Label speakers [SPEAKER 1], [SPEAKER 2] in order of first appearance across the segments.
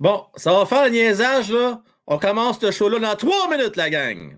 [SPEAKER 1] Bon, ça va faire le niaisage, là. On commence ce show-là dans trois minutes, la gang.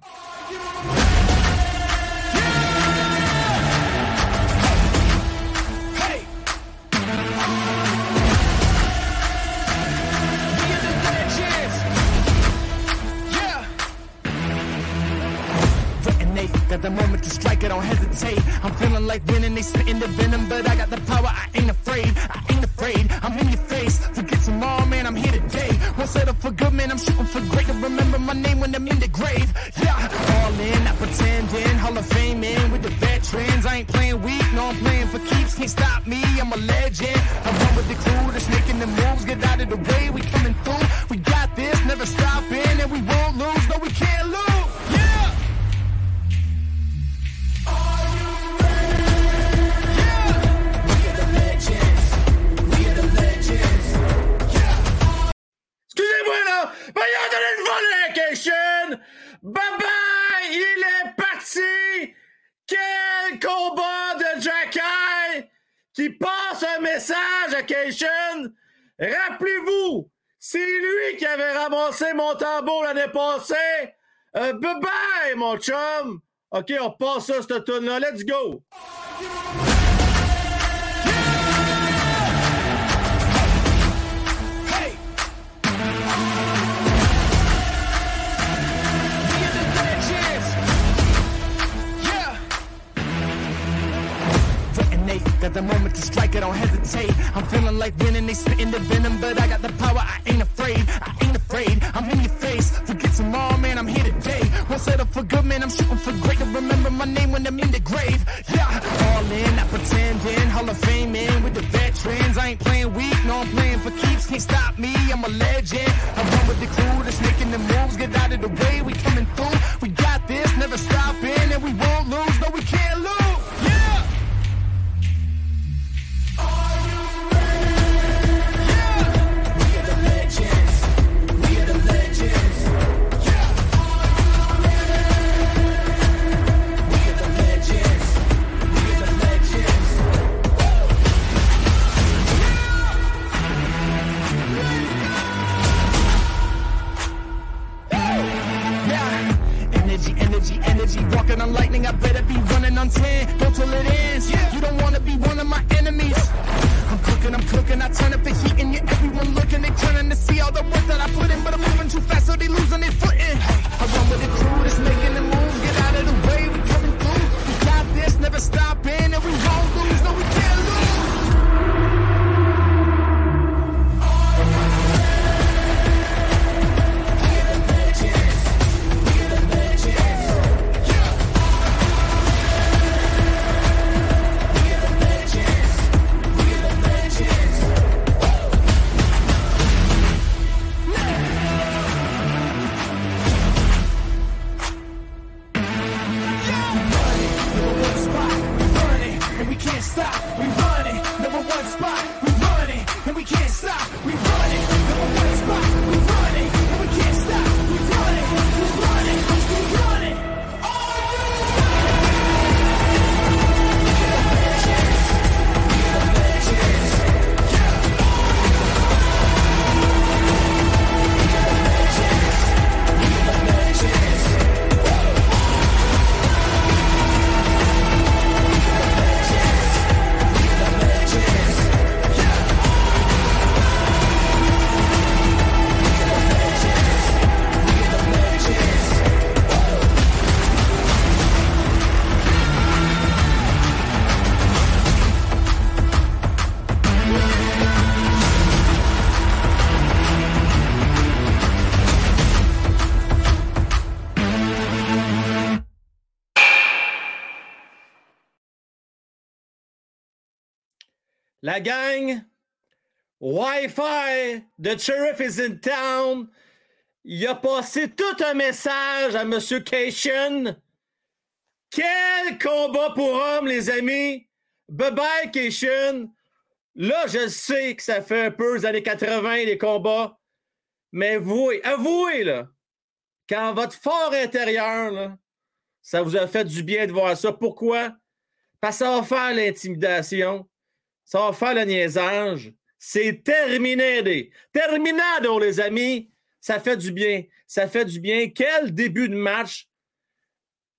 [SPEAKER 2] Got the moment to strike, I don't hesitate. I'm feeling like winning, they spitting the venom, but I got the power, I ain't afraid. I ain't afraid, I'm in your face. Forget tomorrow, man, I'm here today. Won't settle for good, man, I'm shooting for great. Remember my name when I'm in the grave. Yeah, all in, not pretending. Hall of Fame in with the veterans. I ain't playing weak, no, I'm playing for keeps. Can't stop me, I'm a legend. I'm run with the crew that's making the moves. Get out of the way, we coming through. We got this, never stopping, and we won't lose. No, we can't
[SPEAKER 1] là! A donné une volation! Bye bye! Il est parti! Quel combat de Jacky qui passe un message à Cation! Rappelez-vous, c'est lui qui avait ramassé mon tambour l'année passée! Euh, bye bye, mon chum! OK, on passe ça, cette tune-là. Let's go!
[SPEAKER 2] Got the moment to strike, I don't hesitate. I'm feeling like winning, they spitting the venom, but I got the power, I ain't afraid. I ain't afraid, I'm in your face. Forget tomorrow, man, I'm here today. Won't settle for good, man, I'm shooting for great. To remember my name when I'm in the grave. Yeah, all in, not pretending. Hall of Fame in with the veterans. I ain't playing weak, no, I'm playing for keeps. Can't stop me, I'm a legend. I run with the crew that's making the moves. Get out of the way, we coming through. We got this, never stopping, and we won't lose. Energy. Walking on lightning, I better be running on 10. Go till it ends. You don't wanna be one of my enemies. I'm cooking, I'm cooking. I turn up the heat and yeah, everyone looking. They turning to see all the work that I put in, but I'm moving too fast, so they losing their footing. I run with the crew that's making the moves. Get out of the way, we coming through. We got this, never stopping, and we won't stop. We run
[SPEAKER 1] La gang, Wi-Fi de Sheriff is in town. Il a passé tout un message à M. Cation. Quel combat pour hommes, les amis! Bye-bye, Cation. Là, je sais que ça fait un peu les années 80, les combats. Mais vous, avouez, là, quand votre fort intérieur, là, ça vous a fait du bien de voir ça. Pourquoi? Parce que ça va faire l'intimidation. Ça va faire le niaisage. C'est terminé. Terminado, les amis. Ça fait du bien. Ça fait du bien. Quel début de match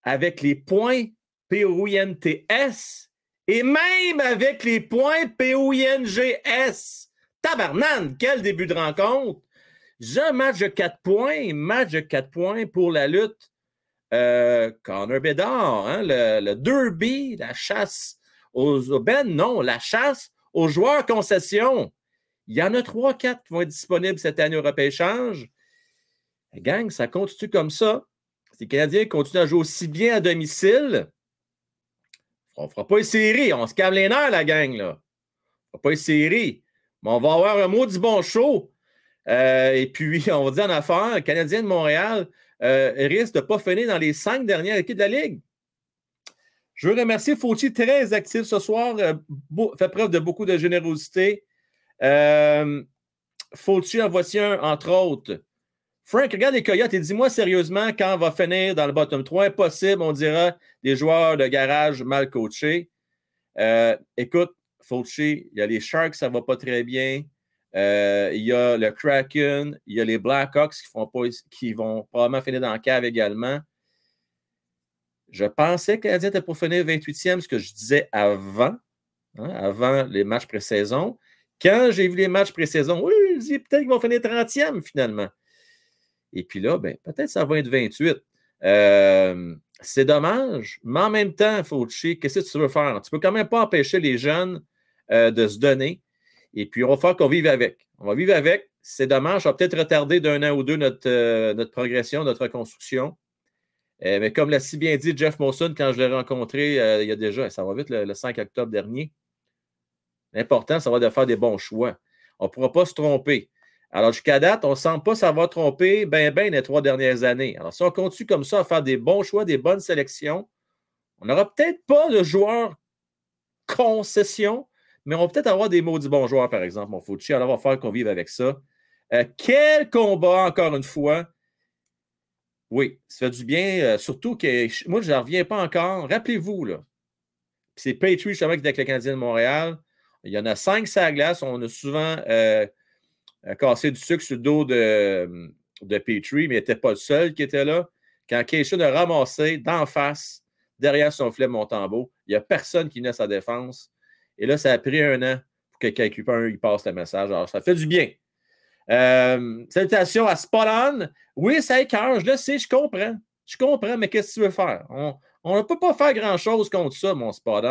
[SPEAKER 1] avec les points P-O-I-N-T-S et même avec les points P-O-I-N-G-S. Tabarnane, quel début de rencontre. J'ai un match de 4 points, match de 4 points pour la lutte. Euh, Bedard, hein, le, derby, la chasse aux, Ben, non, la chasse aux joueurs concession. Il y en a 3-4 qui vont être disponibles cette année au repêchage. Gang, ça continue comme ça. Les Canadiens continuent à jouer aussi bien à domicile, on ne fera pas une série. On se calme les nerfs, la gang. Là. On ne fera pas une série. Mais on va avoir un mot du bon show. Euh, et puis, on va dire en affaire, le Canadien de Montréal euh, risque de ne pas finir dans les cinq dernières équipes de la Ligue. Je veux remercier Fauci, très actif ce soir, euh, fait preuve de beaucoup de générosité. Euh, Fauci en voici un, entre autres. Frank, regarde les Coyotes et dis-moi sérieusement quand on va finir dans le bottom 3. Impossible, on dira, des joueurs de garage mal coachés. Euh, écoute, Fauci, il y a les Sharks, ça ne va pas très bien. Euh, il y a le Kraken, il y a les Blackhawks qui, font pas, qui vont probablement finir dans le cave également. Je pensais que Canadien était pour finir 28e, ce que je disais avant, hein, avant les matchs pré-saison. Quand j'ai vu les matchs pré-saison, oui, peut-être qu'ils vont finir 30e finalement. Et puis là, ben, peut-être ça va être 28. Euh, c'est dommage, mais en même temps, Fauci, qu'est-ce que tu veux faire? Tu ne peux quand même pas empêcher les jeunes euh, de se donner. Et puis, on va faire qu'on vive avec. On va vivre avec. C'est dommage. Ça va peut-être retarder d'un an ou deux notre, euh, notre progression, notre reconstruction. Mais comme l'a si bien dit Jeff Monson quand je l'ai rencontré il y a déjà, ça va vite le, 5 octobre dernier. L'important, ça va de faire des bons choix. On ne pourra pas se tromper. Alors, jusqu'à date, on ne semble pas savoir tromper bien, bien les trois dernières années. Alors, si on continue comme ça à faire des bons choix, des bonnes sélections, on n'aura peut-être pas de joueurs concession, mais on va peut-être avoir des maudits bons joueurs, par exemple, mon Fauci. Alors, on va faire qu'on vive avec ça. Euh, quel combat, encore une fois. Oui, ça fait du bien, euh, surtout que moi, je n'en reviens pas encore. Rappelez-vous, là, c'est Patriot justement qui est avec le Canadien de Montréal. Il y en a cinq sur glace. On a souvent euh, cassé du sucre sur le dos de, de Petrie, mais il n'était pas le seul qui était là. Quand Keisha a ramassé d'en face, derrière son filet Montembeau, il n'y a personne qui naît sa défense. Et là, ça a pris un an pour que quelqu'un il passe le message. Alors, ça fait du bien. Euh, salutations à Spot Oui, ça écœure, je le sais, je comprends. Je comprends, mais qu'est-ce que tu veux faire? On ne peut pas faire grand-chose contre ça, mon Spot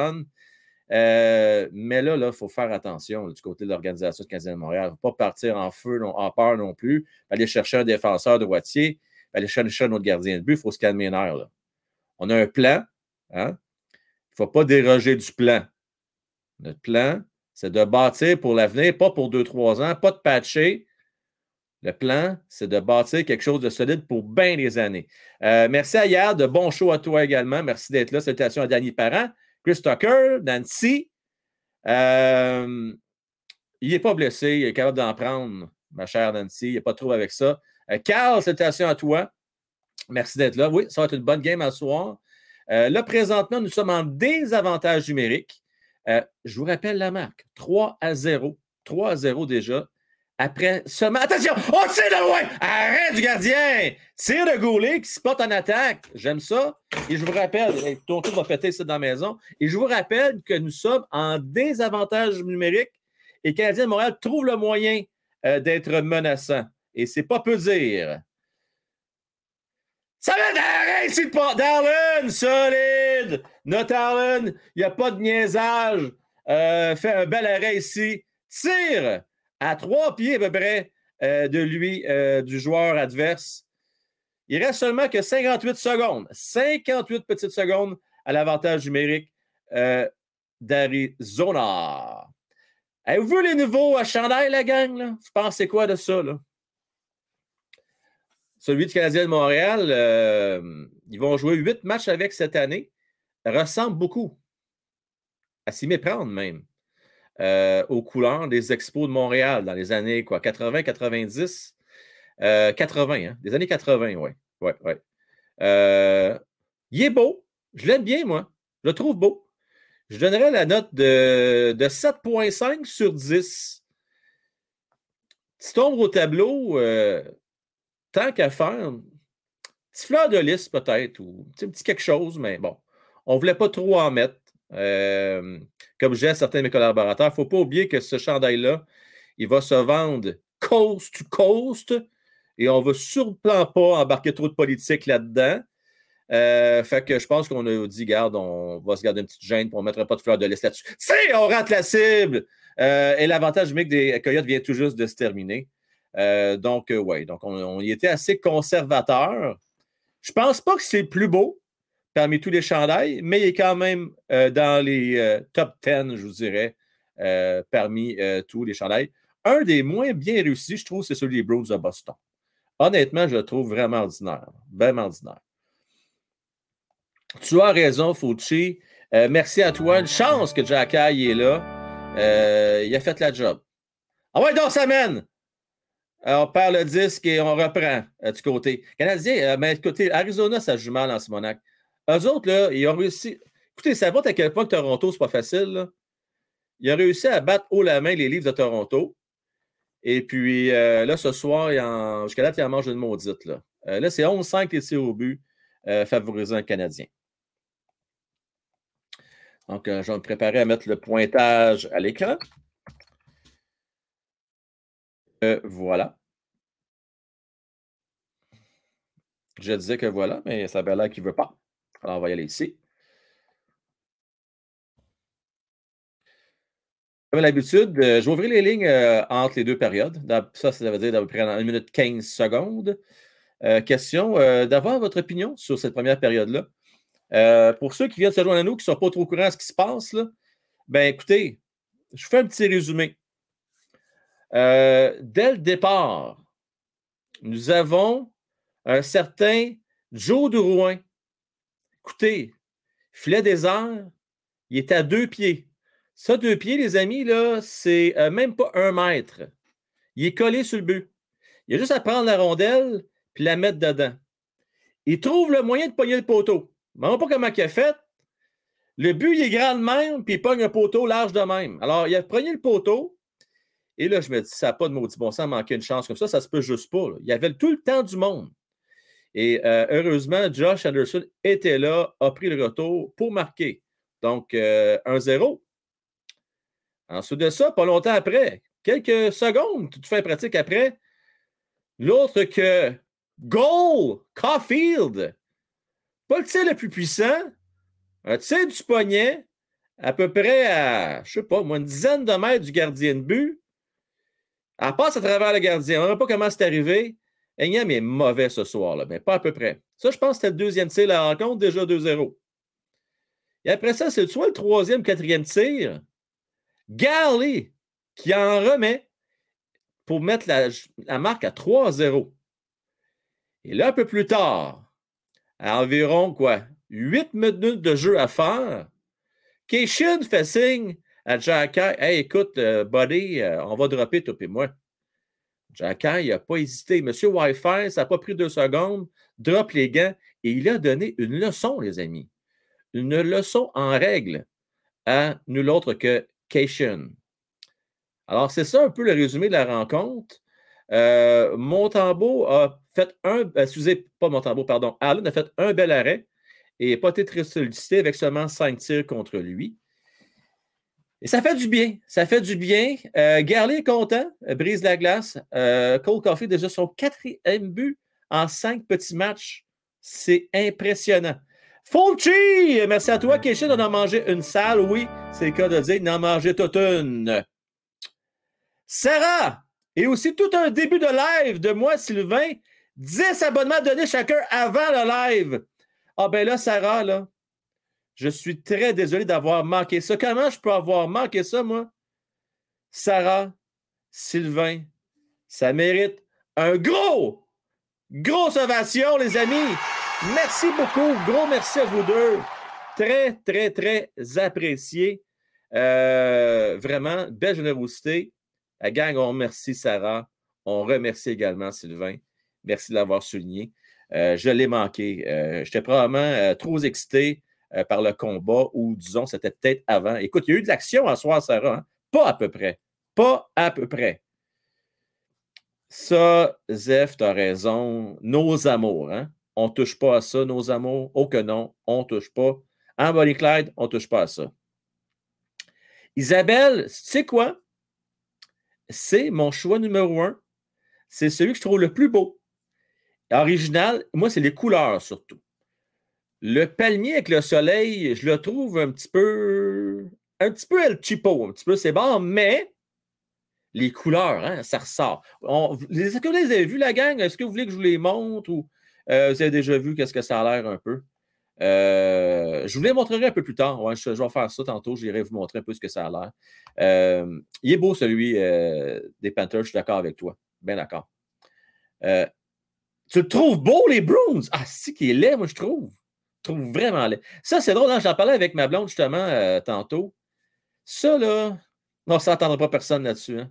[SPEAKER 1] euh, mais là, il faut faire attention du côté de l'organisation de Canadien de Montréal. Il ne faut pas partir en feu, en peur non plus. Aller chercher un défenseur de droitier, aller chercher un autre gardien de but, il faut se calmer les Là. On a un plan. Hein? Il ne faut pas déroger du plan. Notre plan, c'est de bâtir pour l'avenir, pas pour deux, trois ans, pas de patcher. Le plan, c'est de bâtir quelque chose de solide pour bien des années. Euh, merci à Yard, de bon show à toi également. Merci d'être là. Salutations à Danny Parent. Chris Tucker, Nancy. Euh, il n'est pas blessé, il est capable d'en prendre, ma chère Nancy. Il n'est pas trop avec ça. Euh, Carl, salutations à toi. Merci d'être là. Oui, ça va être une bonne game à soir. Là, présentement, nous sommes en désavantage numérique. je vous rappelle la marque 3 à 0. 3 à 0 déjà. Après seulement. Attention! Oh, tire de loin! Arrête du gardien! Tire de Goulet qui se porte en attaque. J'aime ça. Et je vous rappelle, ton tour va péter ça dans la maison. Et je vous rappelle que nous sommes en désavantage numérique et Canadien de Montréal trouve le moyen euh, d'être menaçant. Et c'est pas peu dire. Ça va d'arrêt ici de Darlene, solide! Notre Arlen, il n'y a pas de niaisage. Euh, fait un bel arrêt ici. Tire! À trois pieds à peu près euh, de lui, euh, du joueur adverse. Il reste seulement que 58 secondes. 58 petites secondes à l'avantage numérique euh, d'Arizona. Avez-vous les nouveaux à chandail, la gang? Vous pensez quoi de ça? Là? Celui du Canadien de Montréal, ils vont jouer huit matchs avec cette année. Ressemble beaucoup à s'y méprendre même. Euh, aux couleurs des expos de Montréal dans les années quoi, 80, 90, 80, des années 80, oui. Ouais, ouais. Euh, il est beau. Je l'aime bien, moi. Je le trouve beau. Je donnerais la note de, de 7,5 sur 10. Petit ombre au tableau, euh, tant qu'à faire, petit fleur de lys peut-être, ou un petit quelque chose, mais bon, on ne voulait pas trop en mettre. Euh, comme à certains de mes collaborateurs, il ne faut pas oublier que ce chandail-là, il va se vendre coast to coast et on ne va sûrement pas embarquer trop de politique là-dedans. Euh, fait que je pense qu'on a dit, garde, on va se garder une petite gêne pour ne mettre pas de fleur de lys là-dessus. C'est, on rate la cible! Euh, et l'avantage numérique des Coyotes vient tout juste de se terminer. Euh, donc, oui, donc on, y était assez conservateur. Je pense pas que c'est plus beau parmi tous les chandails, mais il est quand même dans les top 10, je vous dirais, parmi tous les chandails. Un des moins bien réussis, je trouve, c'est celui des Bruins de Boston. Honnêtement, je le trouve vraiment ordinaire. Vraiment ordinaire. Tu as raison, Fauci. Euh, merci à toi. Une chance que Jack est là. Euh, il a fait la job. Ah ouais, donc ça mène. on perd le disque et on reprend euh, du côté. Canadien, mais Arizona, ça joue mal en Simonac. Eux autres, là, ils ont réussi. Écoutez, ça montre à quel point Toronto, c'est pas facile. Ils ont réussi à battre haut la main les livres de Toronto. Et puis là, ce soir, jusqu'à là, il en mange une maudite. Là, là c'est 11-5 les au but favorisant le Canadien. Donc, euh, je vais me préparer à mettre le pointage à l'écran. Euh, voilà. Je disais que voilà, mais ça a l'air qu'il ne veut pas. Alors, on va y aller ici. Comme l'habitude, euh, je vais ouvrir les lignes entre les deux périodes. Ça, ça veut dire d'à peu près 1 minute 15 secondes. question d'avoir votre opinion sur cette première période-là. Euh, pour ceux qui viennent se joindre à nous, qui ne sont pas trop au courant de ce qui se passe, là, ben écoutez, je fais un petit résumé. Euh, dès le départ, nous avons un certain Joe de Rouen. Écoutez, filet airs, il est à deux pieds. Ça, deux pieds, les amis, là, c'est euh, même pas un mètre. Il est collé sur le but. Il a juste à prendre la rondelle puis la mettre dedans. Il trouve le moyen de pogner le poteau. Mais pas comment il a fait. Le but, il est grand de même, puis il pogne un poteau large de même. Alors, il a pris le poteau, et là, je me dis, ça n'a pas de maudit bon sens, manquer une chance comme ça, ça se peut juste pas. Il y avait tout le temps du monde. Et euh, heureusement, Josh Anderson était là, a pris le retour pour marquer. Donc, 1-0. Euh, Ensuite de ça, pas longtemps après, quelques secondes, toute fin pratique après, l'autre que Goal, Caulfield, pas le tir le plus puissant, un tir du poignet, à peu près à, je sais pas, une dizaine de mètres du gardien de but. Elle passe à travers le gardien. On ne sait pas comment c'est arrivé. Enyam est mauvais ce soir-là, mais pas à peu près. Ça, je pense que c'était le deuxième tir de la rencontre, déjà 2-0. Et après ça, c'est soit le troisième, quatrième tir. Garley qui en remet pour mettre la, la marque à 3-0. Et là, un peu plus tard, à environ quoi, 8 minutes de jeu à faire, Keishin fait signe à Jacky Hey, écoute, euh, buddy, euh, on va dropper toi et moi. Jacky, il n'a pas hésité. Monsieur Wi-Fi, ça n'a pas pris deux secondes. Drop les gants et il a donné une leçon, les amis. Une leçon en règle à nul autre que Keishin. Alors, c'est ça un peu le résumé de la rencontre. Euh, a fait un, euh, excusez, pas Montembeau, pardon, Allen a fait un bel arrêt et n'a pas été très sollicité avec seulement cinq tirs contre lui. Et ça fait du bien. Ça fait du bien. Euh, est content, euh, brise la glace. Cole Coffey, déjà son quatrième but en cinq petits matchs. C'est impressionnant. Fulci, merci à toi, Keshin. On a mangé une salle. Oui, c'est le cas de dire, a mangé toute une. Sarah, et aussi tout un début de live de moi, Sylvain. 10 abonnements donnés chacun avant le live. Ah ben là, Sarah, là, je suis très désolé d'avoir manqué ça. Comment je peux avoir manqué ça, moi? Sarah, Sylvain, ça mérite un gros, grosse ovation, les amis. Merci beaucoup. Gros merci à vous deux. Très, très, très apprécié. Euh, vraiment, belle générosité. La gang, on remercie Sarah. On remercie également Sylvain. Merci de l'avoir souligné. Euh, je l'ai manqué. Euh, j'étais probablement trop excité par le combat ou, disons, c'était peut-être avant. Écoute, il y a eu de l'action en soir, Sarah. Hein? Pas à peu près. Pas à peu près. Ça, Zef, tu as raison. Nos amours, hein? On ne touche pas à ça, nos amours? Oh que non, on ne touche pas. En Bonnie Clyde, on ne touche pas à ça. Isabelle, tu sais quoi? C'est mon choix numéro un. C'est celui que je trouve le plus beau. Original, moi, c'est les couleurs surtout. Le palmier avec le soleil, je le trouve un petit peu. Un petit peu El Chipo, un petit peu c'est bon, mais les couleurs, hein, ça ressort. Est-ce que vous les avez vus, la gang? Est-ce que vous voulez que je vous les montre ou euh, vous avez déjà vu qu'est-ce que ça a l'air un peu? Euh, je vous les montrerai un peu plus tard. je, vais faire ça tantôt. J'irai vous montrer un peu ce que ça a l'air. Euh, il est beau, celui des Panthers. Je suis d'accord avec toi. Bien d'accord. tu le trouves beau, les Bruins? Ah, si, qui est laid, moi, je trouve. Trouve vraiment laid. Ça, c'est drôle. Hein? J'en parlais avec ma blonde, justement, tantôt. Ça, là, non, ça n'entendra pas personne là-dessus. Hein.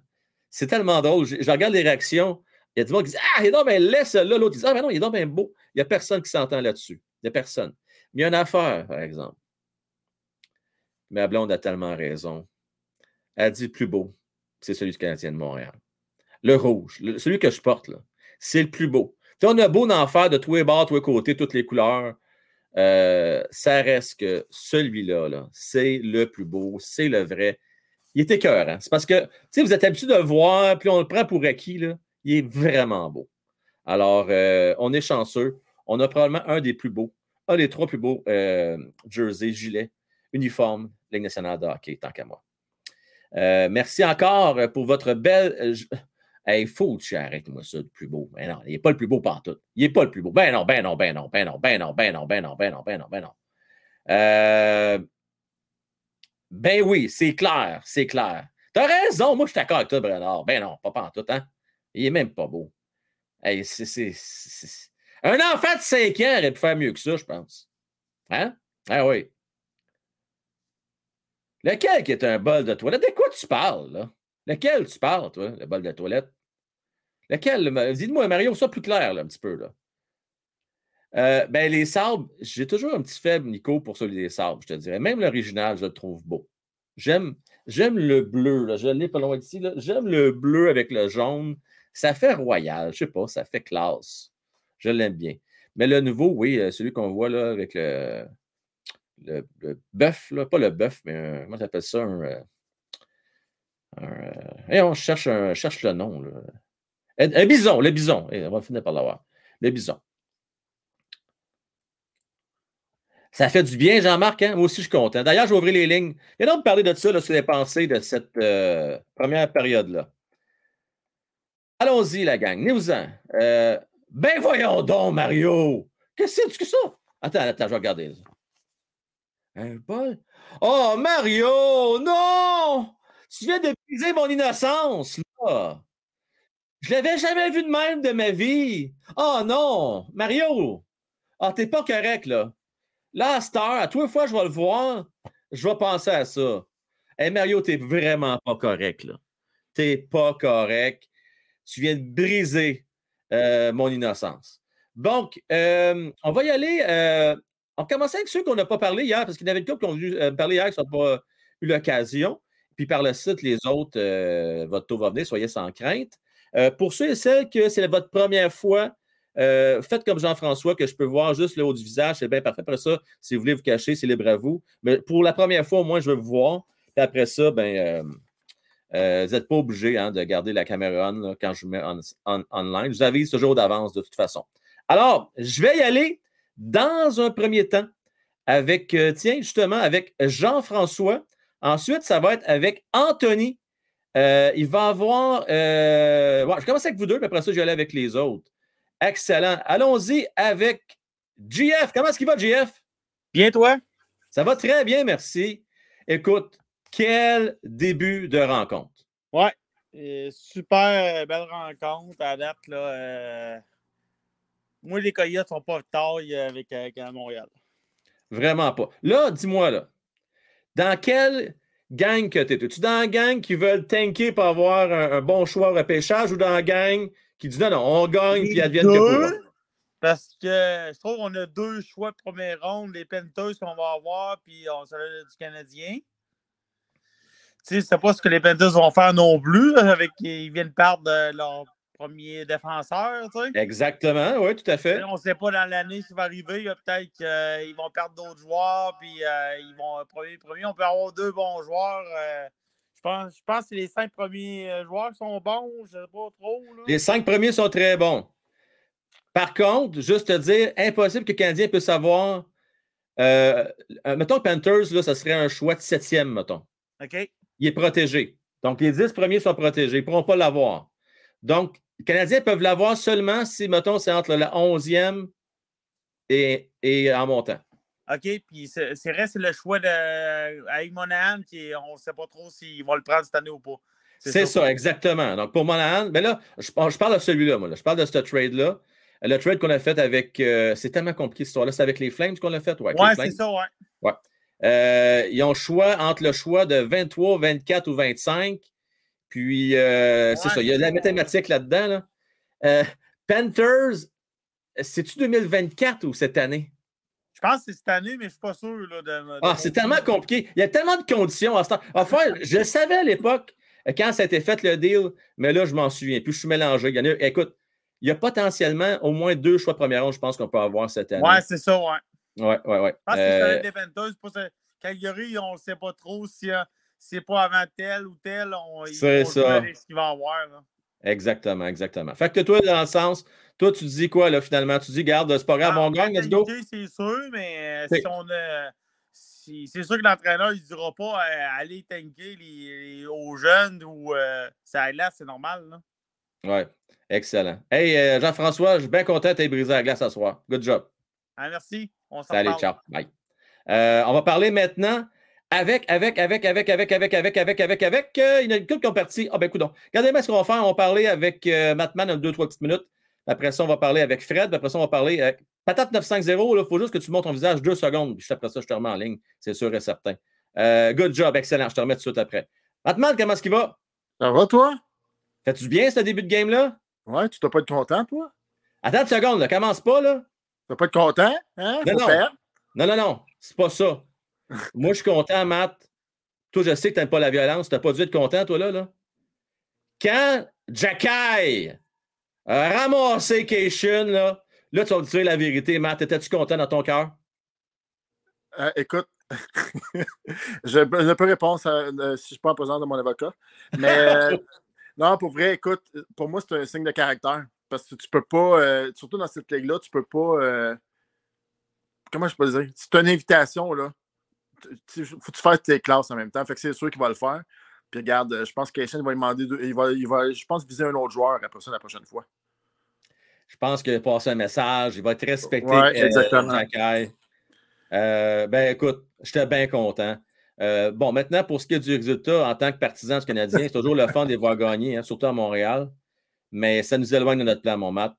[SPEAKER 1] C'est tellement drôle. Je, regarde les réactions. Il y a du monde qui dit Ah, il est donc bien laisse là. L'autre dit Ah, mais non, il est donc bien beau. Il n'y a personne qui s'entend là-dessus. Il n'y a personne. Mais il y a une affaire, par exemple. Ma blonde a tellement raison. Elle dit le plus beau, c'est celui du Canadien de Montréal. Le rouge, celui que je porte, là, c'est le plus beau. on a beau en faire de tous les bords, tous les côtés, toutes les couleurs. Euh, ça reste que celui-là, -là, c'est le plus beau, c'est le vrai il est écœurant. C'est parce que, tu vous êtes habitué de le voir, puis on le prend pour acquis, là. Il est vraiment beau. Alors, euh, on est chanceux. On a probablement un des plus beaux, un des trois plus beaux euh, jerseys, gilets, uniformes, Ligue nationale de hockey, tant qu'à moi. Euh, merci encore pour votre belle. Il faut que tu arrêtes, moi, ça, le plus beau. Ben non, il n'est pas le plus beau partout. Il n'est pas le plus beau. Ben non, ben non, ben non, ben non, ben non, ben non, ben non, ben non, ben non, ben non. Euh, ben oui, c'est clair, c'est clair. T'as raison, moi je suis d'accord avec toi, Bernard. Ben non, pas tout, hein? Il est même pas beau. Hey, c'est, Un enfant de 5 ans aurait pu faire mieux que ça, je pense. Hein? Ah oui. Lequel qui est un bol de toilette? De quoi tu parles, là? Lequel tu parles, toi, le bol de toilette? Lequel? Dis-moi, Mario, ça plus clair, là, un petit peu, là. Euh, ben, les sabres, j'ai toujours un petit faible, Nico, pour celui des sabres, je te dirais. Même l'original, je le trouve beau. J'aime, j'aime le bleu, là. je l'ai pas loin d'ici. J'aime le bleu avec le jaune. Ça fait royal, je sais pas, ça fait classe. Je l'aime bien. Mais le nouveau, oui, euh, celui qu'on voit là avec le, le, bœuf, pas le bœuf, mais un, comment t'appelles ça? Un, euh, un, on cherche, cherche le nom. Un, bison, le bison. on va finir par l'avoir. Le bison. Ça fait du bien, Jean-Marc. Hein? Moi aussi, je suis content. D'ailleurs, je vais ouvrir les lignes. Viens donc parler de ça, là, sur les pensées de cette euh, première période-là. Allons-y, la gang. Venez-vous-en. Euh, ben voyons donc, Mario. Qu'est-ce que c'est que ça? Attends, attends, je vais regarder. Un bol? Oh, Mario! Non! Tu viens de briser mon innocence, là. Je l'avais jamais vu de même de ma vie. Oh non! Mario! Ah, t'es pas correct, là. Là, à Star, à tous les fois que je vais le voir, je vais penser à ça. Hey Mario, t'es vraiment pas correct, là. T'es pas correct. Tu viens de briser euh, mon innocence. Donc, euh, on va y aller. Euh, on commence avec ceux qu'on n'a pas parlé hier, parce qu'il y en avait une couple qui ont vu parler hier qui n'ont pas eu l'occasion. Puis par le site, les autres, votre tour va venir, soyez sans crainte. Pour ceux et celles que c'est votre première fois euh, faites comme Jean-François, que je peux voir juste le haut du visage, c'est bien parfait. Après ça, si vous voulez vous cacher, c'est libre à vous. Mais pour la première fois, au moins, je veux vous voir. Et après ça, ben, euh, euh, vous n'êtes pas obligé hein, de garder la caméra on quand je vous mets en, online. Je vous avise toujours d'avance de toute façon. Alors, je vais y aller dans un premier temps avec, tiens, justement, avec Jean-François. Ensuite, ça va être avec Anthony. Il va avoir. je commence avec vous deux, puis après ça, je vais aller avec les autres. Excellent. Allons-y avec GF. Comment est-ce qu'il va, GF?
[SPEAKER 3] Bien, toi?
[SPEAKER 1] Ça va très bien, merci. Écoute, quel début de rencontre.
[SPEAKER 3] Ouais. super belle rencontre à date. Là, euh, Moi, les Coyotes ne sont pas de taille avec, avec Montréal.
[SPEAKER 1] Vraiment pas. Là, dis-moi, là, dans quelle gang que tu es? Es-tu dans la gang qui veulent tanker pour avoir un, un bon choix au repêchage ou dans la gang qui dit non, non, on gagne, puis advienne que
[SPEAKER 3] Parce que je trouve qu'on a deux choix de première ronde, les Panthers qu'on va avoir, puis on sera du Canadien. Tu sais, c'est pas ce que les Panthers vont faire non plus, avec ils viennent perdre leur premier défenseur. Tu sais.
[SPEAKER 1] Exactement, oui, tout à fait.
[SPEAKER 3] On ne sait pas dans l'année ce qui va arriver. Peut-être qu'ils vont perdre d'autres joueurs. Puis ils vont premier, premier, on peut avoir deux bons joueurs. je pense, je pense que les cinq premiers joueurs sont bons. Je ne sais pas trop.
[SPEAKER 1] Les cinq premiers sont très bons. Par contre, juste te dire, impossible que le Canadien puisse avoir. Euh, mettons Panthers, là, ça serait un choix de septième, mettons.
[SPEAKER 3] OK.
[SPEAKER 1] Il est protégé. Donc, les dix premiers sont protégés. Ils ne pourront pas l'avoir. Donc, les Canadiens peuvent l'avoir seulement si, mettons, c'est entre la onzième et, et en montant.
[SPEAKER 3] OK, puis c'est reste le choix de avec Monahan, qui on ne sait pas trop s'il va le prendre cette année ou pas.
[SPEAKER 1] C'est ça. exactement. Donc, pour Monahan, ben là, je, je parle de celui-là, moi. Je parle de ce trade-là. Le trade qu'on a fait avec. Euh, c'est tellement compliqué cette histoire-là. C'est avec les Flames qu'on l'a fait,
[SPEAKER 3] ouais? Ouais, c'est ça, ouais.
[SPEAKER 1] Ouais. Euh, ils ont choix entre le choix de 23, 24 ou 25. Puis, euh, c'est ça. Il y a de la mathématique là-dedans. Là. Panthers, c'est-tu 2024 ou cette année?
[SPEAKER 3] Je pense que c'est cette année, mais je ne suis pas sûr. Là, de,
[SPEAKER 1] ah, c'est tellement compliqué. Il y a tellement de conditions à ce temps. Enfin, je le savais à l'époque quand ça a été fait le deal, mais là, je m'en souviens. Puis je suis mélangé. Il y en a, écoute, il y a potentiellement au moins deux choix de première ronde, je pense qu'on peut avoir cette année.
[SPEAKER 3] Ouais, c'est ça, ouais.
[SPEAKER 1] Ouais, ouais, ouais.
[SPEAKER 3] Je pense que c'est euh, des. Pour Calgary, on ne sait pas trop si euh, c'est pas avant tel ou tel.
[SPEAKER 1] C'est ça.
[SPEAKER 3] ce qu'il va avoir. Là.
[SPEAKER 1] Exactement, exactement. Fait que toi, dans le sens, toi, tu dis quoi, là, finalement? Tu dis, garde, c'est pas grave, ah, on gagne, let's go.
[SPEAKER 3] C'est sûr, mais euh, si on a. c'est sûr que l'entraîneur, il ne dira pas aller tanker les, aux jeunes ou ça là, c'est normal. Là.
[SPEAKER 1] Ouais. Excellent. Hey, euh, Jean-François, je suis bien content d'être brisé la glace ce soir. Good job.
[SPEAKER 3] Ah, merci.
[SPEAKER 1] On Salut, ciao. Bye. Euh, on va parler maintenant avec, avec, avec, avec, avec, avec, avec, avec, avec, avec. il y a une couple qui ont parti. Ah, ben, écoute Regardez-moi ce qu'on va faire. On va parler avec euh, Matman en deux, trois petites minutes. Après ça, on va parler avec Fred. Après ça, on va parler avec Patate 950. Il faut juste que tu montes ton visage deux secondes. Puis après ça, je te remets en ligne. C'est sûr et certain. good job. Excellent. Je te remets tout de suite après. Matman, comment est-ce qu'il va?
[SPEAKER 4] Ça va, toi?
[SPEAKER 1] Fais-tu bien ce début de game-là?
[SPEAKER 4] Ouais, tu dois pas être content, toi?
[SPEAKER 1] Attends une seconde, ne commence pas, là.
[SPEAKER 4] Tu dois pas être content? Hein?
[SPEAKER 1] Non, non. non, non, non, c'est pas ça. Moi, je suis content, Matt. Toi, je sais que tu n'aimes pas la violence. Tu n'as pas dû être content, toi, là. là. Quand Jacky a ramassé Cation, là, là, tu vas me dire la vérité, Matt. Étais-tu content dans ton cœur?
[SPEAKER 4] Euh, écoute, je ne peux répondre euh, si je ne suis pas en présence de mon avocat. Mais euh, non, pour vrai, écoute, pour moi, c'est un signe de caractère. Parce que tu peux pas, surtout dans cette ligue-là, tu peux pas. Comment je peux dire? C'est une invitation, là. Il faut que tu fasses tes classes en même temps. Fait que c'est sûr qu'il va le faire. Puis regarde, je pense que va lui demander. Il va, il va, je pense, viser un autre joueur après ça la prochaine fois.
[SPEAKER 1] Je pense qu'il va passer un message. Il va être respecté.
[SPEAKER 4] Ouais, exactement.
[SPEAKER 1] Euh, ben écoute, j'étais bien content. Euh, bon, maintenant, pour ce qui est du résultat, en tant que partisan du Canadien, c'est toujours le fun de les voir gagner, hein, surtout à Montréal. Mais ça nous éloigne de notre plan, mon mat.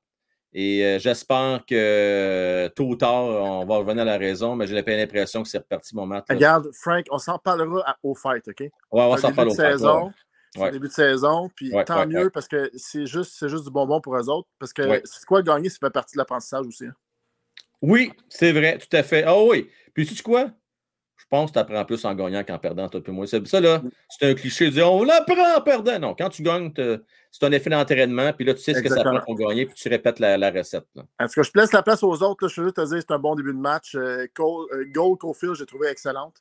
[SPEAKER 1] Et euh, j'espère que euh, tôt ou tard, on va revenir à la raison, mais j'ai l'impression que c'est reparti, mon mat.
[SPEAKER 4] Regarde, Frank, on s'en parlera au fight, OK?
[SPEAKER 1] Ouais, on s'en parle au
[SPEAKER 4] saison, fight. début de saison, puis tant mieux parce que c'est juste, juste du bonbon pour eux autres. Parce que c'est quoi gagner, ça fait partie de l'apprentissage aussi. Hein.
[SPEAKER 1] Oui, c'est vrai, tout à fait. Ah oui. Puis tu sais quoi? Je pense que tu apprends plus en gagnant qu'en perdant, toi moi. Ça, là, mm. c'est un cliché de dire on l'apprend en perdant. Non, quand tu gagnes, c'est un effet d'entraînement, puis là, tu sais ce que ça prend pour gagner, puis tu répètes la, recette.
[SPEAKER 4] Est-ce que je laisse la place aux autres? je veux juste te dire c'est un bon début de match. Euh, Cole, euh, Gold Cofield, j'ai trouvé excellente.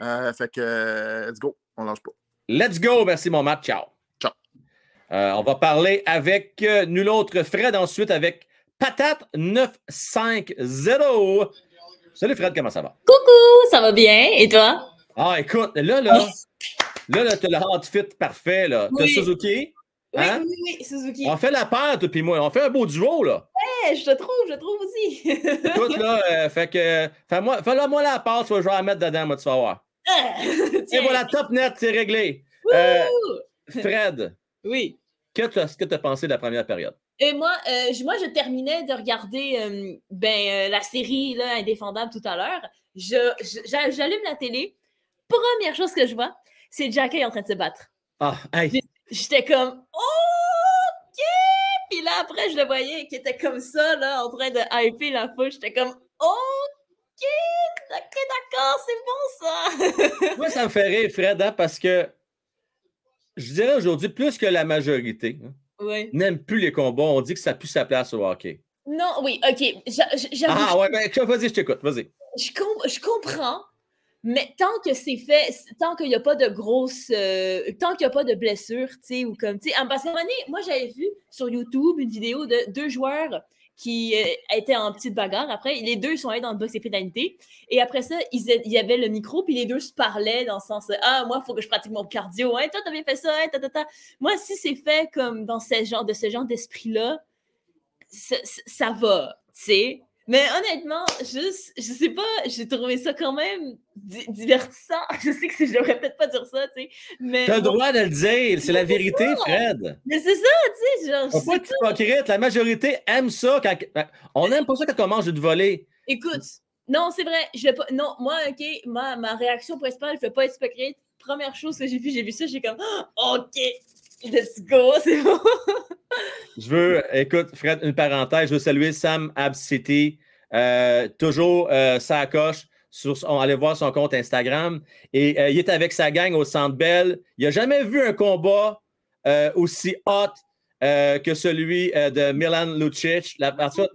[SPEAKER 4] Euh, fait que, let's go, on lâche pas.
[SPEAKER 1] Let's go, merci mon match. Ciao.
[SPEAKER 4] Ciao.
[SPEAKER 1] on va parler avec nul autre Fred ensuite avec Patate 950. Salut Fred, comment ça va?
[SPEAKER 5] Coucou, ça va bien. Et toi?
[SPEAKER 1] Ah, écoute, là, là, là, là t'as le outfit parfait, là. T'as Suzuki?
[SPEAKER 5] Hein? Oui, oui, oui, Suzuki.
[SPEAKER 1] On fait la paire, toi puis moi. On fait un beau duo, là.
[SPEAKER 5] Ouais, je te trouve, je te trouve aussi.
[SPEAKER 1] écoute, là, euh, fait que, fais-moi, fais-le moi la paire, tu vas, vais la mettre dedans, moi, tu vas voir. Et voilà, top net, c'est réglé. Euh, Fred.
[SPEAKER 5] Oui.
[SPEAKER 1] Qu'est-ce que tu as pensé de la première période?
[SPEAKER 5] Et moi, euh, moi, je terminais de regarder euh, ben, euh, la série là, Indéfendable tout à l'heure. J'allume la télé. Première chose que je vois, c'est Jackie en train de se battre.
[SPEAKER 1] Ah,
[SPEAKER 5] J'étais comme OK! Puis là, après, je le voyais qui était comme ça, là, en train de hyper la foule. J'étais comme OK! OK, d'accord, c'est bon
[SPEAKER 1] ça! moi, ça me fait rire, Fred, hein, parce que je dirais aujourd'hui, plus que la majorité, hein,
[SPEAKER 5] Ouais.
[SPEAKER 1] n'aime plus les combats. On dit que ça pue sa place au hockey.
[SPEAKER 5] Non, oui, ok. J'avoue,
[SPEAKER 1] Ah ouais, ben vas-y, je t'écoute, vas-y.
[SPEAKER 5] je, com- je comprends, mais tant que c'est fait, tant qu'il n'y a pas de grosses. euh, tant qu'il n'y a pas de blessures, tu sais, ou comme. Tu sais, parce qu'à un moment donné, moi, j'avais vu sur YouTube une vidéo de deux joueurs qui euh, étaient en petite bagarre. Après, les deux sont allés dans le box et pénalité. Et après ça, il y avait le micro, puis les deux se parlaient dans le sens Ah, moi, il faut que je pratique mon cardio. Hein, toi, t'as bien fait ça. Hein, ta, ta, ta. Moi, si c'est fait comme dans ce genre, de ce genre d'esprit-là, ça va, tu sais. Mais honnêtement, juste, je sais pas, j'ai trouvé ça quand même di- divertissant. Je sais que je devrais peut-être pas dire ça, tu sais. Mais,
[SPEAKER 1] T'as le droit de le dire, c'est la vérité, Fred.
[SPEAKER 5] mais c'est ça, tu sais. Genre,
[SPEAKER 1] pas être hypocrite. La majorité aime ça. Quand... ben, On n'aime pas ça quand on mange une volée.
[SPEAKER 5] Écoute, non, c'est vrai, je vais pas. Non, moi, OK, ma, ma réaction principale, je vais pas être hypocrite. Première chose que j'ai vu, j'ai vu ça, j'ai comme OK, let's go, c'est bon.
[SPEAKER 1] Je veux, écoute, Fred, une parenthèse. Je veux saluer Sam Absity. Euh, toujours euh, sa coche. On allait voir son compte Instagram. Et euh, il est avec sa gang au Centre Bell. Il n'a jamais vu un combat aussi hot que celui de Milan Lucic.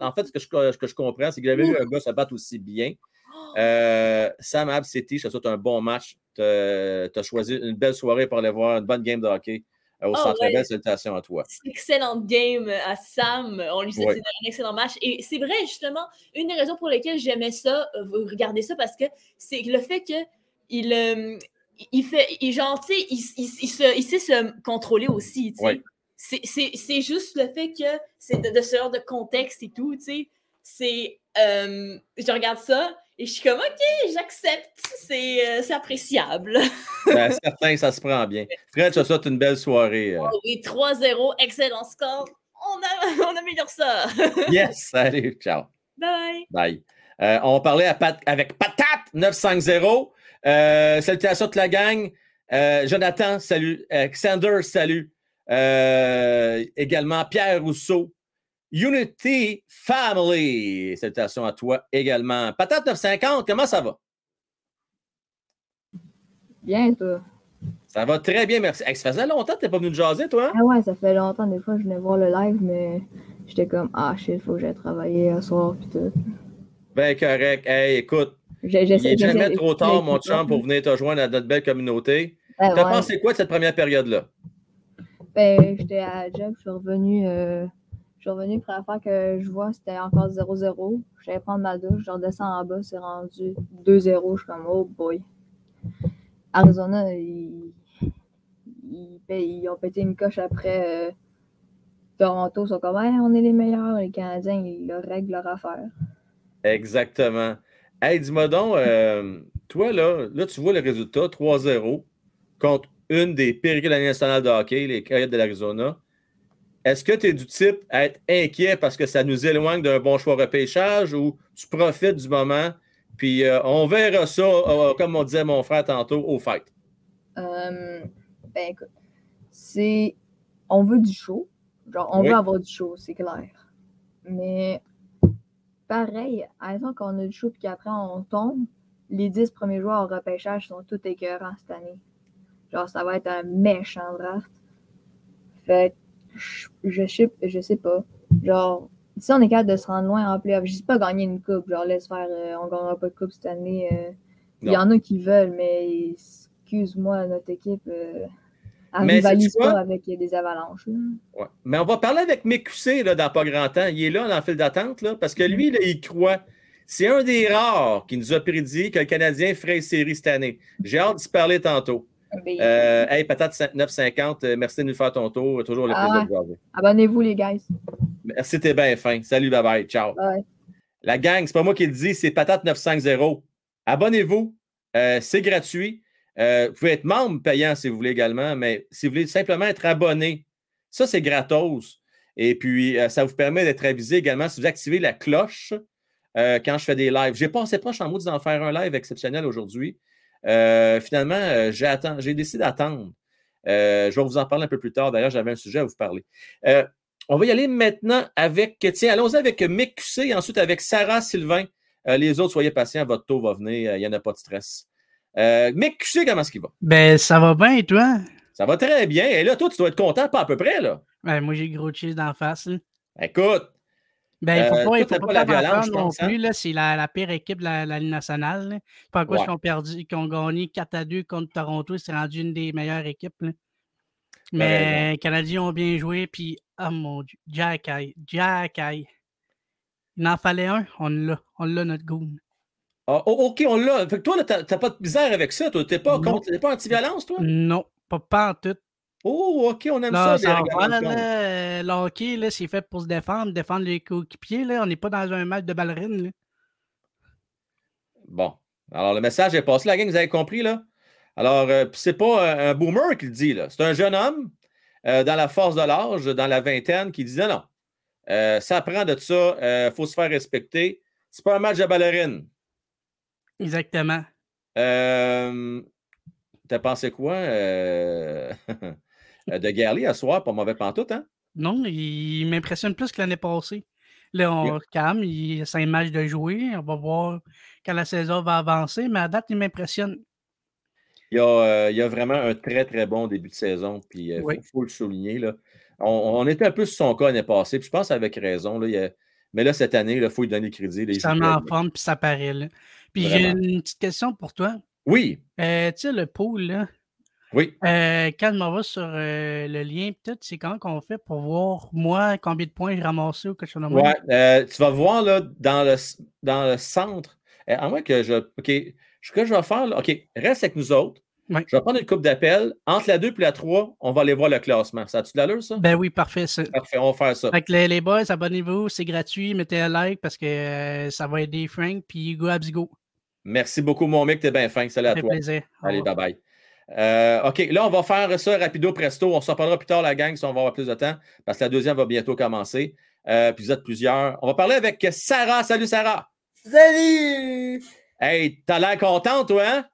[SPEAKER 1] En fait, ce que je, comprends, c'est qu'il avait vu un gars se battre aussi bien. Sam Absity, je te souhaite un bon match. Tu as choisi une belle soirée pour aller voir une bonne game de hockey au
[SPEAKER 5] Oh,
[SPEAKER 1] Centre
[SPEAKER 5] ouais.
[SPEAKER 1] Salutations à toi.
[SPEAKER 5] excellente game à Sam. On lui souhaite
[SPEAKER 1] Ouais.
[SPEAKER 5] un excellent match. Et c'est vrai, justement, une des raisons pour lesquelles j'aimais ça, euh, regarder ça, parce que c'est le fait que il, euh, il fait, il, genre, tu sais, il, il- il se- il sait se contrôler aussi, tu sais.
[SPEAKER 1] Ouais.
[SPEAKER 5] C'est- C'est c'est juste le fait que c'est de, de ce genre de contexte et tout, tu sais. C'est. euh, je regarde ça et je suis comme, OK, j'accepte. C'est euh, c'est appréciable.
[SPEAKER 1] Ben, certain, ça se prend bien. Fred, je te souhaite une belle soirée. euh.
[SPEAKER 5] Oui, 3-0, excellent score. On, a, on améliore ça.
[SPEAKER 1] Yes, salut, ciao.
[SPEAKER 5] Bye.
[SPEAKER 1] Bye. Euh, on parlait à Pat- avec Patate 950. Euh, salutations à toute la gang. Jonathan, salut. Xander, salut. Également Pierre Rousseau. Unity Family. Salutations à toi également. Patate 950, comment ça va?
[SPEAKER 6] Bien, toi.
[SPEAKER 1] Ça va très bien, merci. Hey, ça faisait longtemps que tu n'es pas venu de jaser, toi? hein?
[SPEAKER 6] Ah ouais, ça fait longtemps, des fois, je venais voir le live, mais j'étais comme, ah shit, faut que j'aille travailler à soir, pis tout.
[SPEAKER 1] Ben correct. Hey, écoute,
[SPEAKER 6] J'ai-
[SPEAKER 1] il n'est jamais trop tard, mon chum, pour venir te joindre à notre belle communauté.
[SPEAKER 6] Ben,
[SPEAKER 1] T'as
[SPEAKER 6] ouais.
[SPEAKER 1] pensé quoi de cette première période-là?
[SPEAKER 6] Ben, j'étais à la job, je suis revenu, euh, je suis revenu pour la fois que je vois, c'était encore 0-0. J'allais prendre ma douche, je redescends en bas, c'est rendu 2-0. Je suis comme, oh boy. Arizona, ils, ont pété une coche après euh, Toronto. Ils sont comme, on est les meilleurs. Les Canadiens, ils leur règlent leur affaire.
[SPEAKER 1] Exactement. Hey, dis-moi donc, euh, toi, là, là, tu vois le résultat 3-0 contre une des pires de la nationale de hockey, les Coyotes de l'Arizona. Est-ce que tu es du type à être inquiet parce que ça nous éloigne d'un bon choix repêchage ou tu profites du moment? Puis euh, on verra ça, euh, comme on disait mon frère tantôt, au fight.
[SPEAKER 6] Euh, ben écoute, c'est. On veut du show. Genre, on
[SPEAKER 1] Oui.
[SPEAKER 6] veut avoir du show, c'est clair. Mais pareil, admettons qu'on a du show puis qu'après on tombe, les 10 premiers joueurs au repêchage sont tous écœurants cette année. Genre, ça va être un méchant draft. Fait que je, je, sais, je sais pas. Genre, si on est capable de se rendre loin en playoff, je dis pas gagner une coupe. Genre, laisse faire, euh, on gagnera pas de coupe cette année. euh, il y en a qui veulent, mais excuse-moi, notre équipe, euh, elle
[SPEAKER 1] Mais
[SPEAKER 6] rivalise pas avec des avalanches.
[SPEAKER 1] Ouais. Mais on va parler avec QC là, dans pas grand temps. Il est là dans le fil d'attente là, parce que lui, là, il croit. C'est un des rares qui nous a prédit que le Canadien ferait une série cette année. J'ai hâte d'y parler tantôt. Euh, hey, patate 950, euh, merci de nous faire ton tour. Toujours le
[SPEAKER 6] Ah
[SPEAKER 1] plaisir
[SPEAKER 6] ouais.
[SPEAKER 1] de vous avoir.
[SPEAKER 6] Abonnez-vous, les guys.
[SPEAKER 1] Merci, t'es bien fin. Salut, bye bye. Ciao. La gang, c'est pas moi qui le dis, c'est patate 950. Abonnez-vous. Euh, c'est gratuit. Euh, vous pouvez être membre payant si vous voulez également, mais si vous voulez simplement être abonné, ça, c'est gratos. Et puis, ça vous permet d'être avisé également si vous activez la cloche quand je fais des lives. J'ai passé proche en mode d'en faire un live exceptionnel aujourd'hui. Euh, finalement, euh, j'ai, décidé d'attendre. Euh, je vais vous en parler un peu plus tard. D'ailleurs, j'avais un sujet à vous parler. On va y aller maintenant avec, tiens, allons-y avec Mick QC et ensuite avec Sarah Sylvain. Les autres, soyez patients, votre tour va venir, il n'y en a pas de stress. Euh, Mick QC, comment est-ce qu'il va?
[SPEAKER 7] Ben, ça va bien, et toi?
[SPEAKER 1] Ça va très bien. Et là, toi, tu dois être content, pas à peu près, là.
[SPEAKER 7] Ouais, moi, j'ai gros cheese d'en face. là.
[SPEAKER 1] Écoute,
[SPEAKER 7] Ben, il
[SPEAKER 1] Euh,
[SPEAKER 7] faut pas,
[SPEAKER 1] toi,
[SPEAKER 7] il faut pas,
[SPEAKER 1] pas la violence,
[SPEAKER 7] non
[SPEAKER 1] pense, hein?
[SPEAKER 7] plus. C'est la, la pire équipe de la, la Ligue nationale. là. Pas
[SPEAKER 1] Ouais.
[SPEAKER 7] qu'ils ont perdu, qu'ils ont gagné 4 à 2 contre Toronto. C'est rendu une des meilleures équipes. là. Mais les Canadiens ont bien joué. Puis, oh mon Dieu, Jack Eye, Jack Eye. Il en fallait un, on l'a. On l'a, notre goon.
[SPEAKER 1] ah, oh, OK, on l'a. Fait que toi, t'as pas de misère avec ça. Toi, t'es pas, contre- pas anti-violence, toi?
[SPEAKER 7] Non, pas, pas en tout.
[SPEAKER 1] Oh, OK, on aime
[SPEAKER 7] Là,
[SPEAKER 1] ça,
[SPEAKER 7] euh, le hockey, là, c'est fait pour se défendre, défendre les coéquipiers. Là. On n'est pas dans un match de ballerine. là.
[SPEAKER 1] Bon. Alors, le message est passé. La gang, vous avez compris, là? Alors, euh, c'est pas un, un boomer qui le dit, là. C'est un jeune homme euh, dans la force de l'âge, dans la vingtaine, qui dit non, non. euh, ça prend de ça. Il faut se faire respecter. C'est pas un match de ballerine.
[SPEAKER 7] Exactement.
[SPEAKER 1] Euh, T'as pensé quoi euh, de Garley à soir, pas mauvais pantoute, hein?
[SPEAKER 7] Non, il m'impressionne plus que l'année passée. Là, on
[SPEAKER 1] Ok.
[SPEAKER 7] calme, il y a cinq matchs de jouer. On va voir quand la saison va avancer, mais à date, il m'impressionne.
[SPEAKER 1] Il y, a, euh, il y a vraiment un très, très bon début de saison, puis il
[SPEAKER 7] Oui.
[SPEAKER 1] faut, le souligner. Là. On, on était un peu sur son cas l'année passée, puis je pense avec raison. Là, il a- mais là, cette année, il faut lui donner le crédit. là, il
[SPEAKER 7] Ça en forme, puis ça paraît. Puis j'ai une petite question pour toi.
[SPEAKER 1] Oui,
[SPEAKER 7] Euh, tu sais, le pool, là,
[SPEAKER 1] oui.
[SPEAKER 7] euh, quand je m'en vais sur euh, le lien, peut-être, c'est comment qu'on fait pour voir, moi, combien de points j'ai ramassé ou quelque chose de même?
[SPEAKER 1] Ouais, euh, tu vas voir là, dans, le, dans le centre, euh, à moins que je. OK, ce que je vais faire, là, OK, reste avec nous autres. Je vais prendre une coupe d'appel. Entre la 2 et la 3, on va aller voir le classement. Ça a-tu de l'allure, ça?
[SPEAKER 7] Ben oui, parfait, ça.
[SPEAKER 1] Parfait, on va faire ça.
[SPEAKER 7] Fait que les, les boys, abonnez-vous, c'est gratuit, mettez un like parce que euh, ça va aider Frank, puis go abs go.
[SPEAKER 1] Merci beaucoup, mon mec, t'es bien fin. Salut à toi.
[SPEAKER 7] plaisir.
[SPEAKER 1] Allez,
[SPEAKER 7] revoir.
[SPEAKER 1] Euh, OK, là, on va faire ça rapido presto. On s'en parlera plus tard, la gang, si on va avoir plus de temps, parce que la deuxième va bientôt commencer. Euh, puis vous êtes plusieurs. On va parler avec Sarah. Salut, Sarah.
[SPEAKER 8] Salut!
[SPEAKER 1] Hey, t'as l'air contente, toi, hein?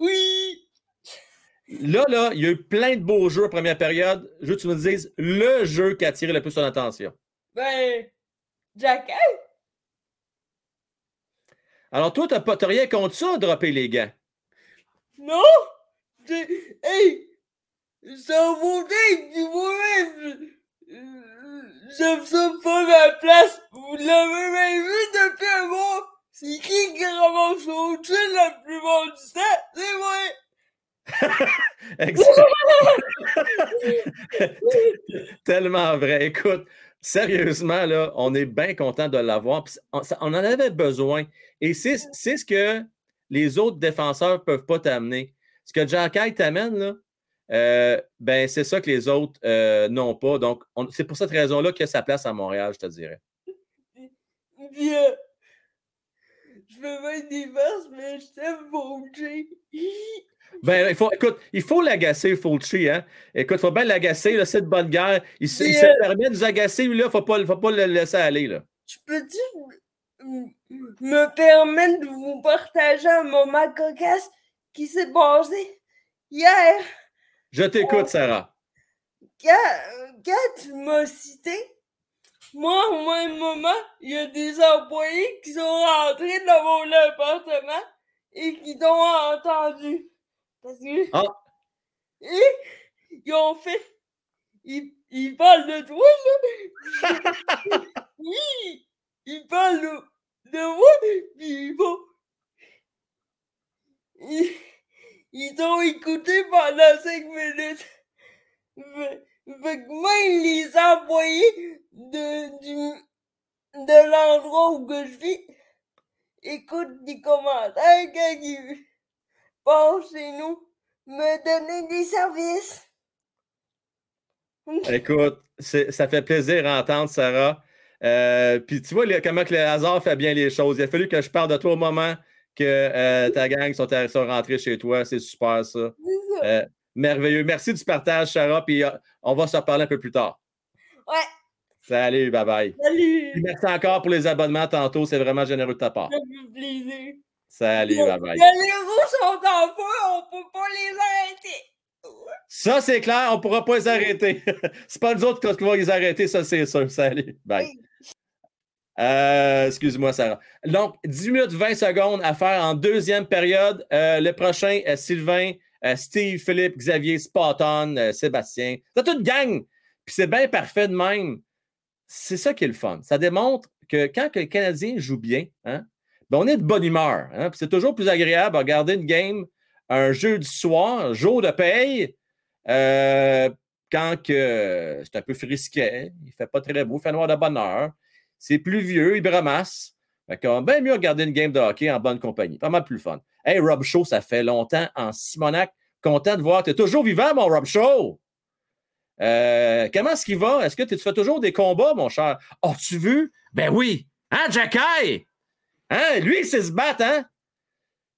[SPEAKER 8] Oui!
[SPEAKER 1] Là, là, il y a eu plein de beaux jeux en première période. Je veux que tu me dises le jeu qui a attiré le plus ton attention.
[SPEAKER 8] Ben, Jack,
[SPEAKER 1] Alors, toi, t'as pas t'as rien contre ça, dropper les gants.
[SPEAKER 8] non? Hey! Ça vaut bien du moi-même! J'aime ça pas ma place! Vous l'avez même vu depuis un mois! C'est qui qui ramasse son chill la plupart du temps? C'est moi!
[SPEAKER 1] Tellement vrai. Écoute, sérieusement, là, on est bien content de l'avoir. On, en avait besoin. Et c'est ce que les autres défenseurs ne peuvent pas t'amener. Ce que Jack Hyde t'amène, là, euh, ben, c'est ça que les autres euh, n'ont pas. Donc, on- c'est pour cette raison-là qu'il a sa place à Montréal, je te dirais.
[SPEAKER 8] Euh, je fais mettre des verses, mais je t'aime, G.
[SPEAKER 1] Ben, il faut, écoute, il faut l'agacer, Fulci, hein? Écoute, il faut bien l'agacer, là, c'est de bonne guerre. Il, se- il se
[SPEAKER 8] euh,
[SPEAKER 1] permet de nous agacer, lui, là, faut pas, faut pas le laisser aller, là.
[SPEAKER 8] Je peux-tu me permettre de vous partager un moment cocasse? Qui s'est passé hier
[SPEAKER 1] Je t'écoute, Sarah.
[SPEAKER 8] quand, quand tu m'as cité? Moi, au même moment, il y a des employés qui sont rentrés dans mon appartement et qui t'ont entendu. Parce que.
[SPEAKER 1] Ah.
[SPEAKER 8] Et ils ont fait. Ils, ils parlent de toi, là. oui! Ils parlent de, de moi, puis ils vont. Ils, t'ont écouté pendant cinq minutes. Fait, que même les employés de, de l'endroit où que je vis écoutent des commentaires quand ils passent chez nous me donner des services.
[SPEAKER 1] Écoute, ça fait plaisir à entendre, Sarah. Euh, Puis tu vois comment que le hasard fait bien les choses. Il a fallu que je parle de toi au moment que euh, ta gang sont, sont rentrés chez toi. C'est super, ça.
[SPEAKER 8] C'est ça.
[SPEAKER 1] Euh, merveilleux. Merci du partage, Sarah. Puis euh, on va se reparler un peu plus tard.
[SPEAKER 8] Ouais,
[SPEAKER 1] Salut, bye bye.
[SPEAKER 8] salut!
[SPEAKER 1] Puis merci encore pour les abonnements tantôt. C'est vraiment généreux de ta part.
[SPEAKER 8] Ça fait plaisir.
[SPEAKER 1] Salut, bye bye.
[SPEAKER 8] Les roues sont en feu, on peut pas les arrêter.
[SPEAKER 1] Ça, c'est clair, on ne pourra pas les arrêter. c'est pas nous autres qui vont les arrêter, ça, c'est sûr. Salut. Bye. Euh, Excuse-moi, Sarah. Donc, 10 minutes 20 secondes à faire en deuxième période. Euh, le prochain, euh, Sylvain, Steve, Philippe, Xavier, Spotton, Sébastien. C'est toute gang. Puis c'est bien parfait de même. C'est ça qui est le fun. Ça démontre que quand le Canadien joue bien, hein, ben on est de bonne humeur. hein. C'est toujours plus agréable de regarder une game un jeudi soir, jour de paye, quand que c'est un peu frisquet, il fait pas très beau, il fait noir de bonne heure, c'est pluvieux, il ramasse. Fait qu'on bien mieux regarder une game de hockey en bonne compagnie. Pas mal plus fun. Hey, Rob Shaw, ça fait longtemps en Simonac. Content de voir. Tu es toujours vivant, mon Rob Shaw. Euh, comment est-ce qu'il va? Est-ce que tu fais toujours des combats, mon cher? Oh, tu vu? Ben oui. Hein, Jacky? Hein? Lui, il sait se battre, hein?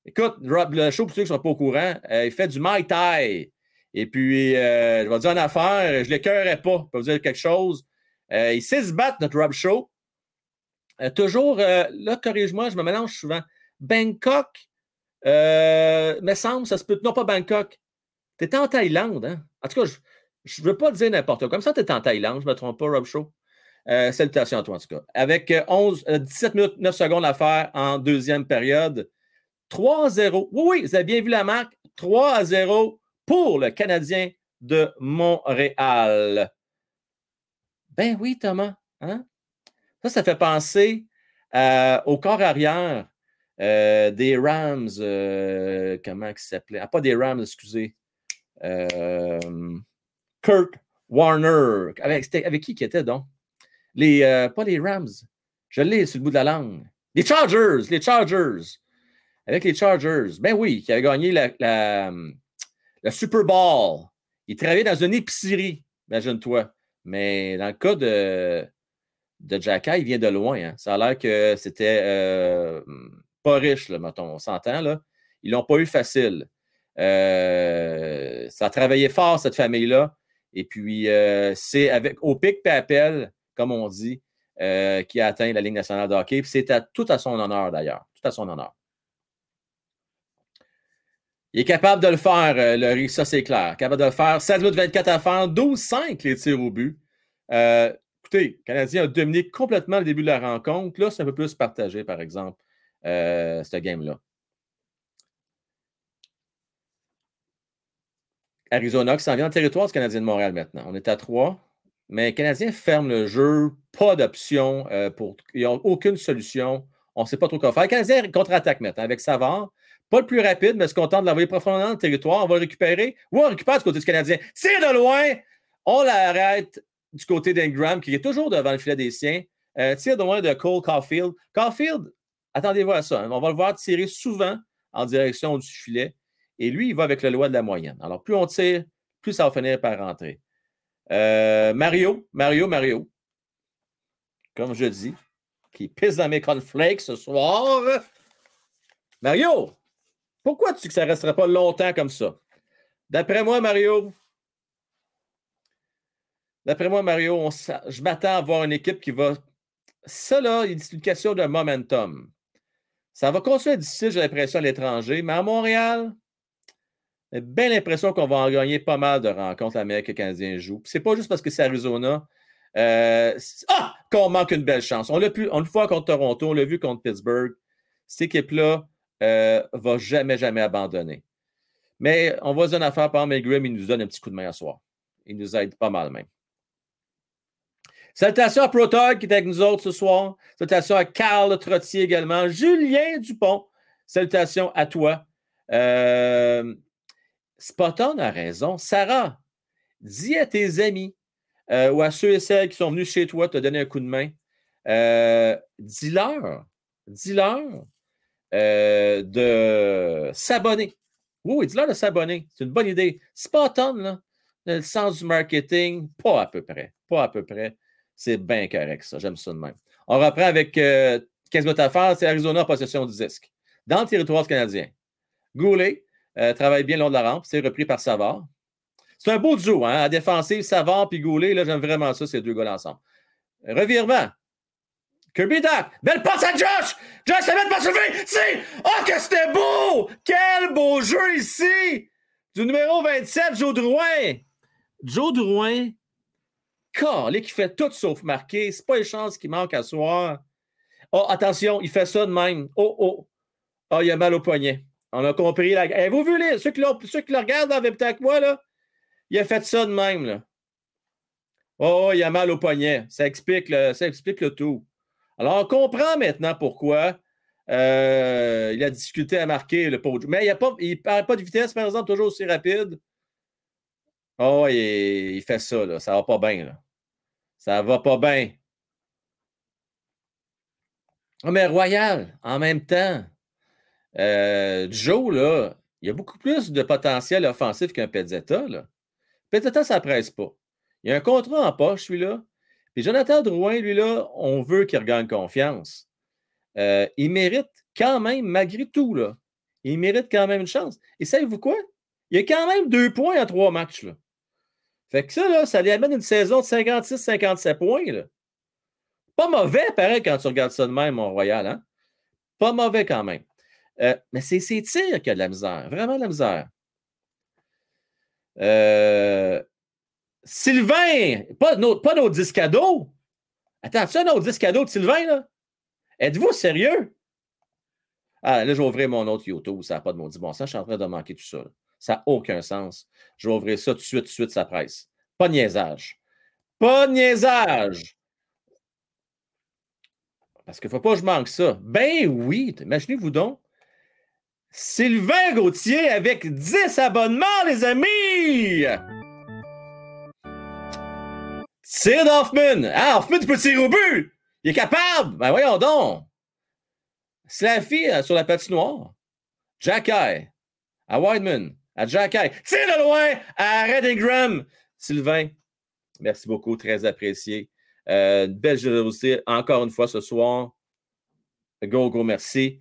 [SPEAKER 1] Écoute, Rob le Shaw, pour ceux qui ne sont pas au courant, euh, il fait du Mai Tai. Et puis, euh, je vais dire une affaire, je ne l'écœurerai pas pour vous dire quelque chose. Il sait se battre, notre Rob Shaw. Euh, toujours, euh, là, corrige-moi, je me mélange souvent. Bangkok, euh, me semble, ça se peut. Non, pas Bangkok. Tu étais en Thaïlande, hein? En tout cas, je ne veux pas dire n'importe quoi. Comme ça, tu es en Thaïlande, je ne me trompe pas, Rob Shaw. Euh, salutations à toi, en tout cas. Avec euh, 11, euh, 17 minutes, 9 secondes à faire en deuxième période. 3 0. Oui, oui, vous avez bien vu la marque. 3 à 0 pour le Canadien de Montréal. Ben oui, Thomas. Hein? Ça, ça fait penser euh, au corps arrière euh, des Rams. euh, comment il s'appelait? Ah, pas des Rams, excusez. Kurt Warner. Avec, avec qui qui était donc? Les, pas les Rams. Je l'ai sur le bout de la langue. Les Chargers. Les Chargers. Avec les Chargers. Ben oui, qui avait gagné la, la- le Super Bowl. Il travaillait dans une épicerie, imagine-toi. Mais dans le cas de, de Jacka, il vient de loin. hein. Ça a l'air que c'était euh, pas riche, mettons. On s'entend, là. Ils l'ont pas eu facile. Euh, ça a travaillé fort, cette famille-là. Et puis, euh, c'est avec au pic et appel, comme on dit, qui a atteint la Ligue nationale de hockey. C'est à- tout à son honneur, d'ailleurs. Tout à son honneur. Il est capable de le faire, Laurie, ça c'est clair. Capable de le faire. 16 minutes 24 à faire, 12-5 les tirs au but. Écoutez, le Canadien a dominé complètement le début de la rencontre. Là, c'est un peu plus partagé, par exemple, euh, ce game-là. Arizona qui s'en vient en territoire du Canadien de Montréal maintenant. On est à 3. Mais le Canadien ferme le jeu, pas d'option, euh, pour... ils n'ont aucune solution. On ne sait pas trop quoi faire. Le Canadien contre-attaque maintenant avec Savard. Pas le plus rapide, mais se content de l'envoyer profondément dans le territoire. On va le récupérer. Ou on récupère du côté du Canadien. C'est de loin. On l'arrête du côté d'Ingram, qui est toujours devant le filet des siens. Euh, tire de loin de Cole Caulfield. Caulfield, attendez-vous à ça. hein. On va le voir tirer souvent en direction du filet. Et lui, il va avec le loi de la moyenne. Alors, plus on tire, plus ça va finir par rentrer. Euh, Mario, Mario, Mario. Comme je dis, qui pisse dans mes cornflakes ce soir. Mario, pourquoi tu que ça ne restera pas longtemps comme ça? D'après moi, Mario, d'après moi, Mario, je m'attends à voir une équipe qui va. Ça, là, c'est une question de momentum. Ça va continuer à difficile, j'ai l'impression, à l'étranger, mais à Montréal, j'ai bien l'impression qu'on va en gagner pas mal de rencontres meilleure que les Canadiens jouent. C'est pas juste parce que c'est Arizona. euh, ah! Qu'on manque une belle chance. On l'a pu, on le voit contre Toronto, on l'a vu contre Pittsburgh. Cette équipe-là euh, va jamais, jamais abandonner. Mais on va se une affaire, par Milgram, il nous donne un petit coup de main à soir. Il nous aide pas mal même. Salutations à Protog qui est avec nous autres ce soir. Salutations à Carl Trottier également. Julien Dupont. Salutations à toi. Euh, Spotton a raison. Sarah, dis à tes amis euh, ou à ceux et celles qui sont venus chez toi te donner un coup de main, euh, dis-leur, dis-leur euh, de s'abonner. Oui, dis-leur de s'abonner. C'est une bonne idée. Spotton, là, dans le sens du marketing, pas à peu près. Pas à peu près. C'est bien correct, ça. J'aime ça de même. On reprend avec euh, 15 minutes à faire? C'est Arizona possession du disque. Dans le territoire canadien. Goulet euh, travaille bien long de la rampe. C'est repris par Savard. C'est un beau duo, hein? À défensive, Savard puis Goulet. Là, j'aime vraiment ça, ces deux gars ensemble. Revirement. Kirby Doc. Belle passe à Josh! Josh, ça met pas soulevé! C'est. Oh, que c'était beau! Quel beau jeu ici! Du numéro 27, Joe Drouin. Joe Drouin, calé qui fait tout sauf marquer. C'est pas les chances qui manquent à soir. Oh, attention, il fait ça de même. Oh, oh. Ah, il a mal au poignet. On a compris. La... Avez-vous vu ceux, qui ceux qui le regardent en même temps moi, là? Il a fait ça de même, là. Oh, il a mal au poignet. Ça explique le, ça explique le tout. Alors, on comprend maintenant pourquoi euh, il a discuté à marquer le pot. Mais il ne parle pas de vitesse, par exemple, toujours aussi rapide. Oh, il, il fait ça, là. Ça va pas bien, là. Ça va pas bien. Oh, mais Royal, en même temps, euh, Joe, là, il y a beaucoup plus de potentiel offensif qu'un Pezzetta. Là. Ça ne presse pas. Il y a un contrat en poche, celui-là. Jonathan Drouin, lui, là, on veut qu'il regagne confiance. Euh, il mérite quand même, malgré tout, là, il mérite quand même une chance. Et savez-vous quoi? Il y a quand même deux points en trois matchs. Fait que ça, là, ça lui amène une saison de 56-57 points. Pas mauvais, pareil, quand tu regardes ça de même, mon Royal. Hein? Pas mauvais quand même. Euh, mais c'est ses tirs qui a de la misère. Vraiment de la misère. Euh, Sylvain, pas, nos, pas nos disques cadeaux. Attends, tu as nos disques cadeaux de Sylvain, là? Êtes-vous sérieux? Ah, là, je vais ouvrir mon autre YouTube. Ça n'a pas de maudit bon sens. Je suis en train de manquer tout ça. Ça n'a aucun sens. Je vais ouvrir ça tout de suite, tout de suite, ça presse. Pas de niaisage. Pas de niaisage. Parce qu'il ne faut pas que je manque ça. Ben oui, imaginez-vous donc. Sylvain Gauthier avec 10 abonnements, les amis! Sid Hoffman! Ah, Hoffman, tu peux tirer au but! Il est capable! Ben voyons donc! Slaffy euh, sur la patinoire. Jack Eye. À Wideman. À Jack. Tire de loin à Red Ingram. Sylvain, merci beaucoup, très apprécié. Euh, belle générosité encore une fois ce soir. Go, go, merci.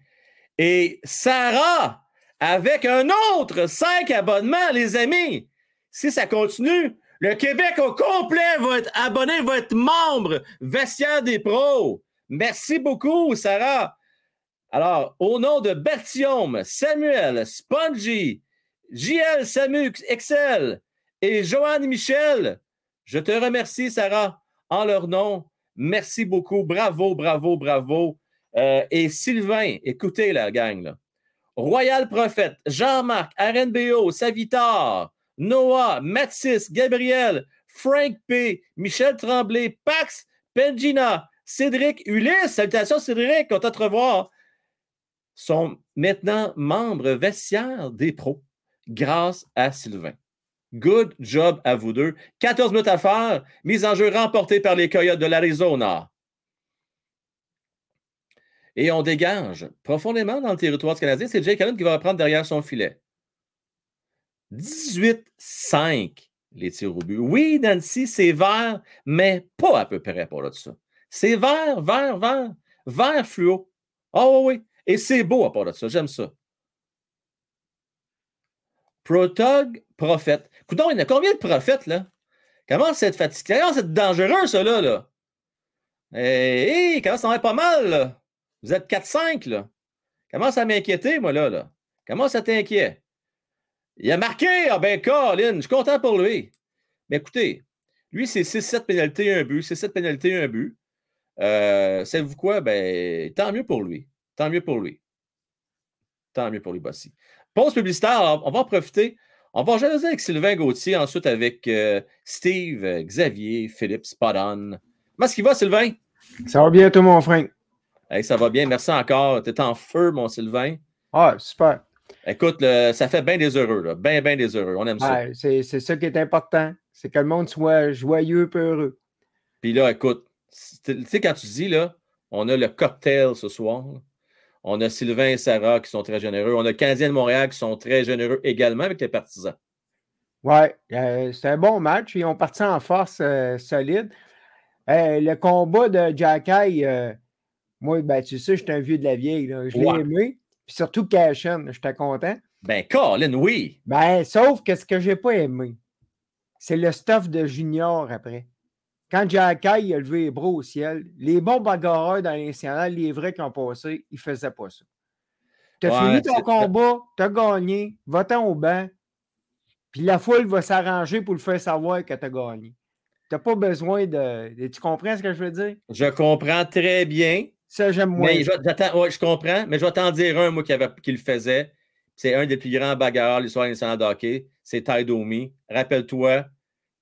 [SPEAKER 1] Et Sarah, avec un autre 5 abonnements, les amis. Si ça continue, le Québec au complet va être abonné, va être membre vestiaire des pros. Merci beaucoup, Sarah. Alors, au nom de Bertium, Samuel, Spongy, JL Samux, Excel et Joanne Michel, je te remercie, Sarah, en leur nom. Merci beaucoup. Bravo, bravo, bravo. Euh, et Sylvain, écoutez la gang. Royal Prophète, Jean-Marc, RNBO, Savitar, Noah, Mathis, Gabriel, Frank P., Michel Tremblay, Pax, Pengina, Cédric, Ulysse, salutations Cédric, content de te revoir, sont maintenant membres vestiaires des pros grâce à Sylvain. Good job à vous deux. 14 minutes à faire. Mise en jeu remportée par les Coyotes de l'Arizona. Et on dégage profondément dans le territoire canadien. C'est Jake Allen qui va reprendre derrière son filet. 18-5 les tirs au but. Oui, Nancy, c'est vert, mais pas à peu près pour là de ça. C'est vert, vert, vert, vert fluo. Oh oui, et c'est beau à part de ça. J'aime ça. Protog, prophète. Coudon, il y en a combien de prophètes, là? Comment c'est fatigué? Comment c'est dangereux, ça, là? là? Hé, hey, comment ça va pas mal, là? Vous êtes 4-5, là. Comment ça m'inquiéter, moi, là, là? Comment ça t'inquiète? Il a marqué! Ah ben, Colin, je suis content pour lui. Mais écoutez, lui, c'est 6-7 pénalités, un but. 6-7 pénalités, un but. Euh, Savez-vous quoi? Ben, tant mieux pour lui. Tant mieux pour lui. Tant mieux pour lui, Bossy. Pause publicitaire, on va en profiter. On va jaser avec Sylvain Gauthier, ensuite avec euh, Steve, euh, Xavier, Philippe, Spadon. Comment est-ce qu'il va, Sylvain?
[SPEAKER 9] Ça va bien, tout mon frère?
[SPEAKER 1] ça va bien, merci encore. Tu es en feu, mon Sylvain.
[SPEAKER 9] Ah, super.
[SPEAKER 1] Écoute, ça fait bien des heureux, là. Bien, bien des heureux. On aime ça.
[SPEAKER 9] c'est ça qui est important. C'est que le monde soit joyeux et heureux.
[SPEAKER 1] Puis là, écoute, tu sais, quand tu dis, là, on a le cocktail ce soir. On a Sylvain et Sarah qui sont très généreux. On a Canadien de Montréal qui sont très généreux également avec les partisans.
[SPEAKER 9] Oui, euh, c'est un bon match. Ils ont parti en force euh, solide. Euh, le combat de Jacky, moi, ben, tu sais, je suis un vieux de la vieille. Je l'ai aimé. Puis surtout Cashen, j'étais content.
[SPEAKER 1] Ben, Colin, oui.
[SPEAKER 9] Ben, sauf que ce que j'ai pas aimé, c'est le stuff de Junior après. Quand Jack a levé les bras au ciel, les bons bagarreurs dans l'international, les vrais qui ont passé, ils ne faisaient pas ça. Tu as fini ton combat, tu as gagné, va-t'en au banc, puis la foule va s'arranger pour le faire savoir que tu as gagné. Tu n'as pas besoin de. Tu comprends ce que je veux dire?
[SPEAKER 1] Je comprends très bien.
[SPEAKER 9] Ça, j'aime moins.
[SPEAKER 1] Mais je, je comprends, mais je vais t'en dire un, moi, qui, avait, qui le faisait. C'est un des plus grands bagarreurs de l'histoire nationale de hockey. C'est Ty Domi. Rappelle-toi,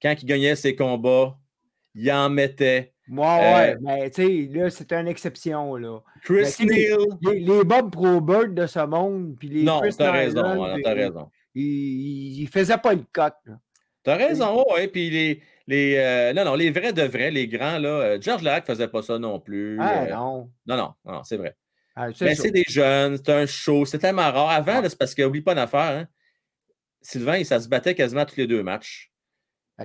[SPEAKER 1] quand il gagnait ses combats, il en mettait.
[SPEAKER 9] Ouais, ouais,
[SPEAKER 1] Euh,
[SPEAKER 9] mais tu sais, là, c'est une exception, là.
[SPEAKER 1] Chris
[SPEAKER 9] Mais,
[SPEAKER 1] Neal.
[SPEAKER 9] les, les Bob Probert de ce monde, puis les
[SPEAKER 1] Non, t'as raison, t'as raison.
[SPEAKER 9] Ils, ils faisaient pas le cote, là.
[SPEAKER 1] T'as raison, ouais, puis les. les euh, non, non, les vrais de vrais, les grands, là. euh, George Larac faisait pas ça non plus.
[SPEAKER 9] Ah,
[SPEAKER 1] euh,
[SPEAKER 9] non.
[SPEAKER 1] non, non, non, c'est vrai.
[SPEAKER 9] Ah,
[SPEAKER 1] Mais c'est des jeunes, c'est un show, c'est tellement rare. Avant, là, c'est parce qu'oublie pas d'affaire, hein. Sylvain, ça se battait quasiment tous les deux matchs.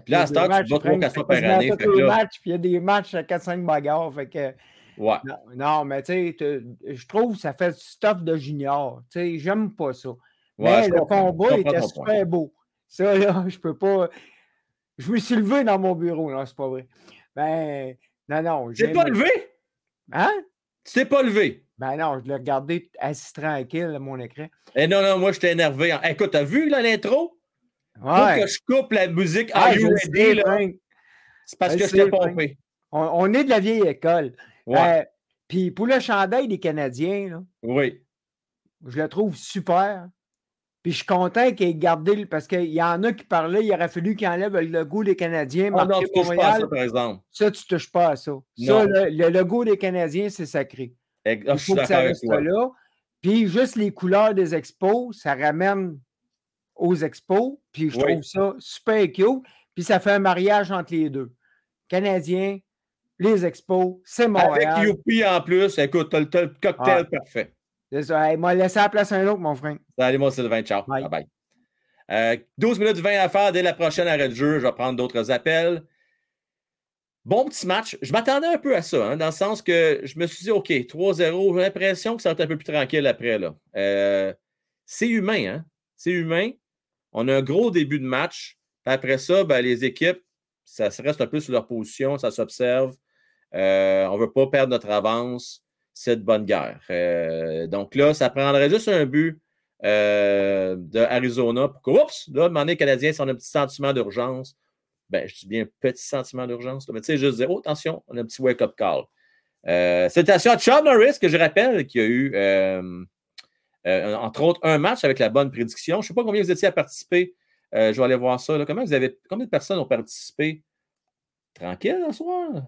[SPEAKER 1] Là, à
[SPEAKER 9] deux
[SPEAKER 1] tu
[SPEAKER 9] prennent
[SPEAKER 1] quatre fois par année.
[SPEAKER 9] tous
[SPEAKER 1] fait que
[SPEAKER 9] les
[SPEAKER 1] là,
[SPEAKER 9] matchs, puis il y a des matchs à 4-5 bagarres. Fait que,
[SPEAKER 1] ouais.
[SPEAKER 9] non, non, mais tu sais, je trouve que ça fait du stuff de junior. Tu sais, j'aime pas ça.
[SPEAKER 1] Ouais,
[SPEAKER 9] mais le combat était super beau. Ça, là, je peux pas. Je me suis levé dans mon bureau, non, c'est pas vrai. Ben, non, non.
[SPEAKER 1] Tu t'es pas levé?
[SPEAKER 9] Hein?
[SPEAKER 1] Tu t'es pas levé?
[SPEAKER 9] Ben non, je l'ai regardé assis tranquille à mon écran.
[SPEAKER 1] Eh non, non, moi, j'étais énervé. Écoute, t'as vu l'intro?
[SPEAKER 9] Ouais.
[SPEAKER 1] que je coupe la musique
[SPEAKER 9] Ah, je.
[SPEAKER 1] C'est parce
[SPEAKER 9] Je
[SPEAKER 1] que
[SPEAKER 9] sais, Frank.
[SPEAKER 1] pompé.
[SPEAKER 9] On, on est de la vieille école.
[SPEAKER 1] Ouais,
[SPEAKER 9] Euh, Puis pour le chandail des Canadiens, là,
[SPEAKER 1] oui.
[SPEAKER 9] je le trouve super. Puis je suis content qu'il ait gardé, parce qu'il y en a qui parlaient, il aurait fallu qu'il enlève le logo des Canadiens,
[SPEAKER 1] Oh non, tu touches pas à ça, par exemple.
[SPEAKER 9] Ça, tu touches pas à ça. Ça, le, le logo des Canadiens, c'est sacré.
[SPEAKER 1] Eh, ah,
[SPEAKER 9] Il
[SPEAKER 1] je suis
[SPEAKER 9] faut que ça reste là. Puis juste les couleurs des expos, ça ramène aux expos. Puis je
[SPEAKER 1] Oui.
[SPEAKER 9] trouve ça super cute. Puis ça fait un mariage entre les deux. Canadiens, les expos, c'est Montréal.
[SPEAKER 1] Avec Youpi en plus, écoute, t'as le, cocktail parfait.
[SPEAKER 9] C'est ça. Hey, m'a laissé la place à un autre, mon frère.
[SPEAKER 1] Allez, moi, Sylvain, ciao.
[SPEAKER 9] Bye.
[SPEAKER 1] Bye bye. Euh, 12 minutes 20 à faire dès la prochaine arrêt de jeu. Je vais prendre d'autres appels. Bon petit match. Je m'attendais un peu à ça, hein, dans le sens que je me suis dit, OK, 3-0, j'ai l'impression que ça va être un peu plus tranquille après. Là. Euh, c'est humain, hein? C'est humain. On a un gros début de match. Après ça, ben, les équipes, ça se reste un peu sur leur position, ça s'observe. Euh, on ne veut pas perdre notre avance. C'est de bonne guerre. Euh, donc là, ça prendrait juste un but euh, de pour que, oups, là, demander les Canadiens si on a un petit sentiment d'urgence. Ben, je dis bien petit sentiment d'urgence, mais tu sais, juste dire, oh, attention, on a un petit wake-up call. Euh, salutations à Chuck Norris, que je rappelle, qui a eu, euh, euh, entre autres, un match avec la bonne prédiction. Je ne sais pas combien vous étiez à participer. Euh, je vais aller voir ça. Comment vous avez, combien de personnes ont participé? Tranquille, ce soir?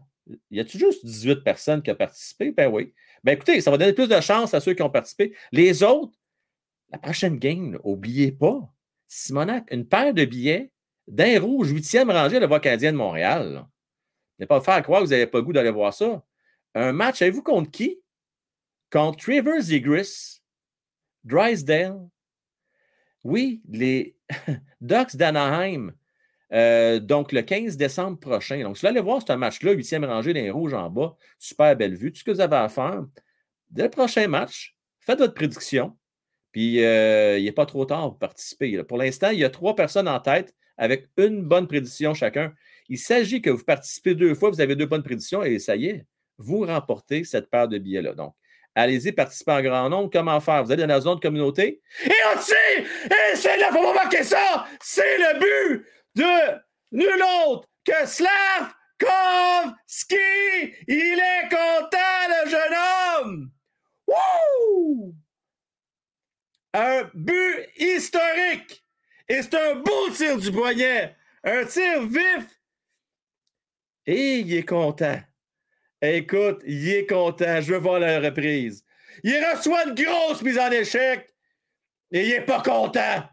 [SPEAKER 1] Y a-tu juste 18 personnes qui ont participé? Ben oui. Ben écoutez, ça va donner plus de chance à ceux qui ont participé. Les autres, la prochaine game, là, oubliez pas, Simonac, une paire de billets d'un rouge, huitième rangée de la Voix canadienne de Montréal. Ne pas faire croire que vous n'avez pas le goût d'aller voir ça. Un match, savez-vous contre qui? Contre Trevor Zegris, Drysdale. Oui, les Ducks d'Anaheim. Euh, donc, le 15 décembre prochain. Donc, si vous allez voir ce match-là, huitième rangée d'un rouge en bas, super belle vue. Tout ce que vous avez à faire, dès le prochain match, faites votre prédiction. Puis, euh, il n'est pas trop tard pour participer. Pour l'instant, il y a trois personnes en tête avec une bonne prédiction chacun. Il s'agit que vous participez deux fois, vous avez deux bonnes prédictions et ça y est, vous remportez cette paire de billets-là. Donc, allez-y, participez en grand nombre. Comment faire? Vous allez dans la zone de communauté? Et on tire! Et c'est là, faut pas marquer ça! C'est le but de nul autre que Slavkovski! Il est content, le jeune homme! Wouh! Un but historique! Et c'est un beau tir du poignet! Un tir vif! Et il est content. Écoute, il est content. Je veux voir la reprise. Il reçoit une grosse mise en échec et il n'est pas content.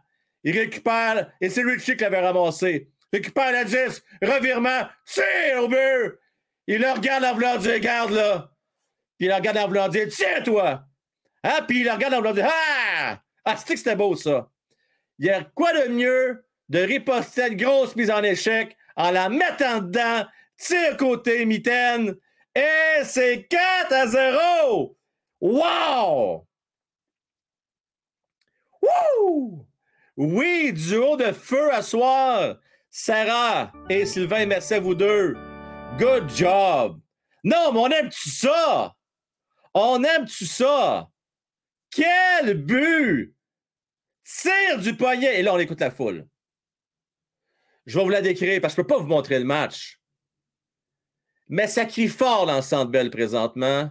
[SPEAKER 1] Il récupère, et c'est Richie qui l'avait ramassé. Récupère la 10, revirement, tire au but. Il le regarde en voulant dire, garde là. Puis il le regarde en voulant dire, tiens-toi. Hein? Puis il le regarde en voulant dire, ah! Ah, c'est que c'était beau ça? Il y a quoi de mieux de riposter une grosse mise en échec en la mettant dedans, tir côté, mitaine, et c'est 4 à 0! Wow! Wouh! Oui, duo de feu à soir. Sarah et Sylvain, merci à vous deux. Good job. Non, mais on aime-tu ça? On aime-tu ça? Quel but! Tire du poignet. Et là, on écoute la foule. Je vais vous la décrire parce que je ne peux pas vous montrer le match. Mais ça crie fort dans le centre belle présentement.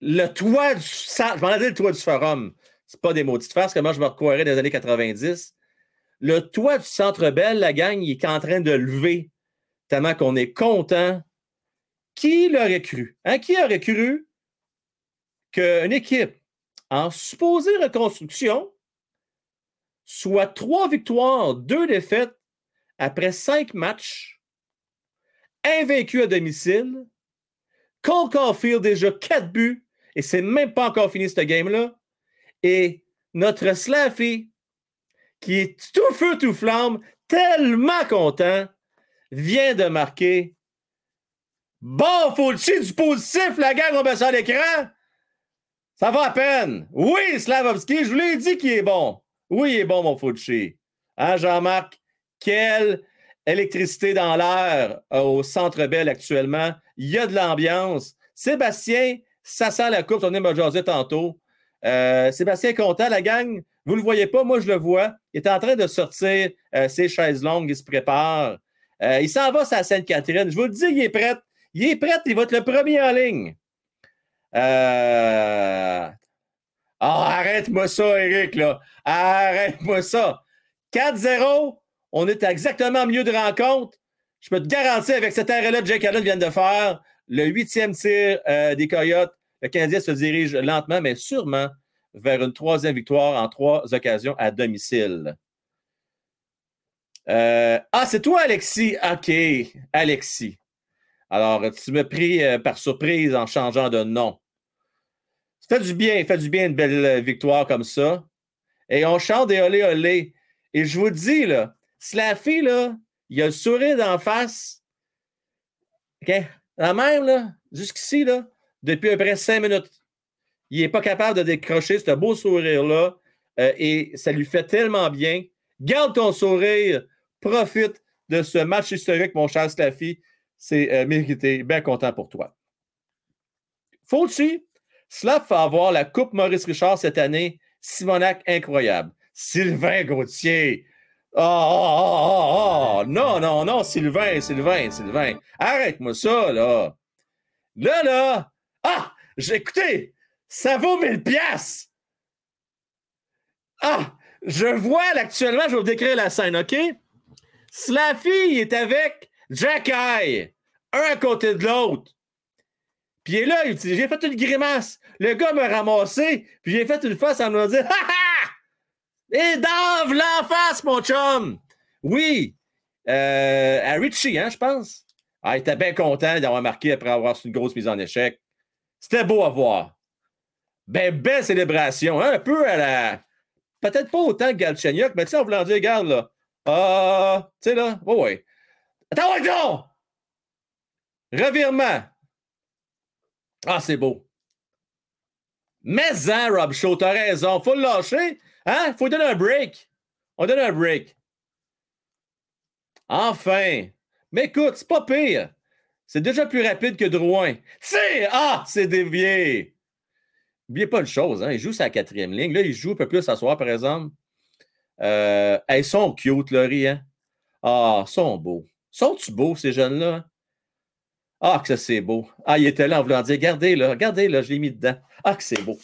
[SPEAKER 1] Le toit du centre, je m'en ai dit le toit du forum. C'est pas des maudites farces moi je me recouerais des années 90. Le toit du centre belle, la gang, il est en train de lever tellement qu'on est content. Qui l'aurait cru? Hein? Qui aurait cru qu'une équipe en supposée reconstruction soit trois victoires, deux défaites après cinq matchs, invaincu à domicile, Cole Caulfield déjà quatre buts, et c'est même pas encore fini ce game-là, et notre Slaffy, qui est tout feu, tout flamme, tellement content, vient de marquer. Bon, faut du positif, la gang, on met ça à l'écran. Ça va à peine. Oui, Slavovski, je vous l'ai dit qu'il est bon. Oui, il est bon, mon Fauci. Hein, Jean-Marc? Quelle électricité dans l'air euh, au Centre Bell actuellement. Il y a de l'ambiance. Sébastien, ça sent la coupe. On est me tantôt. Euh, Sébastien est content, la gang. Vous ne le voyez pas, moi je le vois. Il est en train de sortir euh, ses chaises longues, il se prépare. Il s'en va à Sainte-Catherine. Je vous le dis, il est prêt. Il est prêt, il va être le premier en ligne. Oh, arrête-moi ça, Eric, là. Arrête-moi ça. 4-0, on est exactement au milieu de rencontre. Je peux te garantir, avec cet arrêt-là que Jake Allen vient de faire, le huitième tir euh, des Coyotes, le Canadien se dirige lentement, mais sûrement vers une troisième victoire en trois occasions à domicile. Euh, ah, c'est toi, Alexis. OK, Alexis. Alors, tu m'as pris euh, par surprise en changeant de nom. Ça fait du bien, fait du bien une belle victoire comme ça. Et on chante des olé olé. Et je vous dis, là, Slaffy, là, il a le sourire d'en face. OK? La même, là, jusqu'ici, là, depuis à peu près cinq minutes. Il n'est pas capable de décrocher ce beau sourire-là. euh, et ça lui fait tellement bien. Garde ton sourire. Profite de ce match historique, mon cher Slaffy. C'est euh, mérité. Bien content pour toi. Fauci, Slav va avoir la Coupe Maurice Richard cette année. Simonac, incroyable. Sylvain Gauthier. Oh, oh, oh, oh. Non, non, non, Sylvain, Sylvain, Sylvain. Arrête-moi ça, là. Là, là. Ah, j'ai écouté. Ça vaut 1000 piastres. Ah, je vois actuellement, je vais vous décrire la scène, OK? Slaffy est avec Jack Eye, un à côté de l'autre. Puis là, il dit, j'ai fait une grimace. Le gars m'a ramassé, puis j'ai fait une face en me Ha ha! Et dans l'en face, mon chum! Oui, euh, à Richie, hein, je pense. Ah, il était bien content d'avoir marqué après avoir une grosse mise en échec. C'était beau à voir. Ben, belle célébration, hein, un peu à la. Peut-être pas autant que Galchenyuk, mais tu sais, en dire, regarde, là. Ah, tu sais, là, ouais, ouais. Attends, ouais! Revirement. Ah, c'est beau. Mais, hein, Rob Shaw, t'as raison. Faut le lâcher. Hein? Faut donner un break. On donne un break. Enfin. Mais écoute, c'est pas pire. C'est déjà plus rapide que Drouin. Tire! Ah, c'est dévié. N'oubliez pas une chose, hein, il joue sa quatrième ligne. Là, il joue un peu plus à soir, par exemple. Euh, elles sont cute, Laurie, hein? Ah, sont beaux. Sont-tu beaux, ces jeunes-là? Ah, que c'est beau. Ah, il était là en voulant dire, regardez, là, regardez, là, je l'ai mis dedans. Ah, que c'est beau.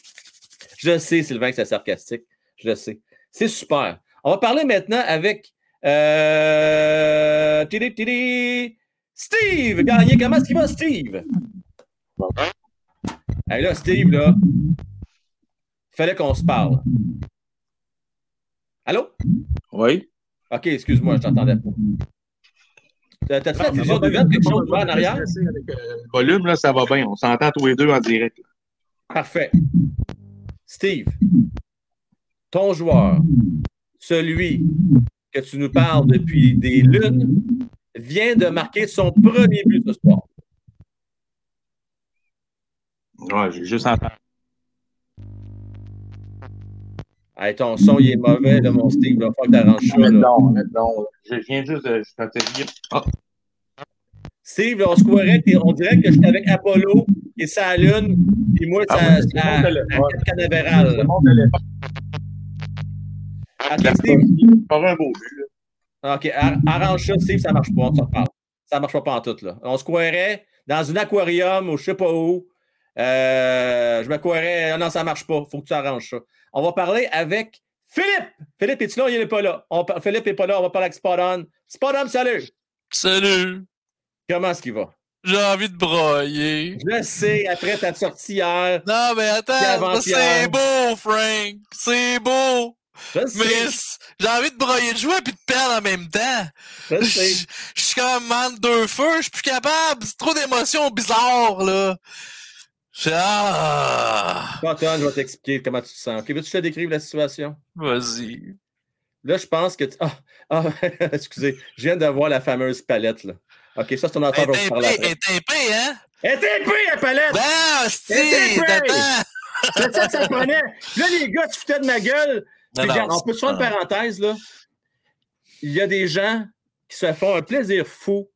[SPEAKER 1] Je sais, Sylvain, que c'est sarcastique. Je le sais. C'est super. On va parler maintenant avec euh, tidi, Steve Gagné. Comment est-ce qu'il va, Steve? Hey, là, Steve, là, il fallait qu'on se parle. Allô?
[SPEAKER 10] Oui.
[SPEAKER 1] OK, excuse-moi, je t'entendais pas. T'as- T'as-tu la fusion de vente, quelque chose en arrière?
[SPEAKER 10] Avec euh, le volume, là, ça va bien. On s'entend tous les deux en direct.
[SPEAKER 1] Parfait. Steve, ton joueur, celui que tu nous parles depuis des lunes, vient de marquer son premier but ce soir.
[SPEAKER 10] Ouais, j'ai juste entendu.
[SPEAKER 1] Hey, ton son, il est mauvais, là, mon Steve. Il va falloir que tu arranges ça.
[SPEAKER 10] Arrête donc. Je viens juste de. Je. Ah,
[SPEAKER 1] Steve, on se croirait on dirait que j'étais avec Apollo et sa lune, puis moi,
[SPEAKER 10] Ah
[SPEAKER 1] ça,
[SPEAKER 10] oui, mon téléphone.
[SPEAKER 1] OK, Steve.
[SPEAKER 10] Pas un beau but. là.
[SPEAKER 1] OK, ar- arrange ça, Steve, ça marche pas, on s'en reparle. Ça marche pas en tout, là. On se croirait dans un aquarium ou je sais pas où. Euh, je me croirais, ah non, ça marche pas, faut que tu arranges ça. On va parler avec Philippe. Philippe, es-tu là? Il n'est pas là. On Philippe n'est pas là, on va parler avec Spot On. Spot On, salut!
[SPEAKER 11] Salut!
[SPEAKER 1] Comment est-ce qu'il va?
[SPEAKER 11] J'ai envie de broyer.
[SPEAKER 1] Je sais, après ta sortie hier.
[SPEAKER 11] Non, mais attends, c'est beau, Frank. C'est beau. Mais j'ai envie de broyer de jouer puis de perdre en même temps.
[SPEAKER 1] Je
[SPEAKER 11] suis comme man deux feux, je suis plus capable. C'est trop d'émotions bizarres, là. Je ah,
[SPEAKER 1] Antoine, je vais t'expliquer comment tu te sens. OK, veux-tu que je te décrive la situation?
[SPEAKER 11] vas-y.
[SPEAKER 1] Là, je pense que tu... Ah, ah, excusez, je viens de voir la fameuse palette, là. OK, ça, c'est ton affaire,
[SPEAKER 11] Elle est épée, elle est épée, hein?
[SPEAKER 1] Elle est épée, la palette!
[SPEAKER 11] Ben, si.
[SPEAKER 1] C'est ça que ça prenait. Là, les gars, tu foutais de ma gueule.
[SPEAKER 11] Non, non,
[SPEAKER 1] on peut se faire une parenthèse, là. Il y a des gens qui se font un plaisir fou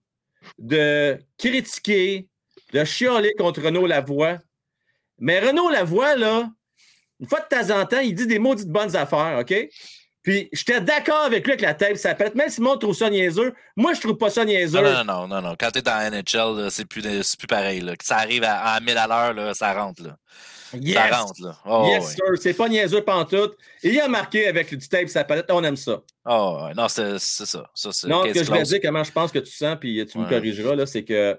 [SPEAKER 1] de critiquer, de chialer contre Renaud Lavoie. Mais Renaud Lavoie, là, une fois de temps en temps, il dit des maudites bonnes affaires, OK? Puis, j'étais d'accord avec lui avec la tête, ça pète. Même si le monde trouve ça niaiseux, moi, je trouve pas ça niaiseux.
[SPEAKER 11] Non, non, non, non, non. Quand t'es dans la NHL, c'est plus, plus pareil. Là. Ça arrive à, à 1000 à l'heure, ça rentre. Là.
[SPEAKER 1] Yes!
[SPEAKER 11] Ça rentre. Là. Oh,
[SPEAKER 1] yes, sir. C'est pas niaiseux pantoute. Et il a marqué avec du tape sa palette. On aime ça.
[SPEAKER 11] Oh. Non, c'est ça.
[SPEAKER 1] Non, ce que je voulais dire, comment je pense que tu sens, puis tu me
[SPEAKER 11] Ouais.
[SPEAKER 1] corrigeras, là, c'est que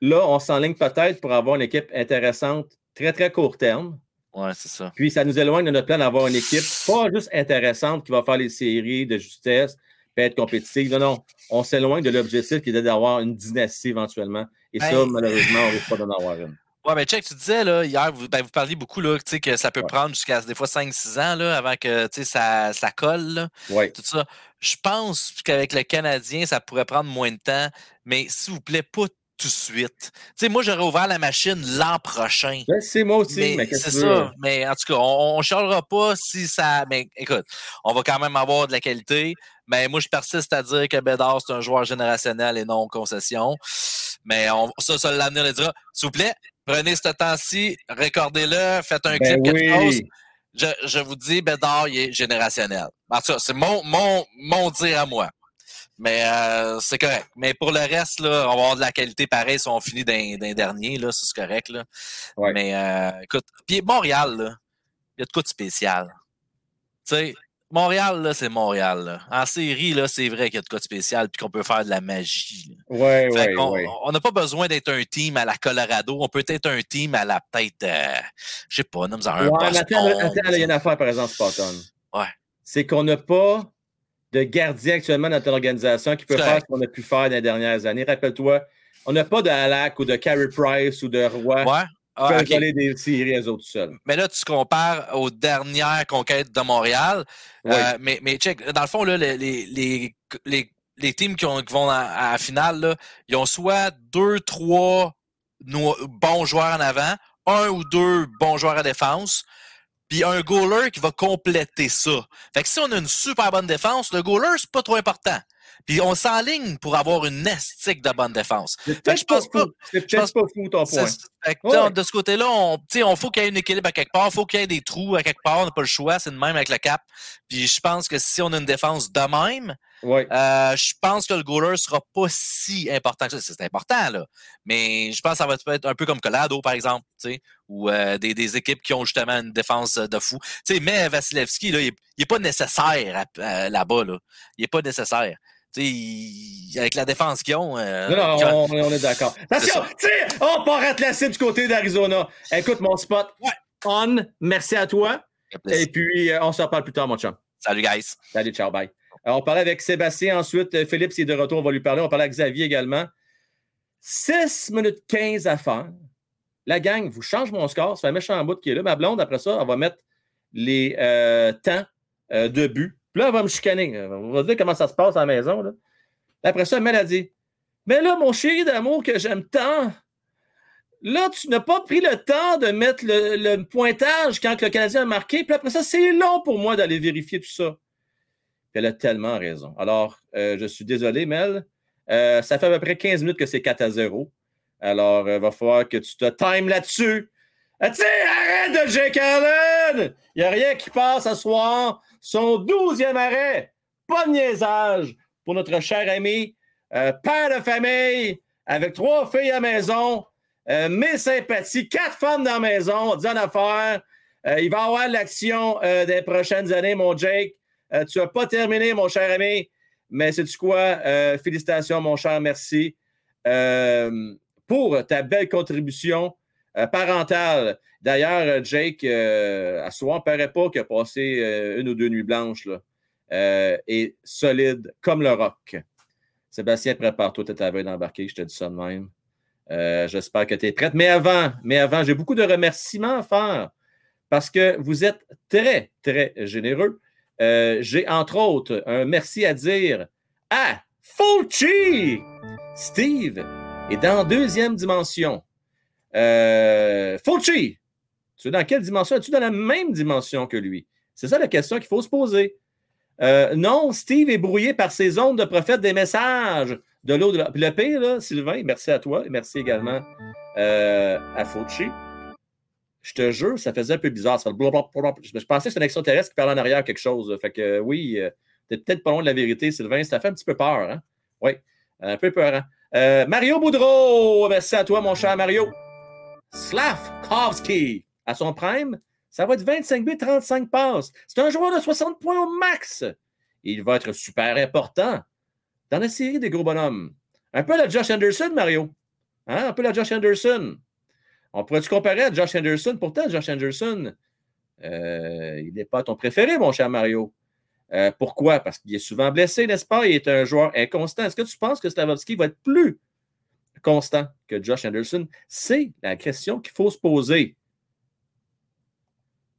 [SPEAKER 1] là, on s'enligne peut-être pour avoir une équipe intéressante, très, très court terme.
[SPEAKER 11] Ouais, c'est ça.
[SPEAKER 1] Puis ça nous éloigne de notre plan d'avoir une équipe pas juste intéressante qui va faire les séries de justesse, puis être compétitive. Non, non. On s'éloigne de l'objectif qui est d'avoir une dynastie éventuellement. Et ça, malheureusement, on ne risque pas d'en avoir une.
[SPEAKER 11] Ouais, mais check, tu disais là, hier, vous, ben, vous parliez beaucoup là, tu sais, que ça peut
[SPEAKER 1] Ouais.
[SPEAKER 11] prendre jusqu'à des fois 5-6 ans là, avant que tu sais, ça, ça colle. Là,
[SPEAKER 1] Oui.
[SPEAKER 11] tout ça. Je pense qu'avec le Canadien, ça pourrait prendre moins de temps, mais s'il vous plaît, pas tout de suite. Tu sais, moi, j'aurais ouvert la machine l'an prochain.
[SPEAKER 1] C'est moi aussi, mais,
[SPEAKER 11] Mais
[SPEAKER 1] qu'est-ce
[SPEAKER 11] c'est ça. Mais en tout cas, on ne chialera pas si ça. Mais écoute, on va quand même avoir de la qualité. Mais moi, je persiste à dire que Bédard, c'est un joueur générationnel et non concession. Mais on, ça, ça, l'avenir le dira. S'il vous plaît, prenez ce temps-ci, recordez-le, faites un
[SPEAKER 1] Ben
[SPEAKER 11] clip, quelque
[SPEAKER 1] oui.
[SPEAKER 11] chose. Je, je vous dis, Bédard, il est générationnel. C'est mon, mon, mon dire à moi. Mais euh, c'est correct. Mais pour le reste, là, on va avoir de la qualité pareil si on finit d'un d'un dernier, là, c'est correct. Là.
[SPEAKER 1] Ouais.
[SPEAKER 11] Mais euh, écoute, puis Montréal, là, il y a de quoi de spécial. Tu sais, Montréal, là, c'est Montréal. là. En série, là, c'est vrai qu'il y a de quoi de spécial puis qu'on peut faire de la magie. qu'on-
[SPEAKER 1] oui.
[SPEAKER 11] On n'a pas besoin d'être un team à la Colorado. On peut être un team à la peut-être, euh, je sais pas, nomme-en un
[SPEAKER 1] Ouais, attends,
[SPEAKER 11] Boston.
[SPEAKER 1] attends, il y a une affaire, par exemple, Spartan.
[SPEAKER 11] Ouais.
[SPEAKER 1] C'est qu'on n'a pas de gardien actuellement dans notre organisation qui peut faire ce qu'on a pu faire dans les dernières années. Rappelle-toi, on n'a pas de Halak ou de Carey Price ou de Roy
[SPEAKER 11] Ouais. Ah,
[SPEAKER 1] peuvent
[SPEAKER 11] ok.
[SPEAKER 1] voler des séries eux autres seuls.
[SPEAKER 11] Mais là, tu compares aux dernières conquêtes de Montréal.
[SPEAKER 1] Oui.
[SPEAKER 11] Euh, mais, mais check, dans le fond, là, les, les, les, les, teams qui, ont- qui vont à, à la finale, là, ils ont soit deux, trois no- bons joueurs en avant, un ou deux bons joueurs à défense, puis un goaler qui va compléter ça. Fait que si on a une super bonne défense, le goaler, c'est pas trop important. Puis on s'enligne pour avoir une estique de bonne défense.
[SPEAKER 1] C'est peut-être
[SPEAKER 11] je
[SPEAKER 1] pas
[SPEAKER 11] pense pas. pense
[SPEAKER 1] peut-être pas fou ton point.
[SPEAKER 11] c'est- fait que,
[SPEAKER 1] Ouais.
[SPEAKER 11] t'sais, De ce côté-là, on, on faut qu'il y ait un équilibre à quelque part, il faut qu'il y ait des trous à quelque part, on n'a pas le choix, c'est de même avec le cap. Puis je pense que si on a une défense de même, euh, je pense que le goaler sera pas si important que ça. C'est important, là. Mais je pense que ça va être un peu comme Colado, par exemple, ou euh, des, des équipes qui ont justement une défense de fou. Mais Vasilevski, là, il n'est pas nécessaire là-bas, là. Il n'est pas nécessaire. Avec la défense qu'ils ont. euh,
[SPEAKER 1] Non, non, on, on est d'accord. Attention, sais, on part Atlassier du côté d'Arizona. Écoute, mon spot, on, merci à toi. Et puis, euh, on se reparle plus tard, mon chum.
[SPEAKER 11] Salut, guys.
[SPEAKER 1] Salut, ciao, bye. Alors, on parlait avec Sébastien ensuite. euh, Philippe, s'il est de retour, on va lui parler. On parlait avec Xavier également. 6 minutes 15 à faire. La gang, vous changez mon score. Ça fait un méchant bout qui est là. Ma blonde, après ça, elle va mettre les euh, temps euh, de but. Puis là, elle va me chicaner. On va dire comment ça se passe à la maison. Là. Après ça, elle a dit Mais là, mon chéri d'amour que j'aime tant, là, tu n'as pas pris le temps de mettre le, pointage quand le Canadien a marqué. Puis après ça, c'est long pour moi d'aller vérifier tout ça. Puis elle a tellement raison. Alors, euh, je suis désolé, Mel. Euh, ça fait à peu près 15 minutes que c'est 4 à 0. Alors, il va falloir que tu te times là-dessus. Tu arrête de Jake Allen! Il n'y a rien qui passe ce soir. Son 12e arrêt. Pas de niaisage pour notre cher ami, euh, père de famille, avec trois filles à la maison, euh, mes sympathies, quatre femmes dans la maison, dis en affaire. Euh, il va avoir l'action euh, des prochaines années, mon Jake. Tu n'as pas terminé, mon cher ami, mais c'est tu quoi? Félicitations, mon cher, merci. pour ta belle contribution euh, parentale. D'ailleurs, euh, Jake, euh, à soir, ne paraît pas qu'il a passé une ou deux nuits blanches. Là, et solide comme le roc. Sébastien, prépare-toi, tu veille d'embarquer, je te dis ça de même. J'espère que tu es prête. Mais avant, mais avant, j'ai beaucoup de remerciements à faire parce que vous êtes très, très généreux. J'ai entre autres un merci à dire à Fulci! Steve est dans deuxième dimension. Euh, Fulci, tu es dans quelle dimension? Es-tu dans la même dimension que lui? C'est ça la question qu'il faut se poser. Euh, non, Steve est brouillé par ses ondes de prophète des messages de l'eau. De la... Le pire, Sylvain, merci à toi et merci également euh, à Fauci. Je te jure, ça faisait un peu bizarre. Ça. Je pensais que c'était un extraterrestre qui parlait en arrière quelque chose. Fait que euh, oui, t'es peut-être pas loin de la vérité, Sylvain. Ça fait un petit peu peur. Hein? Oui, un peu peur. Hein? Mario Boudreau, merci à toi, mon cher Mario. Slavkovski, à son prime, ça va être 25 buts, 35 passes. C'est un joueur de 60 points au max. Il va être super important dans la série des gros bonhommes. Un peu la Josh Anderson, Mario. Hein? Un peu la Josh Anderson. On pourrait-tu comparer à Josh Anderson? Pourtant, Josh Anderson, euh, il n'est pas ton préféré, mon cher Mario. Euh, pourquoi? Parce qu'il est souvent blessé, n'est-ce pas? Il est un joueur inconstant. Est-ce que tu penses que Stavovski va être plus constant que Josh Anderson? C'est la question qu'il faut se poser.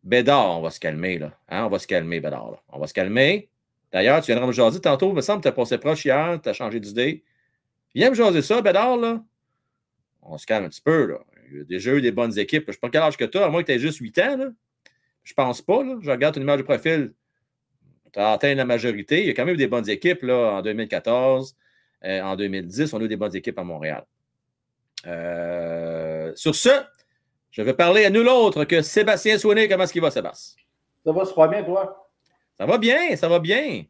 [SPEAKER 1] Bédard, on va se calmer, là. Hein? On va se calmer, Bédard. On va se calmer. D'ailleurs, tu viendras me jaser tantôt. Il me semble que tu as passé proche hier, tu as changé d'idée. Viens me jaser ça, Bédard, là. On se calme un petit peu, là. Il y a déjà eu des bonnes équipes. Je ne sais pas quel âge que tu as, à moins que tu aies juste 8 ans, là. Je pense pas, là. Je regarde ton image de profil. Tu as atteint la majorité. Il y a quand même eu des bonnes équipes, là, en 2014. Euh, en 2010, on a eu des bonnes équipes à Montréal. Euh, sur ce, je vais parler à nul autre que Sébastien Soigné. Comment est-ce qu'il va, Sébastien?
[SPEAKER 12] Ça va super bien, toi?
[SPEAKER 1] Ça va bien, ça va bien.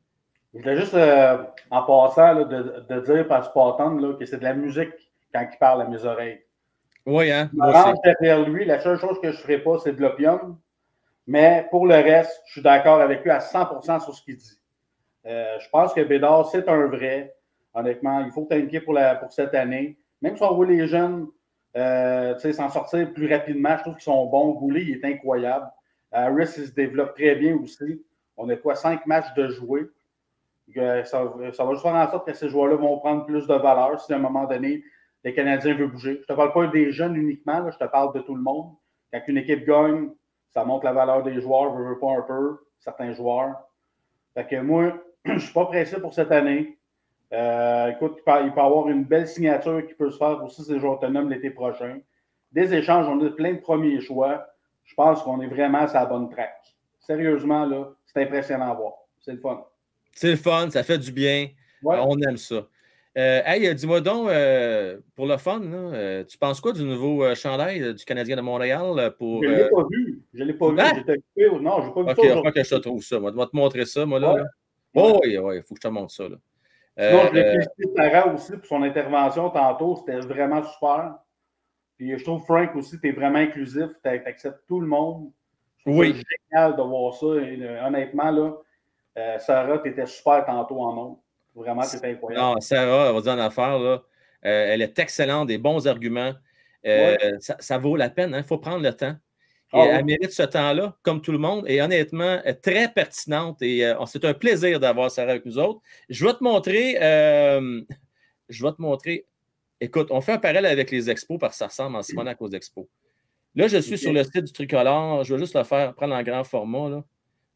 [SPEAKER 12] Je voulais juste, euh, en passant, là, de, de dire par Spartan là, que c'est de la musique quand il parle à mes oreilles.
[SPEAKER 1] Oui, hein?
[SPEAKER 12] Je me derrière lui. La seule chose que je ne ferai pas, c'est de l'opium. Mais pour le reste, je suis d'accord avec lui à 100% sur ce qu'il dit. Euh, je pense que Bédard, c'est un vrai. Honnêtement, il faut t'inquiéter pour, la, pour cette année. Même si on voit les jeunes euh, s'en sortir plus rapidement, je trouve qu'ils sont bons. Goulet, il est incroyable. Harris, il se développe très bien aussi. On a quoi, cinq matchs de jouer. Euh, Ça, va juste faire en sorte que ces joueurs-là vont prendre plus de valeur si à un moment donné, les Canadiens veulent bouger. Je ne te parle pas des jeunes uniquement, je te parle de tout le monde. Quand une équipe gagne, ça montre la valeur des joueurs, veut, veut pas un peu, certains joueurs. Fait que moi, je ne suis pas pressé pour cette année. Euh, écoute, il peut, y avoir une belle signature qui peut se faire aussi ces joueurs autonomes l'été prochain. Des échanges, on a plein de premiers choix. Je pense qu'on est vraiment sur la bonne track. Sérieusement, là, c'est impressionnant à voir. C'est le fun.
[SPEAKER 1] C'est le fun, ça fait du bien.
[SPEAKER 12] Ouais.
[SPEAKER 1] On aime ça. Euh, hey, dis-moi donc, euh, pour le fun, là, tu penses quoi du nouveau chandail du Canadien de Montréal pour.
[SPEAKER 12] Je ne l'ai pas vu. Je ne l'ai pas vu. J'étais. Non, je n'ai pas vu
[SPEAKER 1] Ok,
[SPEAKER 12] ça
[SPEAKER 1] il va
[SPEAKER 12] aujourd'hui.
[SPEAKER 1] que je te trouve ça. Moi, je vais te montrer ça, moi, là.
[SPEAKER 12] Ouais.
[SPEAKER 1] là. Oh, oui, oui, il faut que je te montre ça. Là.
[SPEAKER 12] Sinon, je
[SPEAKER 1] Euh,
[SPEAKER 12] féliciter Sarah aussi pour son intervention tantôt. C'était vraiment super. Puis je trouve, Frank, aussi, tu es vraiment inclusif. Tu acceptes tout le monde.
[SPEAKER 1] Oui.
[SPEAKER 12] ça génial de voir ça. Et, euh, honnêtement, là, euh, Sarah, tu étais super tantôt en nom. Vraiment, tu étais incroyable.
[SPEAKER 1] Non, Sarah, va dire une affaire, là. Euh, elle est excellente, des bons arguments. Ça, ça vaut la peine, il faut prendre le temps. Et
[SPEAKER 12] Ah oui.
[SPEAKER 1] elle mérite ce temps-là, comme tout le monde, et honnêtement, très pertinente. Et euh, c'est un plaisir d'avoir Sarah avec nous autres. Je vais te montrer. euh, je vais te montrer. Écoute, on fait un parallèle avec les expos parce que ça ressemble en Simonac aux expos. Là, je suis sur le site du tricolore. Je vais juste le faire, prendre en grand format. Là.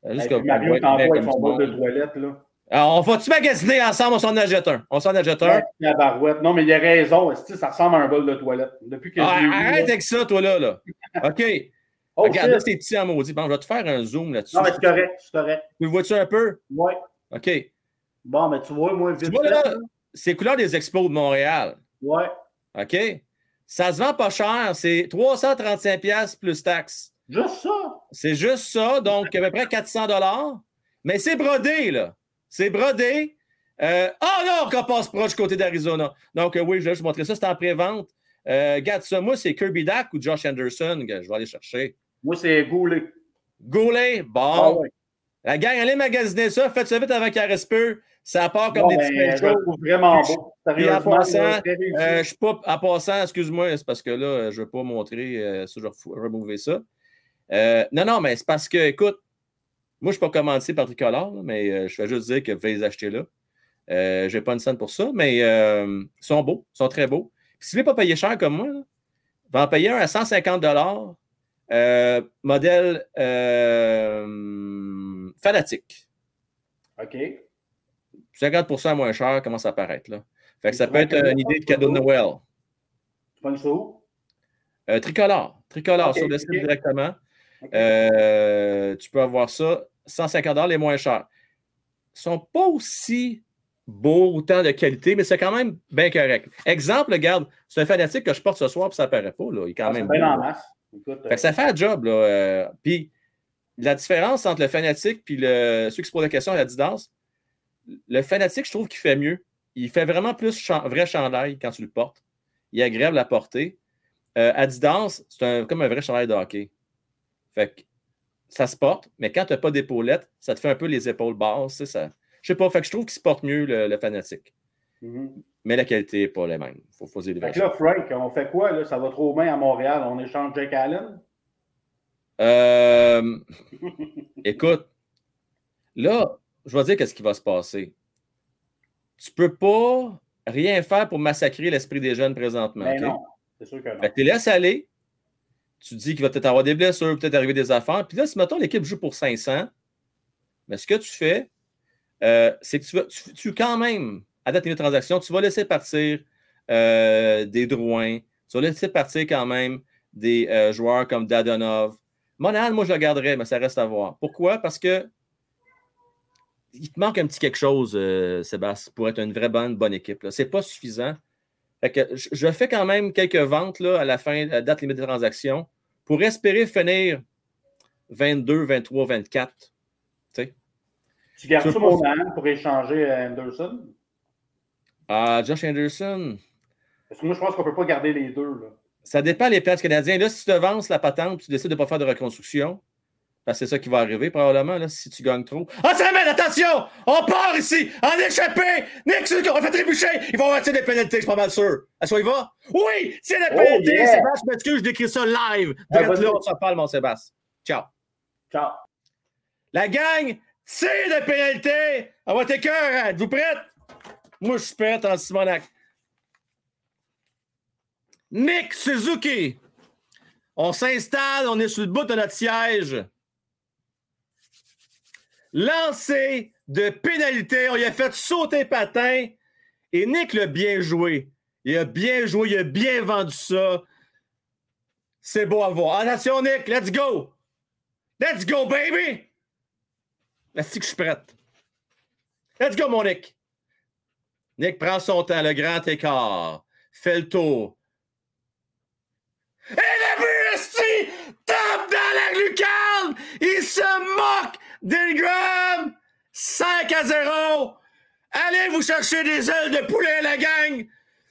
[SPEAKER 1] Euh, juste vous
[SPEAKER 12] Mario son bol de toilette. Là.
[SPEAKER 1] Alors, on va-tu magasiner ensemble? On s'en achète un. On s'en achète un.
[SPEAKER 12] La barouette. Non, mais il a raison. Ça ressemble à un bol de toilette? Depuis que
[SPEAKER 1] Ah,
[SPEAKER 12] vu,
[SPEAKER 1] arrête
[SPEAKER 12] là.
[SPEAKER 1] avec ça, toi, là. là. OK.
[SPEAKER 12] Oh,
[SPEAKER 1] Regarde, là, c'est petit en maudit. Bon, je vais te faire un zoom là-dessus.
[SPEAKER 12] Non, mais c'est correct. C'est correct.
[SPEAKER 1] Tu le vois-tu un peu?
[SPEAKER 12] Oui.
[SPEAKER 1] OK.
[SPEAKER 12] Bon, mais tu vois, moi, vite
[SPEAKER 1] Tu vois, là, c'est couleur des expos de Montréal.
[SPEAKER 12] Ouais.
[SPEAKER 1] OK? Ça se vend pas cher. C'est 335$ piastres plus taxes.
[SPEAKER 12] Juste ça?
[SPEAKER 1] C'est juste ça. Donc, à peu près 400 Mais c'est brodé, là. C'est brodé. Euh, oh non, qu'on passe proche côté d'Arizona. Donc, euh, oui, je vais juste montrer ça. C'est en pré-vente. Euh, regarde ça. Moi, c'est Kirby Dack ou Josh Anderson je vais aller chercher.
[SPEAKER 12] Moi, c'est Goulet.
[SPEAKER 1] Goulet, bon.
[SPEAKER 12] Ah ouais.
[SPEAKER 1] La gang, allez magasiner ça. Faites ça vite avant qu'il reste peu. Ça part comme des
[SPEAKER 12] ben,
[SPEAKER 1] petits
[SPEAKER 12] trouve vraiment beau.
[SPEAKER 1] Puis en passant, euh, je pas. En passant, excuse-moi, c'est parce que là, je ne veux pas montrer euh, ça, je vais remover ça. Euh, non, non, mais c'est parce que, écoute, moi, je ne suis pas commandé par Tricolore, mais euh, je vais juste dire que vous les acheter là. Je n'ai pas une scène pour ça, mais ils sont beaux, ils sont très beaux. Puis si vous ne voulez pas payer cher comme moi, là, va en payer un à 150 euh, modèle euh, fanatique.
[SPEAKER 12] OK.
[SPEAKER 1] 50% moins cher commence à apparaître. Là? Fait que ça peut être une idée de cadeau de Noël.
[SPEAKER 12] Tu prends ça où?
[SPEAKER 1] Euh, tricolore. Tricolore sur le site directement. Tu peux avoir ça. 150 les moins chers. Ils ne sont pas aussi beaux, autant de qualité, mais c'est quand même bien correct. Exemple, regarde, c'est un fanatique que je porte ce soir, puis ça apparaît pas. Là. Il est quand
[SPEAKER 12] Ah,
[SPEAKER 1] même
[SPEAKER 12] bien
[SPEAKER 1] beau,
[SPEAKER 12] en masse. Écoute,
[SPEAKER 1] Fait que ça fait un job. Là. euh, puis la différence entre le fanatique et le, ceux qui se posent la question à l'Adidas, le fanatique, je trouve qu'il fait mieux. Il fait vraiment plus chan- vrai chandail quand tu le portes. Il agréable à porter. Euh, Adidas, c'est un- comme un vrai chandail de hockey. Fait que ça se porte, mais quand tu n'as pas d'épaulettes, ça te fait un peu les épaules basses. Ça... Je sais pas, fait que je trouve qu'il se porte mieux le, le fanatique.
[SPEAKER 12] Mhm.
[SPEAKER 1] Mais la qualité n'est pas la même. Il faut, faut se dire les
[SPEAKER 12] Fait que là, Frank, on fait quoi? Là? Ça va trop bien à Montréal? On échange Jake Allen?
[SPEAKER 1] Euh, écoute, là, je vais dire qu'est-ce qui va se passer. Tu peux pas rien faire pour massacrer l'esprit des jeunes présentement.
[SPEAKER 12] Mais? Ben non, c'est sûr que non.
[SPEAKER 1] Fait que tu les laisses aller. Tu dis qu'il va peut-être avoir des blessures, peut-être arriver des affaires. Puis là, si mettons l'équipe joue pour 500, mais ce que tu fais, euh, c'est que tu, vas, tu, tu, quand même, à date de transaction, tu vas laisser partir euh, des Drouin, tu vas laisser partir quand même des euh, joueurs comme Dadonov. Monahan, moi, je le garderais, mais ça reste à voir. Pourquoi? Parce que il te manque un petit quelque chose, euh, Sébastien, pour être une vraie bonne, bonne équipe. Ce n'est pas suffisant. Fait que je, fais quand même quelques ventes là, à la fin, à la date limite des transactions, pour espérer finir 22, 23, 24. Tu
[SPEAKER 12] gardes ça Monahan pour échanger à Anderson?
[SPEAKER 1] Ah, Josh Anderson,
[SPEAKER 12] Parce que moi, je pense qu'on ne peut pas garder les deux. Là.
[SPEAKER 1] ça dépend les plans du Canadien. Là, si tu te avances la patente, tu décides de ne pas faire de reconstruction, parce que c'est ça qui va arriver probablement, là, si tu gagnes trop. Ah, ça mène, attention! On part ici! En échappé! Nick, on va faire trébucher! Ils vont avoir des pénalités, je suis pas mal sûr. Est-ce qu'il va? Oui! C'est la
[SPEAKER 12] Oh,
[SPEAKER 1] pénalité!
[SPEAKER 12] yeah!
[SPEAKER 1] Sébastien, je m'excuse, je décris ça live.
[SPEAKER 12] Ah,
[SPEAKER 1] là, on s'en parle, mon Sébastien. Ciao.
[SPEAKER 12] Ciao.
[SPEAKER 1] La gang, c'est de pénalité! On va cœur, hein? Êtes-vous prête? Moi, je suis prête en Simonac. Nick Suzuki. On s'installe, on est sur le bout de notre siège. Lancé de pénalité, on lui a fait sauter patin. Et Nick l'a bien joué. Il a bien joué, il a bien vendu ça. C'est beau à voir. Attention, Nick, let's go! Let's go, baby! Merci que je suis prête? Let's go, mon Nick. Nick prend son temps, le grand écart. Fait le tour. Et le esti, tape dans la lucarne! Il se moque d'Ingram! 5 à 0! Allez vous chercher des ailes de poulet, la gang!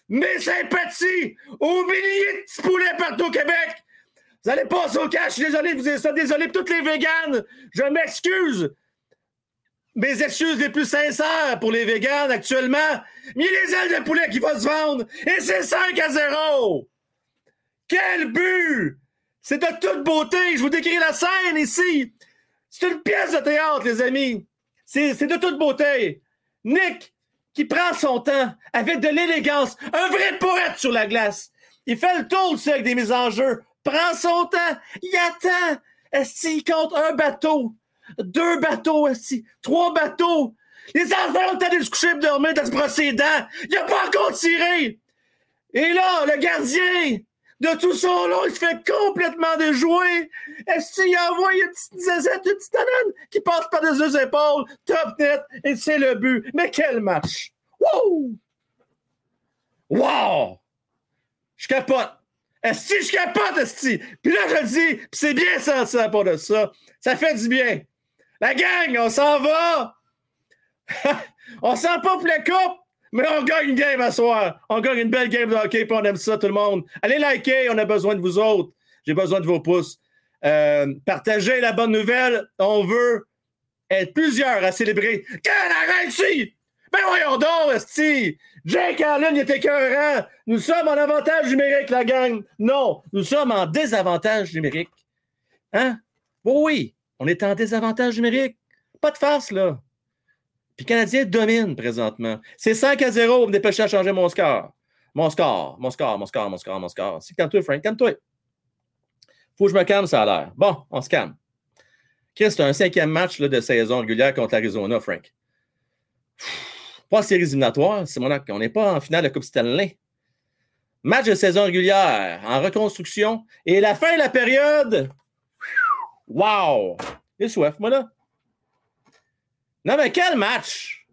[SPEAKER 1] Mes sympathies aux milliers de petits poulets partout au Québec! Vous allez passer au cash, je suis désolé de vous dire ça, désolé pour toutes les véganes! Je m'excuse! Mes excuses les plus sincères pour les véganes actuellement, mais les ailes de poulet qui vont se vendre et c'est 5 à 0! Quel but! C'est de toute beauté. Je vous décris la scène ici. C'est une pièce de théâtre, les amis. C'est c'est de toute beauté. Nick, qui prend son temps avec de l'élégance, un vrai poète sur la glace. Il fait le tour du cercle des mises en jeu, prend son temps, il attend. Est-ce qu'il compte un bateau, deux bateaux, est trois bateaux? Les enfants ont allé se coucher pour dormir, de se brosser les dents. Il n'a pas encore tiré. Et là, le gardien, de tout son long, il se fait complètement déjouer. Est-ce qu'il envoie une petite zazette, une petite banane qui passe par les deux épaules, top net, et c'est le but. Mais quel match! Wow! Wow! Je capote. Est-ce que je capote, Esti? Puis là, je dis, c'est bien senti à part de ça. Ça fait du bien. La gang, on s'en va! on s'en pas pour la coupe, mais on gagne une game à soir. On gagne une belle game de hockey, puis on aime ça, tout le monde. Allez liker, on a besoin de vous autres. J'ai besoin de vos pouces. Euh, partagez la bonne nouvelle. On veut être plusieurs à célébrer. Arrête ici! Ben voyons donc, esti! Jake Allen, était écœurant! Nous sommes en avantage numérique, la gang! Non, nous sommes en désavantage numérique. Hein? Oui, on est en désavantage numérique. Pas de farce, là. Puis le Canadien domine présentement. C'est 5 à 0, vous me dépêchez à changer mon score. Mon score, mon score, mon score, mon score, mon score. C'est calme-toi, Frank, calme-toi. Faut que je me calme, ça a l'air. Bon, on se calme. Chris, c'est un cinquième match de saison régulière contre l'Arizona, Frank. Pas séries éliminatoires, c'est mon. On n'est pas en finale de Coupe Stanley. Match de saison régulière, en reconstruction. Et la fin de la période. Wow! J'ai soif, moi, là? Non, mais quel match!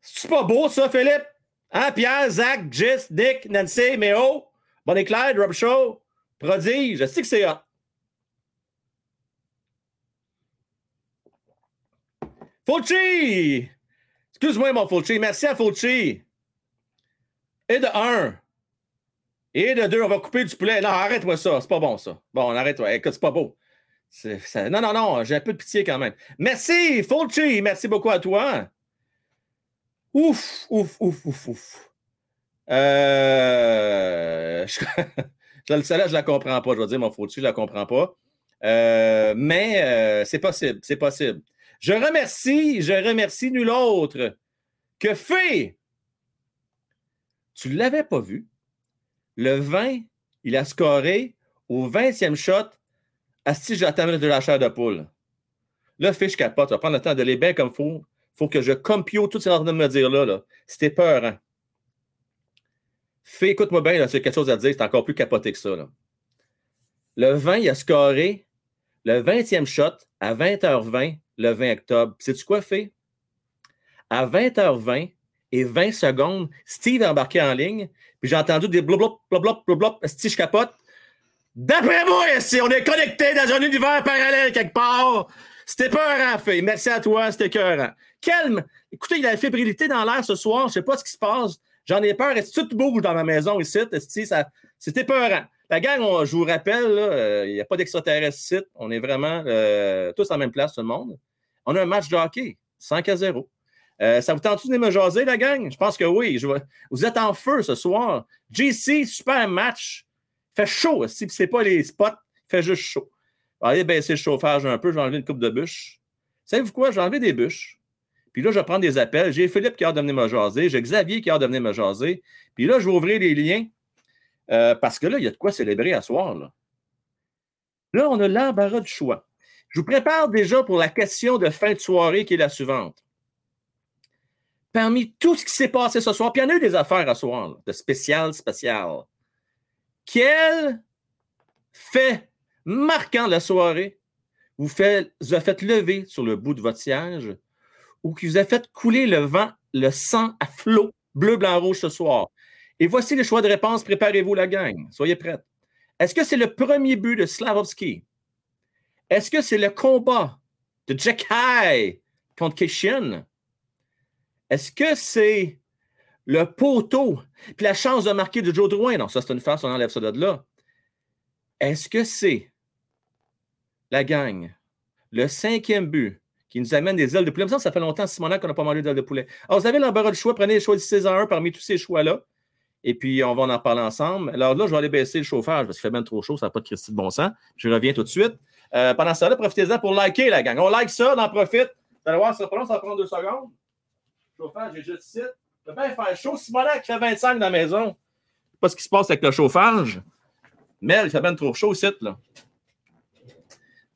[SPEAKER 1] C'est pas beau, ça, Philippe? Hein, Pierre, Zach, Jess, Dick, Nancy, Méo, Bonnie Clyde, Rob Shaw, Prodige. Je sais que c'est hot? Fulci! Excuse-moi, mon Fulci. Merci à Fulci. Et de un. Et de deux, on va couper du poulet. Non, arrête-moi ça. C'est pas bon, ça. Bon, arrête-toi. Écoute, c'est pas beau. Non, non, non. J'ai un peu de pitié quand même. Merci, Fulci. Merci beaucoup à toi. Ouf, ouf, ouf, ouf, ouf. Euh... Je... je- Celle-là, je la comprends pas. Je vais dire, mon Fulci, je la comprends pas. Euh, mais euh, c'est possible. C'est possible. Je remercie, je remercie nul autre que Fé. Tu l'avais pas vu? Le 20, il a scoré au 20e shot. Asti, j'attends de la chair de poule. Là, je capote. Vas prendre le temps de les bien comme il faut. Faut que je compio tout ce train de me dire là. là. C'était peur. Hein? Fé, écoute-moi bien, c'est quelque chose à dire. C'est encore plus capoté que ça. Là. Le 20, il a scoré le 20e shot à 20h20 le 20 octobre. Sais-tu quoi, Fé? À 20h20 et 20 secondes, Steve embarqué en ligne, puis j'ai entendu des blop blop blop Steve, je capote. D'après moi, ici, on est connecté dans un univers parallèle quelque part. C'était peurant, Fé. Merci à toi, c'était écœurant. Calme. Écoutez, il y a la fébrilité dans l'air ce soir. Je sais pas ce qui se passe. J'en ai peur. Est-ce que tout bouge dans ma maison ici? Ça- C'était peurant. La gang, on- je vous rappelle, euh, il n'y a pas d'extraterrestre ici. On est vraiment euh, tous en même place, tout le monde. On a un match de hockey, 5 à 0. Euh, ça vous tente-tu de me jaser, la gang? Je pense que oui. Vous êtes en feu ce soir. JC, super match. Fait chaud. Si ce n'est pas les spots, fait juste chaud. Aller baisser le chauffage un peu. Enlever une coupe de bûches. Savez-vous quoi? Je vais enlever des bûches. Puis là, je vais prendre des appels. J'ai Philippe qui a de me jaser. J'ai Xavier qui a de me jaser. Puis là, je vais ouvrir les liens. euh, parce que là, il y a de quoi célébrer à soir. Là on a l'embarras du choix. Je vous prépare déjà pour la question de fin de soirée qui est la suivante. Parmi tout ce qui s'est passé ce soir, puis il y en a eu des affaires à soir, de spécial, spécial. Quel fait marquant la soirée vous a fait lever sur le bout de votre siège ou qui vous a fait couler le vent, le sang à flot, bleu, blanc, rouge ce soir? Et voici les choix de réponse. Préparez-vous, la gang. Soyez prêts. Est-ce que c'est le premier but de Slavovski? Est-ce que c'est le combat de Jack High contre Kishin? Est-ce que c'est le poteau? Puis la chance de marquer de Joe Drouin? Non, ça, c'est une farce, on enlève ça de là. Est-ce que c'est la gang, le cinquième but qui nous amène des ailes de poulet? Ça fait longtemps, Simonac, qu'on n'a pas mangé d'ailes de poulet. Alors, vous avez l'embarras du choix. Prenez les choix du 6 à 1 parmi tous ces choix-là. Et puis, on va en parler ensemble. Alors là, je vais aller baisser le chauffage parce qu'il fait même trop chaud, ça n'a pas de Christy de bon sens. Je reviens tout de suite. Euh, pendant ce temps-là, profitez-en pour liker, la gang. On like ça, on en profite. Vous allez voir, ça prend, ça va prendre deux secondes. Chauffage, j'ai juste ici. Va bien faire chaud. Simonac fait 25 dans la maison. Sais pas ce qui se passe avec le chauffage. Mais il fait bien trop chaud ici, là.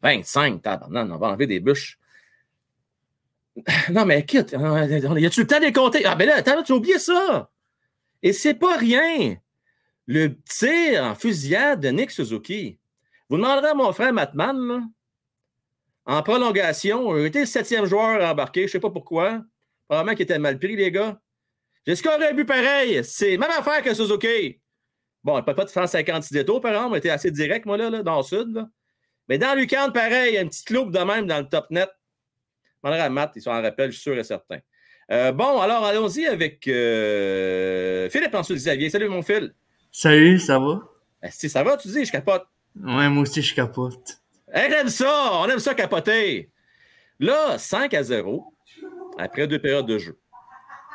[SPEAKER 1] 25, tabarnak, on va enlever des bûches. Non, mais écoute, y a-tu le temps de les compter? Ah, ben là, attends, tu as oublié ça. Et c'est pas rien. Le tir en fusillade de Nick Suzuki. Vous demanderez à mon frère Matman, là, en prolongation, il était le septième joueur à embarquer, je ne sais pas pourquoi. Probablement qu'il était mal pris, les gars. J'ai scoré un but pareil. C'est même affaire que Suzuki. Bon, il peut pas de faire 56 détours, par exemple. Il était assez direct, moi, là, là, dans le sud. Là. Mais dans Lucan, pareil, il y a une petite loupe de même dans le top net. Je à Matt, ils sont en rappel, je suis sûr et certain. Euh, bon, alors allons-y avec euh, Philippe ensuite Xavier. Salut mon Phil.
[SPEAKER 13] Salut, ça va?
[SPEAKER 1] Ben, si ça va, tu dis, je capote.
[SPEAKER 13] Ouais, moi aussi, je capote.
[SPEAKER 1] On aime ça, on aime ça capoter. Là, 5 à 0. Après deux périodes de jeu.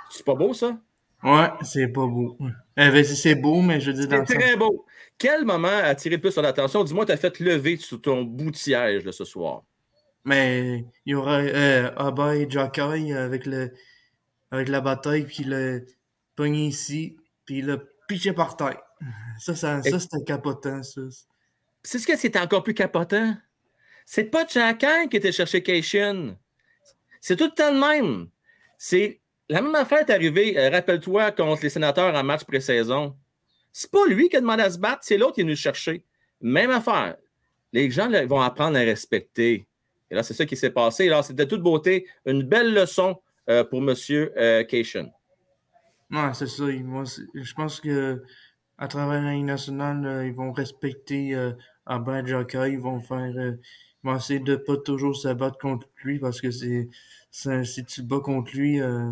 [SPEAKER 1] C'est pas beau, ça?
[SPEAKER 13] Ouais, c'est pas beau. Euh, c'est beau, mais je dis dans
[SPEAKER 1] C'est
[SPEAKER 13] sens-
[SPEAKER 1] très beau. Quel moment a attiré le plus ton attention? Dis-moi, tu as fait lever sur ton bout de siège là, ce soir.
[SPEAKER 13] Mais il y aura euh, Abba et Jacky avec, le, avec la bataille, puis le pogné ici, puis le pitché par terre. Ça, ça, ça c'était capotant, ça.
[SPEAKER 1] C'est ce que c'est encore plus capotant. C'est pas Jack qui était chercher Cation. C'est tout le temps le même. C'est la même affaire est arrivée, euh, rappelle-toi, contre les sénateurs en match pré-saison. C'est pas lui qui a demandé à se battre, c'est l'autre qui est venu chercher. Même affaire. Les gens là, vont apprendre à respecter. Et là, c'est ça qui s'est passé. Alors, c'est de toute beauté une belle leçon euh, pour M. Euh, Cation.
[SPEAKER 13] C'est ça. je pense que à travers la nationale, euh, ils vont respecter euh, Abba et Jacky. Ils vont faire. Vont essayer de pas toujours se battre contre lui parce que c'est. c'est- Si tu te bats contre lui, euh,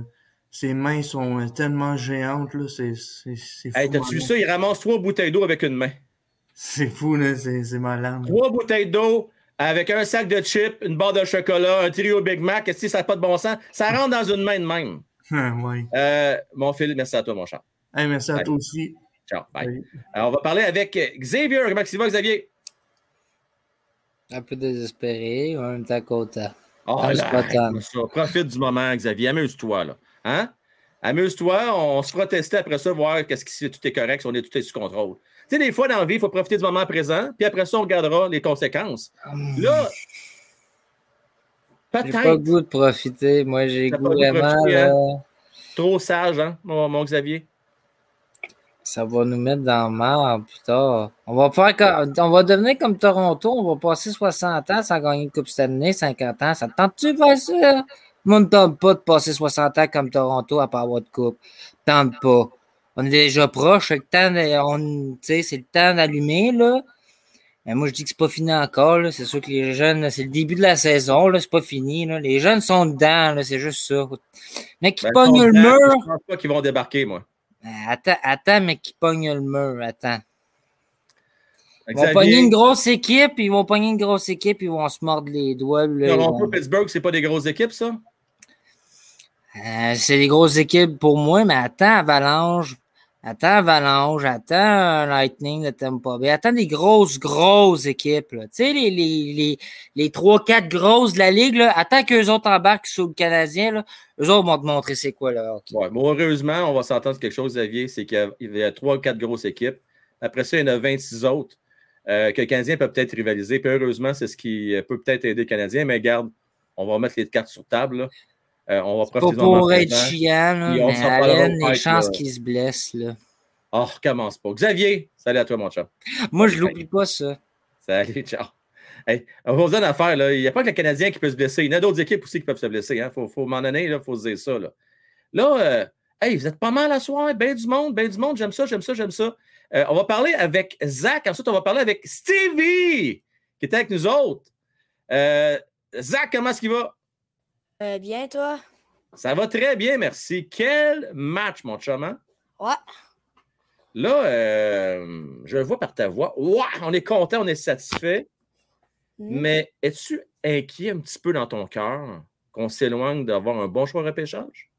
[SPEAKER 13] ses mains sont euh, tellement géantes, là. C'est c'est- c'est fou.
[SPEAKER 1] Hey, t'as-tu vu
[SPEAKER 13] malade.
[SPEAKER 1] ça? Il ramasse trois bouteilles d'eau avec une main.
[SPEAKER 13] C'est fou, là. C'est c'est malade.
[SPEAKER 1] Trois bouteilles d'eau avec un sac de chips, une barre de chocolat, un trio Big Mac. Que ça n'a pas de bon sens? Ça rentre dans une main de même.
[SPEAKER 13] ouais.
[SPEAKER 1] Euh, mon Phil, merci à toi, mon cher.
[SPEAKER 13] Hey, merci à toi aussi.
[SPEAKER 1] Ciao. Bye. Alors, on va parler avec Xavier. Comment ça va, Xavier?
[SPEAKER 14] Un peu désespéré, en même temps content.
[SPEAKER 1] Oh, là. Profite du moment, Xavier. Amuse-toi, là. Hein? Amuse-toi. On se fera tester après ça, voir qu'est-ce qui, si tout est correct, si on est tout est sous contrôle. Tu sais, des fois, dans la vie, il faut profiter du moment présent, puis après ça, on regardera les conséquences. Là,
[SPEAKER 14] J'ai pas le
[SPEAKER 1] peut-être.
[SPEAKER 14] goût de profiter. Moi, j'ai goût vraiment.
[SPEAKER 1] profiter, hein? Trop sage, hein, mon, mon Xavier?
[SPEAKER 14] Ça va nous mettre dans le mal plus tard. On va, faire on va devenir comme Toronto. On va passer 60 ans sans gagner une Coupe Stanley, 50 ans. Ça te tente-tu de faire ça? Moi, ne tente pas de passer 60 ans comme Toronto à pas avoir de coupe. Tente pas. On est déjà proche. C'est le temps d'allumer, là. Mais moi, je dis que c'est pas fini encore. C'est sûr que les jeunes, c'est le début de la saison. là, C'est pas fini. là. Les jeunes sont dedans. C'est juste ça. Mais qui
[SPEAKER 1] Ben,
[SPEAKER 14] pognent le mur?
[SPEAKER 1] Je pense pas qu'ils vont débarquer, moi.
[SPEAKER 14] Euh, Attends, attends, mais qui pogne le mur. Attends. Ils vont pogner une grosse équipe, ils vont pogner une grosse équipe, ils vont se mordre les doigts. là,
[SPEAKER 1] Toronto,
[SPEAKER 14] vont-
[SPEAKER 1] Pittsburgh, c'est pas des grosses équipes, ça?
[SPEAKER 14] Euh, c'est des grosses équipes pour moi, mais attends, Avalanche. Attends, Avalanche. Attends, Lightning de Tampa Bay. Attends des grosses, grosses équipes. Tu sais, les, les, les, les 3-4 grosses de la Ligue, là, attends qu'eux autres embarquent sur le Canadien. Là, eux autres vont te montrer c'est quoi le
[SPEAKER 1] heureusement, on va s'entendre quelque chose, Xavier, c'est qu'il y a- il y a trois ou quatre grosses équipes. Après ça, il y en a 26 autres euh, que le Canadien peut peut-être rivaliser. Puis heureusement, c'est ce qui peut peut-être aider le Canadien. Mais garde, on va mettre les cartes sur table. Euh, on va
[SPEAKER 14] Pas
[SPEAKER 1] profiter moment
[SPEAKER 14] pour être chiant, là, mais Allen, les chances
[SPEAKER 1] là.
[SPEAKER 14] qu'il se blesse. Là.
[SPEAKER 1] Oh, recommence pas. Xavier, salut à toi, mon chat.
[SPEAKER 14] Moi, je l'oublie pas, ça.
[SPEAKER 1] Salut, ciao. Hey, on va vous dire une affaire. là. Il n'y a pas que le Canadien qui peut se blesser. Il y en a d'autres équipes aussi qui peuvent se blesser. Il hein. faut, faut m'en donner, il faut se dire ça. Là, là euh, hey, vous êtes pas mal à soir. Ben du monde, ben du monde. J'aime ça, j'aime ça, j'aime ça. Euh, on va parler avec Zach. Ensuite, on va parler avec Stevie, qui était avec nous autres. Euh, Zach, comment est-ce qu'il va?
[SPEAKER 15] Euh, bien, toi?
[SPEAKER 1] Ça va très bien, merci. Quel match, mon chum, hein?
[SPEAKER 15] Ouais.
[SPEAKER 1] Là, euh, je le vois par ta voix. Ouah, on est content, on est satisfait.
[SPEAKER 15] Mm.
[SPEAKER 1] Mais es-tu inquiet un petit peu dans ton cœur qu'on s'éloigne d'avoir un bon choix de repêchage?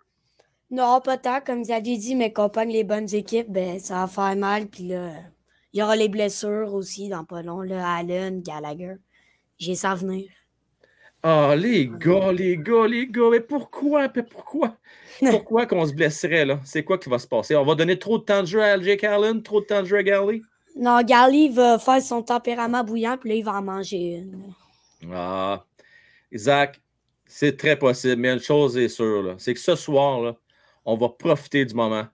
[SPEAKER 15] Non, pas tant. Comme vous aviez dit, qu'on pogne les bonnes équipes, ben, ça va faire mal. Puis là, il y aura les blessures aussi dans pas long. Là, Allen, Gallagher. J'ai ça venir.
[SPEAKER 1] Ah, les gars, les gars, les gars, mais pourquoi? mais pourquoi? Pourquoi qu'on se blesserait, là? C'est quoi qui va se passer? On va donner trop de temps de jeu à Jake Allen, trop de temps de jeu à Galley?
[SPEAKER 15] Non, Gally va faire son tempérament bouillant, puis là, il va en manger une.
[SPEAKER 1] Ah, Isaac, c'est très possible, mais une chose est sûre, là, c'est que ce soir, là, on va profiter du moment.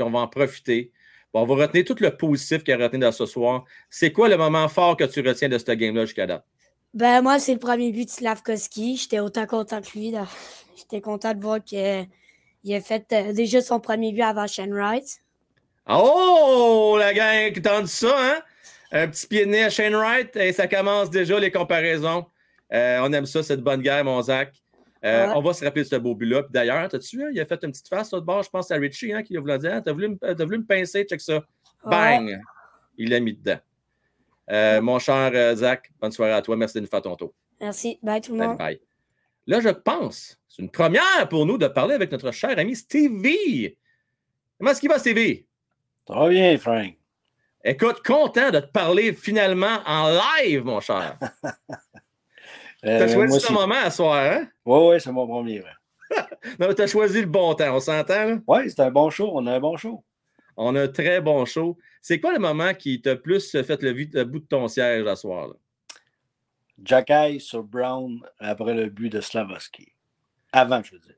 [SPEAKER 1] On va en profiter. Bon, on va retenir tout le positif qu'il a retenu dans ce soir. C'est quoi le moment fort que tu retiens de ce game-là jusqu'à date?
[SPEAKER 15] Ben, moi, c'est le premier but de Slavkovski. J'étais autant content que lui. J'étais content de voir qu'il a fait euh, déjà son premier but avant Shane Wright.
[SPEAKER 1] Oh, la gang qui tente ça, hein? Un petit pied de nez à Shane Wright, et ça commence déjà les comparaisons. Euh, on aime ça, cette bonne guerre, mon Zach. Euh,
[SPEAKER 15] Ouais.
[SPEAKER 1] On va se rappeler de ce beau but-là. Puis D'ailleurs, t'as-tu vu, hein, il a fait une petite face, l'autre bord, je pense à Richie, hein, qui a voulu dire, t'as voulu, voulu me pincer, check ça. Bang! Il l'a mis dedans. Euh, mon cher euh, Zach, bonne soirée à toi. Merci de nous faire ton tour.
[SPEAKER 15] Merci. Bye, tout le monde.
[SPEAKER 1] bye. Là, je pense, C'est une première pour nous de parler avec notre cher ami Stevie. Comment est-ce qu'il va, Stevie?
[SPEAKER 16] Ça va bien, Frank.
[SPEAKER 1] Écoute, content de te parler finalement en live, mon cher.
[SPEAKER 16] Euh,
[SPEAKER 1] T'as choisi
[SPEAKER 16] moi
[SPEAKER 1] ce moment à soir, hein?
[SPEAKER 16] Oui, oui, c'est mon premier. ouais.
[SPEAKER 1] Non, t'as choisi le bon temps, on s'entend, là?
[SPEAKER 16] Oui, c'est un bon show. On a un bon show.
[SPEAKER 1] On a un très bon show. C'est quoi le moment qui t'a plus fait le, bout de ton siège à soir? Là?
[SPEAKER 16] Jacky sur Brown après le but de Slavovski. Avant, je veux dire.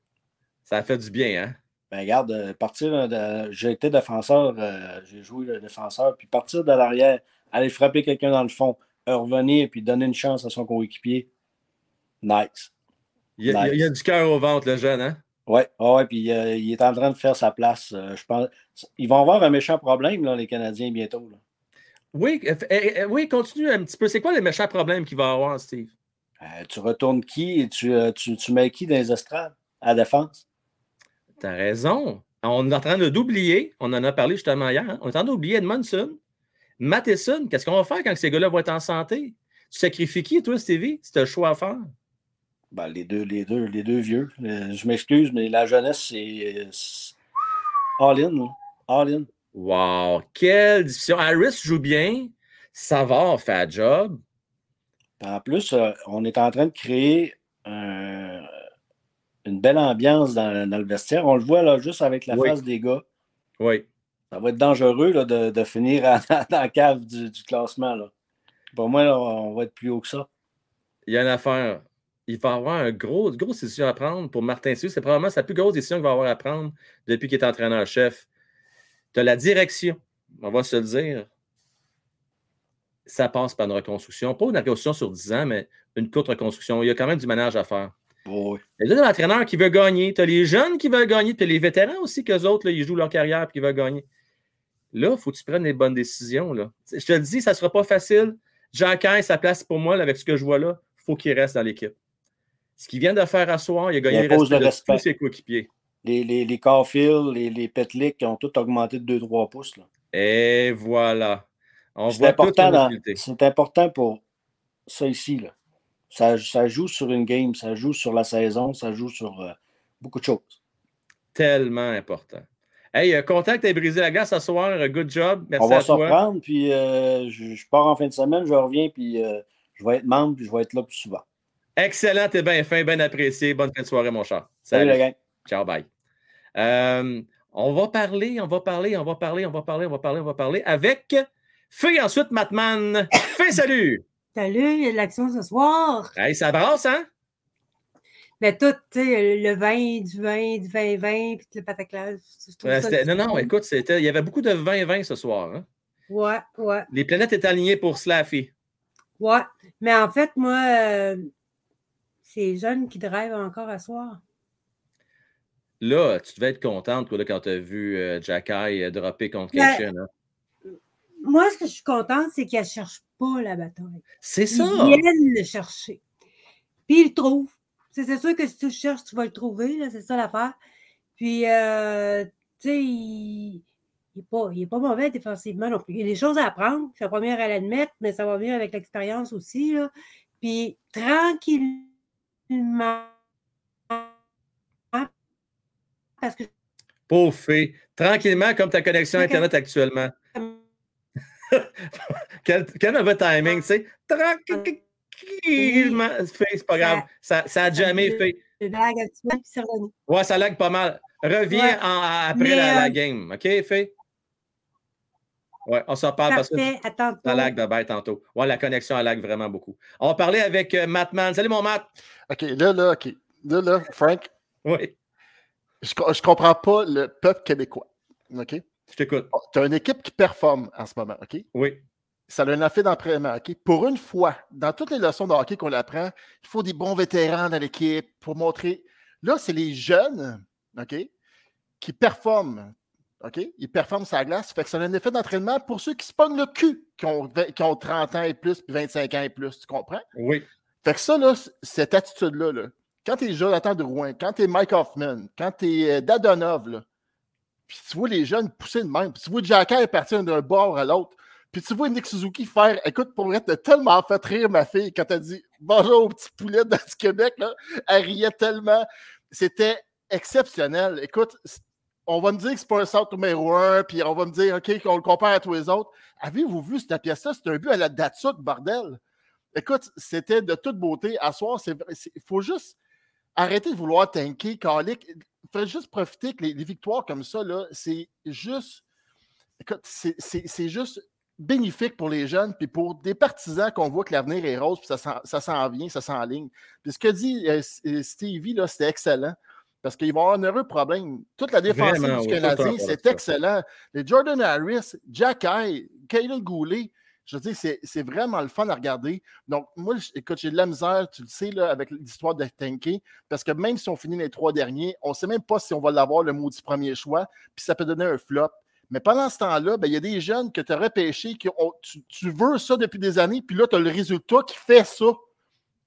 [SPEAKER 1] Ça a fait du bien, hein?
[SPEAKER 16] Ben, regarde, euh, partir de. J'ai été défenseur, euh, j'ai joué le défenseur, puis partir de l'arrière, aller frapper quelqu'un dans le fond, euh, revenir, puis donner une chance à son coéquipier. Nice.
[SPEAKER 1] Il y a, il y a du cœur au ventre, le jeune, hein?
[SPEAKER 16] Oui, ouais, puis euh, il est en train de faire sa place. euh, je pense. Ils vont avoir un méchant problème, là, les Canadiens, bientôt. là.
[SPEAKER 1] Oui, euh, eh, eh, oui, continue un petit peu. C'est quoi le méchant problème qu'il va avoir, Steve?
[SPEAKER 16] Euh, tu retournes qui et tu, tu, tu mets qui dans les estrades à la défense?
[SPEAKER 1] T'as raison. On est en train d'oublier, on en a parlé justement hier, hein, on est en train d'oublier Edmondson, Matheson. Qu'est-ce qu'on va faire quand ces gars-là vont être en santé? Tu sacrifies qui, toi, Stevie, si tu as le choix à faire?
[SPEAKER 16] Ben, les deux, les deux, les deux vieux. Euh, je m'excuse, mais la jeunesse, c'est all-in. All-in.
[SPEAKER 1] Wow, quelle décision. Harris joue bien, Savard fait un job.
[SPEAKER 16] Puis En plus, euh, on est en train de créer un- une belle ambiance dans, dans le vestiaire. On le voit là, juste avec la
[SPEAKER 1] Oui.
[SPEAKER 16] face des gars.
[SPEAKER 1] Oui.
[SPEAKER 16] Ça va être dangereux là, de, de finir à- dans la cave du, du classement. Là. Pour moi, là, on va être plus haut que ça.
[SPEAKER 1] Il y a une affaire. Il va avoir une grosse, décision à prendre pour Martin Sioux. C'est probablement sa plus grosse décision qu'il va avoir à prendre depuis qu'il est entraîneur-chef. Tu as la direction, on va se le dire. Ça passe par une reconstruction. Pas une reconstruction sur 10 ans, mais une courte reconstruction. Il y a quand même du ménage à faire.
[SPEAKER 16] Oui.
[SPEAKER 1] Il y a l'entraîneur qui veut gagner. Tu as les jeunes qui veulent gagner. Tu as les vétérans aussi, qu'eux autres, là, ils jouent leur carrière et qui veulent gagner. Là, il faut que tu prennes les bonnes décisions. Là. Je te le dis, ça ne sera pas facile. Jacques sa place pour moi, là, avec ce que je vois là, il faut qu'il reste dans l'équipe. Ce qu'il vient de faire à soir, il a gagné
[SPEAKER 16] Il
[SPEAKER 1] le respect de
[SPEAKER 16] respect.
[SPEAKER 1] tous ses coéquipiers.
[SPEAKER 16] Les, les, les Caulfield, les, les Petlick qui ont tous augmenté de 2-3 pouces. là.
[SPEAKER 1] Et voilà. On voit
[SPEAKER 16] important, c'est important pour ça ici. Là. Ça, ça joue sur une game, ça joue sur la saison, ça joue sur euh, beaucoup de choses.
[SPEAKER 1] Tellement important. Hey, euh, tu aies brisé la glace ce soir. Euh, Good job. Merci
[SPEAKER 16] On va
[SPEAKER 1] à
[SPEAKER 16] se
[SPEAKER 1] toi.
[SPEAKER 16] reprendre, puis euh, je, je pars en fin de semaine, je reviens, puis euh, je vais être membre, puis je vais être là plus souvent.
[SPEAKER 1] Excellent, t'es bien fin, bien apprécié. Bonne fin de soirée, mon cher.
[SPEAKER 16] Salut, la gang.
[SPEAKER 1] Ciao, bye. Euh, on va parler, on va parler, on va parler, on va parler, on va parler, on va parler avec Fée ensuite, Matman. Fée, salut!
[SPEAKER 17] Salut, il y a de l'action ce soir.
[SPEAKER 1] Hey, ça brasse, hein?
[SPEAKER 17] Mais tout, tu sais, le vin, du vin, du vin, vin, puis tout le pataclage. le
[SPEAKER 1] non, non, écoute, c'était, il y avait beaucoup de 20-20 ce soir. hein.
[SPEAKER 17] Ouais, ouais,
[SPEAKER 1] Les planètes étaient alignées pour Slaffy.
[SPEAKER 17] ouais. Mais en fait, moi, euh, c'est les jeunes qui drivent encore à soir?
[SPEAKER 1] Là, tu devais être contente quoi, là, quand tu as vu euh, Jacky euh, dropper contre. Cation. hein.
[SPEAKER 17] Moi, ce que je suis contente, c'est qu'ils ne cherchent pas la bataille.
[SPEAKER 1] C'est ça!
[SPEAKER 17] Ils viennent le chercher. Puis ils le trouvent. C'est sûr que si tu le cherches, tu vas le trouver, c'est ça l'affaire. Puis, euh, tu sais, il n'est pas, pas mauvais défensivement non plus. Il y a des choses à apprendre, c'est la première à l'admettre, mais ça va venir avec l'expérience aussi. Là. Puis, tranquillement, parce que
[SPEAKER 1] Pauvre Fée. Tranquillement, comme ta connexion. Internet actuellement. quel, quel mauvais timing, tu sais. Tranquillement. Fée, c'est pas grave. Ça, ça a jamais fait. Ouais, ça lag pas mal. Reviens
[SPEAKER 17] Ouais.
[SPEAKER 1] en- après la, la
[SPEAKER 17] euh,
[SPEAKER 1] game. OK, Fée? Ouais, on s'en parle parce que
[SPEAKER 17] à tantôt.
[SPEAKER 1] ça lag de bête tantôt. Ouais, la connexion, elle lag vraiment beaucoup. On va parler avec euh, Mattman. Salut, mon Matt.
[SPEAKER 4] OK, là, là, OK. Là, là, Frank.
[SPEAKER 1] Oui.
[SPEAKER 4] Je, je comprends pas le peuple québécois. OK?
[SPEAKER 1] Je t'écoute.
[SPEAKER 4] Tu as une équipe qui performe en ce moment, OK?
[SPEAKER 1] Oui.
[SPEAKER 4] Ça a un effet d'entraînement, OK? Pour une fois, dans toutes les leçons de hockey qu'on apprend, il faut des bons vétérans dans l'équipe pour montrer. Là, c'est les jeunes, OK? Qui performent. OK? Ils performent sur la glace. Fait que ça a un effet d'entraînement pour ceux qui se pognent le cul, qui ont, qui ont 30 ans et plus, puis 25 ans et plus. Tu comprends?
[SPEAKER 1] Oui.
[SPEAKER 4] Fait que ça, là, cette attitude-là, là, quand t'es Jonathan Drouin, quand t'es Mike Hoffman, quand t'es euh, Dadonov, là, puis tu vois les jeunes pousser de même, puis tu vois Jacky partir d'un bord à l'autre, puis tu vois Nick Suzuki faire Écoute, pour vrai, t'as tellement fait rire ma fille quand t'as dit Bonjour au petit poulet dans du Québec, là. Elle riait tellement. c'était exceptionnel. Écoute, on va me dire que c'est pas un centre numéro un, puis on va me dire, OK, qu'on le compare à tous les autres. Avez-vous vu cette pièce-là? C'est un but à la Datsuk, bordel. Écoute, c'était de toute beauté. À soir, il faut juste arrêter de vouloir tanker, Calic. Il faut juste profiter que les, victoires comme ça, c'est juste. Écoute, c'est- juste bénéfique pour les jeunes, puis pour des partisans qu'on voit que l'avenir est rose, puis ça s'en vient, ça s'enligne. Puis ce que dit euh, euh, Stevie, c'était excellent. Parce qu'ils vont avoir un heureux problème. Toute la
[SPEAKER 1] Vraiment,
[SPEAKER 4] du
[SPEAKER 1] oui,
[SPEAKER 4] Canadien, c'est excellent. Les Jordan Harris, Jack Hay, Kaylin Goulet, je veux dire, c'est- vraiment le fun à regarder. Donc, moi, j- écoute, j'ai de la misère, tu le sais, là, avec l'histoire de tanker, parce que même si on finit les trois derniers, on ne sait même pas si on va l'avoir, le maudit premier choix, puis ça peut donner un flop. Mais pendant ce temps-là, ben, il y a des jeunes que tu as repêchés, qui ont- tu, tu veux ça depuis des années, puis là, tu as le résultat qui fait ça,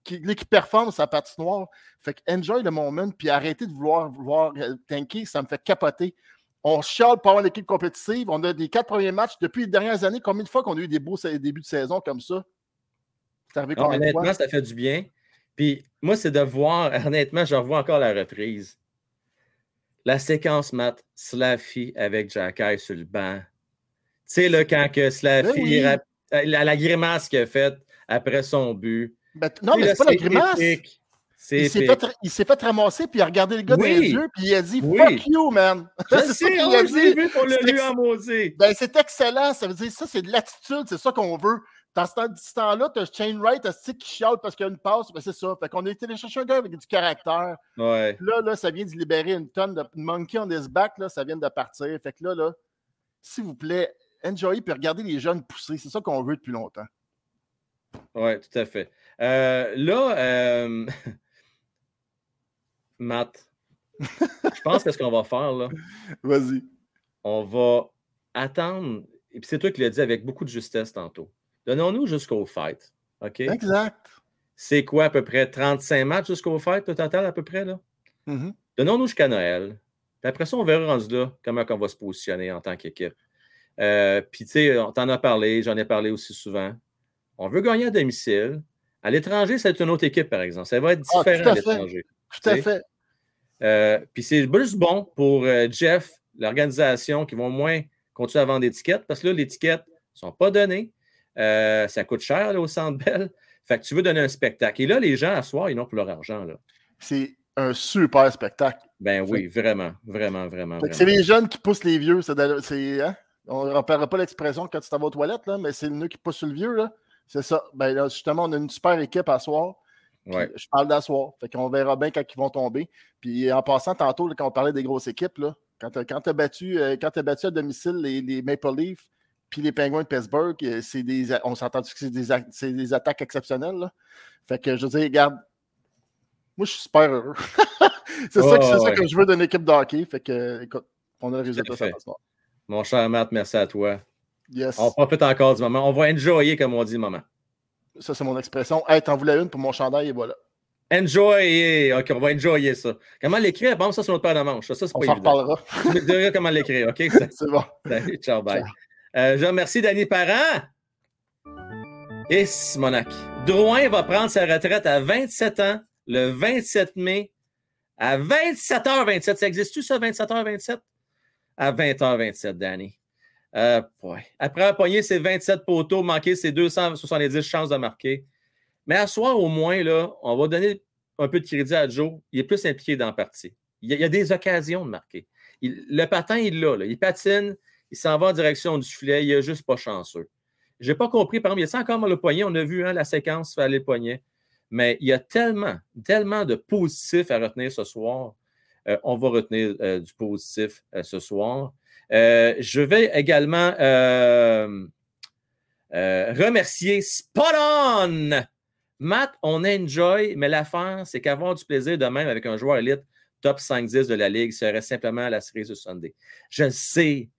[SPEAKER 4] qui, qui performe sa patinoire. Fait que enjoy le moment, puis arrêtez de vouloir, vouloir euh, tanker, ça me fait capoter. On chiale pour avoir l'équipe compétitive. On a des quatre premiers matchs depuis les dernières années. Combien de fois qu'on a eu des beaux débuts de saison comme ça? C'est arrivé
[SPEAKER 1] Non, honnêtement,
[SPEAKER 4] fois?
[SPEAKER 1] ça fait du bien. Puis moi, c'est de voir, honnêtement, je revois encore la reprise. La séquence Matt Slaffy avec Jacky sur le banc. Tu sais, là, quand que Slaffy,
[SPEAKER 4] Ben oui.
[SPEAKER 1] rap- euh, la, la grimace qu'il a faite après son but.
[SPEAKER 4] Ben, non, mais c'est pas la grimace. Il s'est, fait, il s'est fait ramasser, puis il a regardé le gars dans les yeux, puis il a dit
[SPEAKER 1] Oui.
[SPEAKER 4] Fuck you, man. C'est ça qu'il
[SPEAKER 1] oh,
[SPEAKER 4] a dit.
[SPEAKER 1] vu en maudit.
[SPEAKER 4] Ben, c'est excellent. Ça veut dire ça, c'est de l'attitude, c'est ça qu'on veut. Dans ce temps- ce temps-là, tu as Chain Wright un qui chiale parce qu'il y a une passe, ben c'est ça. Fait qu'on a été aller chercher un gars avec du caractère.
[SPEAKER 1] Ouais.
[SPEAKER 4] Là, là, ça vient de libérer une tonne de monkey on his back, là, ça vient de partir. Fait que là, là, s'il vous plaît, enjoy puis regardez les jeunes pousser. C'est ça qu'on veut depuis longtemps.
[SPEAKER 1] Oui, tout à fait. Euh, là, euh, Matt, je pense que ce qu'on va faire, là,
[SPEAKER 4] Vas-y.
[SPEAKER 1] on va attendre, et puis c'est toi qui l'as dit avec beaucoup de justesse tantôt. Donnons-nous jusqu'au fight. OK?
[SPEAKER 4] Exact.
[SPEAKER 1] C'est quoi à peu près 35 matchs jusqu'au fight au total à peu près? là?
[SPEAKER 4] Mhm.
[SPEAKER 1] Donnons-nous jusqu'à Noël. Puis après ça, on verra rendu là comment on va se positionner en tant qu'équipe. Euh, puis tu sais, on t'en a parlé, j'en ai parlé aussi souvent. On veut gagner à domicile. À l'étranger, c'est une autre équipe, par exemple. Ça va être
[SPEAKER 4] Ah,
[SPEAKER 1] différent
[SPEAKER 4] à
[SPEAKER 1] l'étranger.
[SPEAKER 4] Tout à
[SPEAKER 1] sais.
[SPEAKER 4] fait.
[SPEAKER 1] Euh, puis c'est juste bon pour euh, Jeff, l'organisation, qui vont moins continuer à vendre des tickets parce que là, les tickets ne sont pas donnés. Euh, ça coûte cher là, au Centre Bell. Fait que tu veux donner un spectacle. Et là, les gens, à soir, ils n'ont pour leur argent. Là.
[SPEAKER 4] C'est un super spectacle.
[SPEAKER 1] Ben oui, vraiment, vraiment, vraiment.
[SPEAKER 4] C'est les jeunes qui poussent les vieux. c'est hein? On ne repérera pas l'expression quand tu t'en vas aux toilettes, là, mais c'est nous qui poussent sur le vieux. Là. C'est ça. Ben, là, justement, on a une super équipe à soir.
[SPEAKER 1] Ouais.
[SPEAKER 4] Je parle d'asseoir. Fait qu'on verra bien quand ils vont tomber. Puis en passant, tantôt, là, quand on parlait des grosses équipes, là, quand tu as, battu, euh, quand t'as battu à domicile les, les Maple Leafs puis les Penguins de Pittsburgh, euh, des, on s'entend que c'est des, des attaques exceptionnelles. là. Fait que je veux dire, regarde, moi je suis super heureux. c'est ça, que-
[SPEAKER 1] Ouais,
[SPEAKER 4] ça je veux d'une équipe de hockey. Fait que, écoute, on a le résultat soir.
[SPEAKER 1] Mon cher Matt, merci à toi.
[SPEAKER 4] Yes.
[SPEAKER 1] On profite encore du moment. On va enjoyer, comme on dit, le moment.
[SPEAKER 4] Ça, c'est mon expression. Hey, t'en voulais une pour mon chandail et voilà.
[SPEAKER 1] Enjoy! OK, on va enjoyer ça. Comment l'écrire? Bon, ça, c'est notre paire de manche. Ça, ça, c'est
[SPEAKER 4] On
[SPEAKER 1] pas
[SPEAKER 4] s'en
[SPEAKER 1] évident.
[SPEAKER 4] reparlera.
[SPEAKER 1] Tu me diras comment l'écrire, OK?
[SPEAKER 4] c'est bon.
[SPEAKER 1] Salut, ciao, bye. Euh, je remercie Danny Parent. Et Simonac. Drouin va prendre sa retraite à 27 ans, le 27 mai, à 27h27. Ça existe-tu, ça, 27h27? À 20h27, Danny. Euh. Après avoir pogné ses 27 poteaux, manqué ses 270 chances de marquer. Mais à soir, au moins, là, on va donner un peu de crédit à Joe. Il est plus impliqué dans la partie. Il y a, des occasions de marquer. Le patin, il l'a. là. Il patine, il s'en va en direction du filet. Il est juste pas chanceux. Je n'ai pas compris, par exemple, il y a encore mal le poignet. On a vu hein, la séquence faire aller le poignet. Mais il y a tellement, tellement de positifs à retenir ce soir. Euh, on va retenir euh, du positif ce soir. Euh, je vais également euh, euh, remercier Spot On! Matt, on enjoy, mais l'affaire, c'est qu'avoir du plaisir de même avec un joueur élite top 5-10 de la Ligue serait simplement la cerise de Sunday. Je le sais.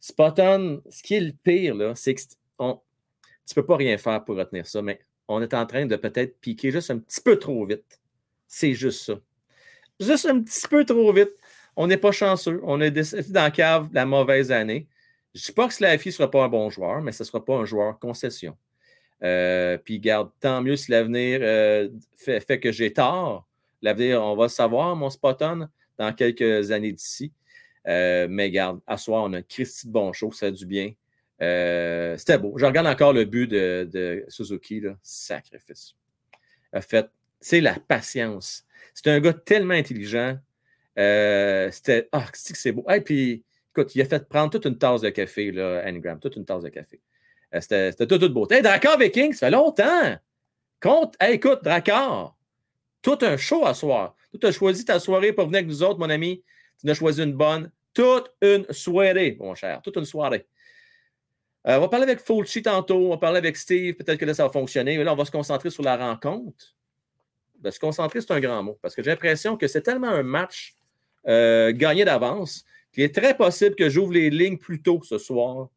[SPEAKER 1] Spot On, ce qui est le pire, c'est que tu ne peux pas rien faire pour retenir ça, mais on est en train de peut-être piquer juste un petit peu trop vite. C'est juste ça. Juste un petit peu trop vite. On n'est pas chanceux. On est dans la cave la mauvaise année. Je ne dis pas que Slaffy ne sera pas un bon joueur, mais ce ne sera pas un joueur concession. Euh, puis garde, tant mieux si l'avenir euh, fait, que j'ai tort. L'avenir, on va le savoir, mon Spotton, dans quelques années d'ici. Euh, mais garde, à soir, on a Christy de bon show, ça a du bien. C'était beau. Je regarde encore le but de, Suzuki, sacrifice. A fait, c'est la patience. C'est un gars tellement intelligent. Euh, C'était, ah, c'est beau? Et puis, écoute, il a fait prendre toute une tasse de café, là, Engram, toute une tasse de café. Euh, C'était c'était tout, tout beau. Hey, Drakkar Viking, ça fait longtemps. Compte, hey, écoute, Drakkar, tout un show à soir. Tu as choisi ta soirée pour venir avec nous autres, mon ami. Tu as choisi une bonne. Toute une soirée, mon cher. Toute une soirée. Euh, on va parler avec Fulci tantôt. On va parler avec Steve. Peut-être que là, ça va fonctionner. Mais là, on va se concentrer sur la rencontre. Ben, se concentrer, c'est un grand mot. Parce que j'ai l'impression que c'est tellement un match euh, gagné d'avance qu'il est très possible que j'ouvre les lignes plus tôt ce soir.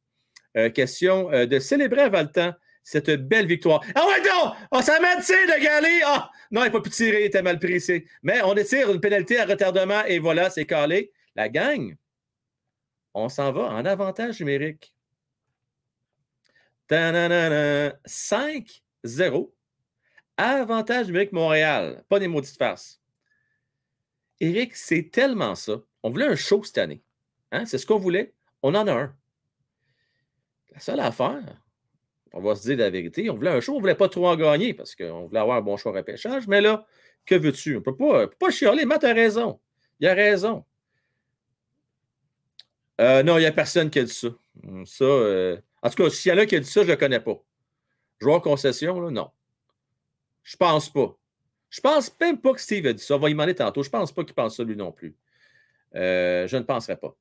[SPEAKER 1] Euh, question euh, de célébrer à Valtan cette belle victoire. Ah ouais, non! Ça m'a tiré de Galé! Ah! non, il n'a pas pu tirer, il était mal ici. Mais on étire une pénalité à retardement et voilà, c'est calé. La gang, on s'en va en avantage numérique. 5-0. Avantage numérique Montréal. Pas des maudites farces. Éric, c'est tellement ça. On voulait un show cette année. Hein? C'est ce qu'on voulait. On en a un. La seule affaire, on va se dire la vérité, on voulait un show, on ne voulait pas trop en gagner parce qu'on voulait avoir un bon choix repêchage. Mais là, que veux-tu? On ne peut pas, chialer. Matt raison. Il a raison. Euh, non, il n'y a personne qui a dit ça. Ça, euh, En tout cas, s'il y en a qui a dit ça, je ne le connais pas. Joueur concession, là, non. Je pense pas. Je pense même pas que Steve a dit ça. On va y demander tantôt. Je pense pas qu'il pense ça lui non plus. Euh, je ne penserais pas.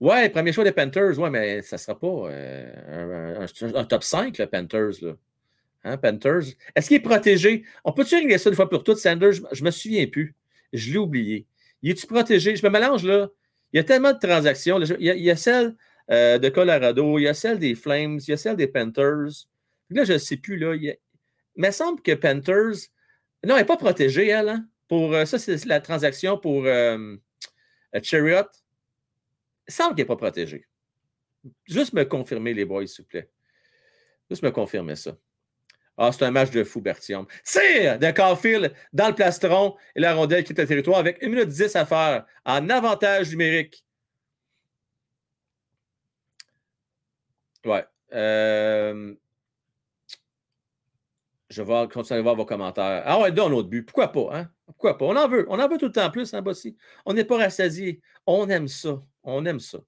[SPEAKER 1] Ouais, premier choix des Panthers, ouais, mais ça ne sera pas euh, un, top 5, le Panthers. Là. Hein, Panthers. Est-ce qu'il est protégé? On peut-tu régler ça une fois pour toutes, Sanders? Je ne me souviens plus. Je l'ai oublié. Il est-tu protégé? Je me mélange là. Il y a tellement de transactions. Il y a, celle euh, de Colorado, il y a celle des Flames, il y a celle des Panthers. Là, je ne sais plus. Là, il, y a- me semble que Panthers. Non, elle n'est pas protégée, elle. hein. Pour, euh, ça, c'est la transaction pour euh, euh, Chariot. Il semble qu'elle n'est pas protégée. Juste me confirmer, les boys, s'il vous plaît. Juste me confirmer ça. Ah, c'est un match de fou, Bertium. Tire de Caulfield dans le plastron et la rondelle quitte le territoire avec 1 minute 10 à faire en avantage numérique. Ouais. Euh, Je vais continuer à voir vos commentaires. Ah ouais, donne un autre but. Pourquoi pas, hein? Pourquoi pas? On en veut. On en veut tout le temps plus, hein, Bossy? On n'est pas rassasié. On aime ça. On aime ça.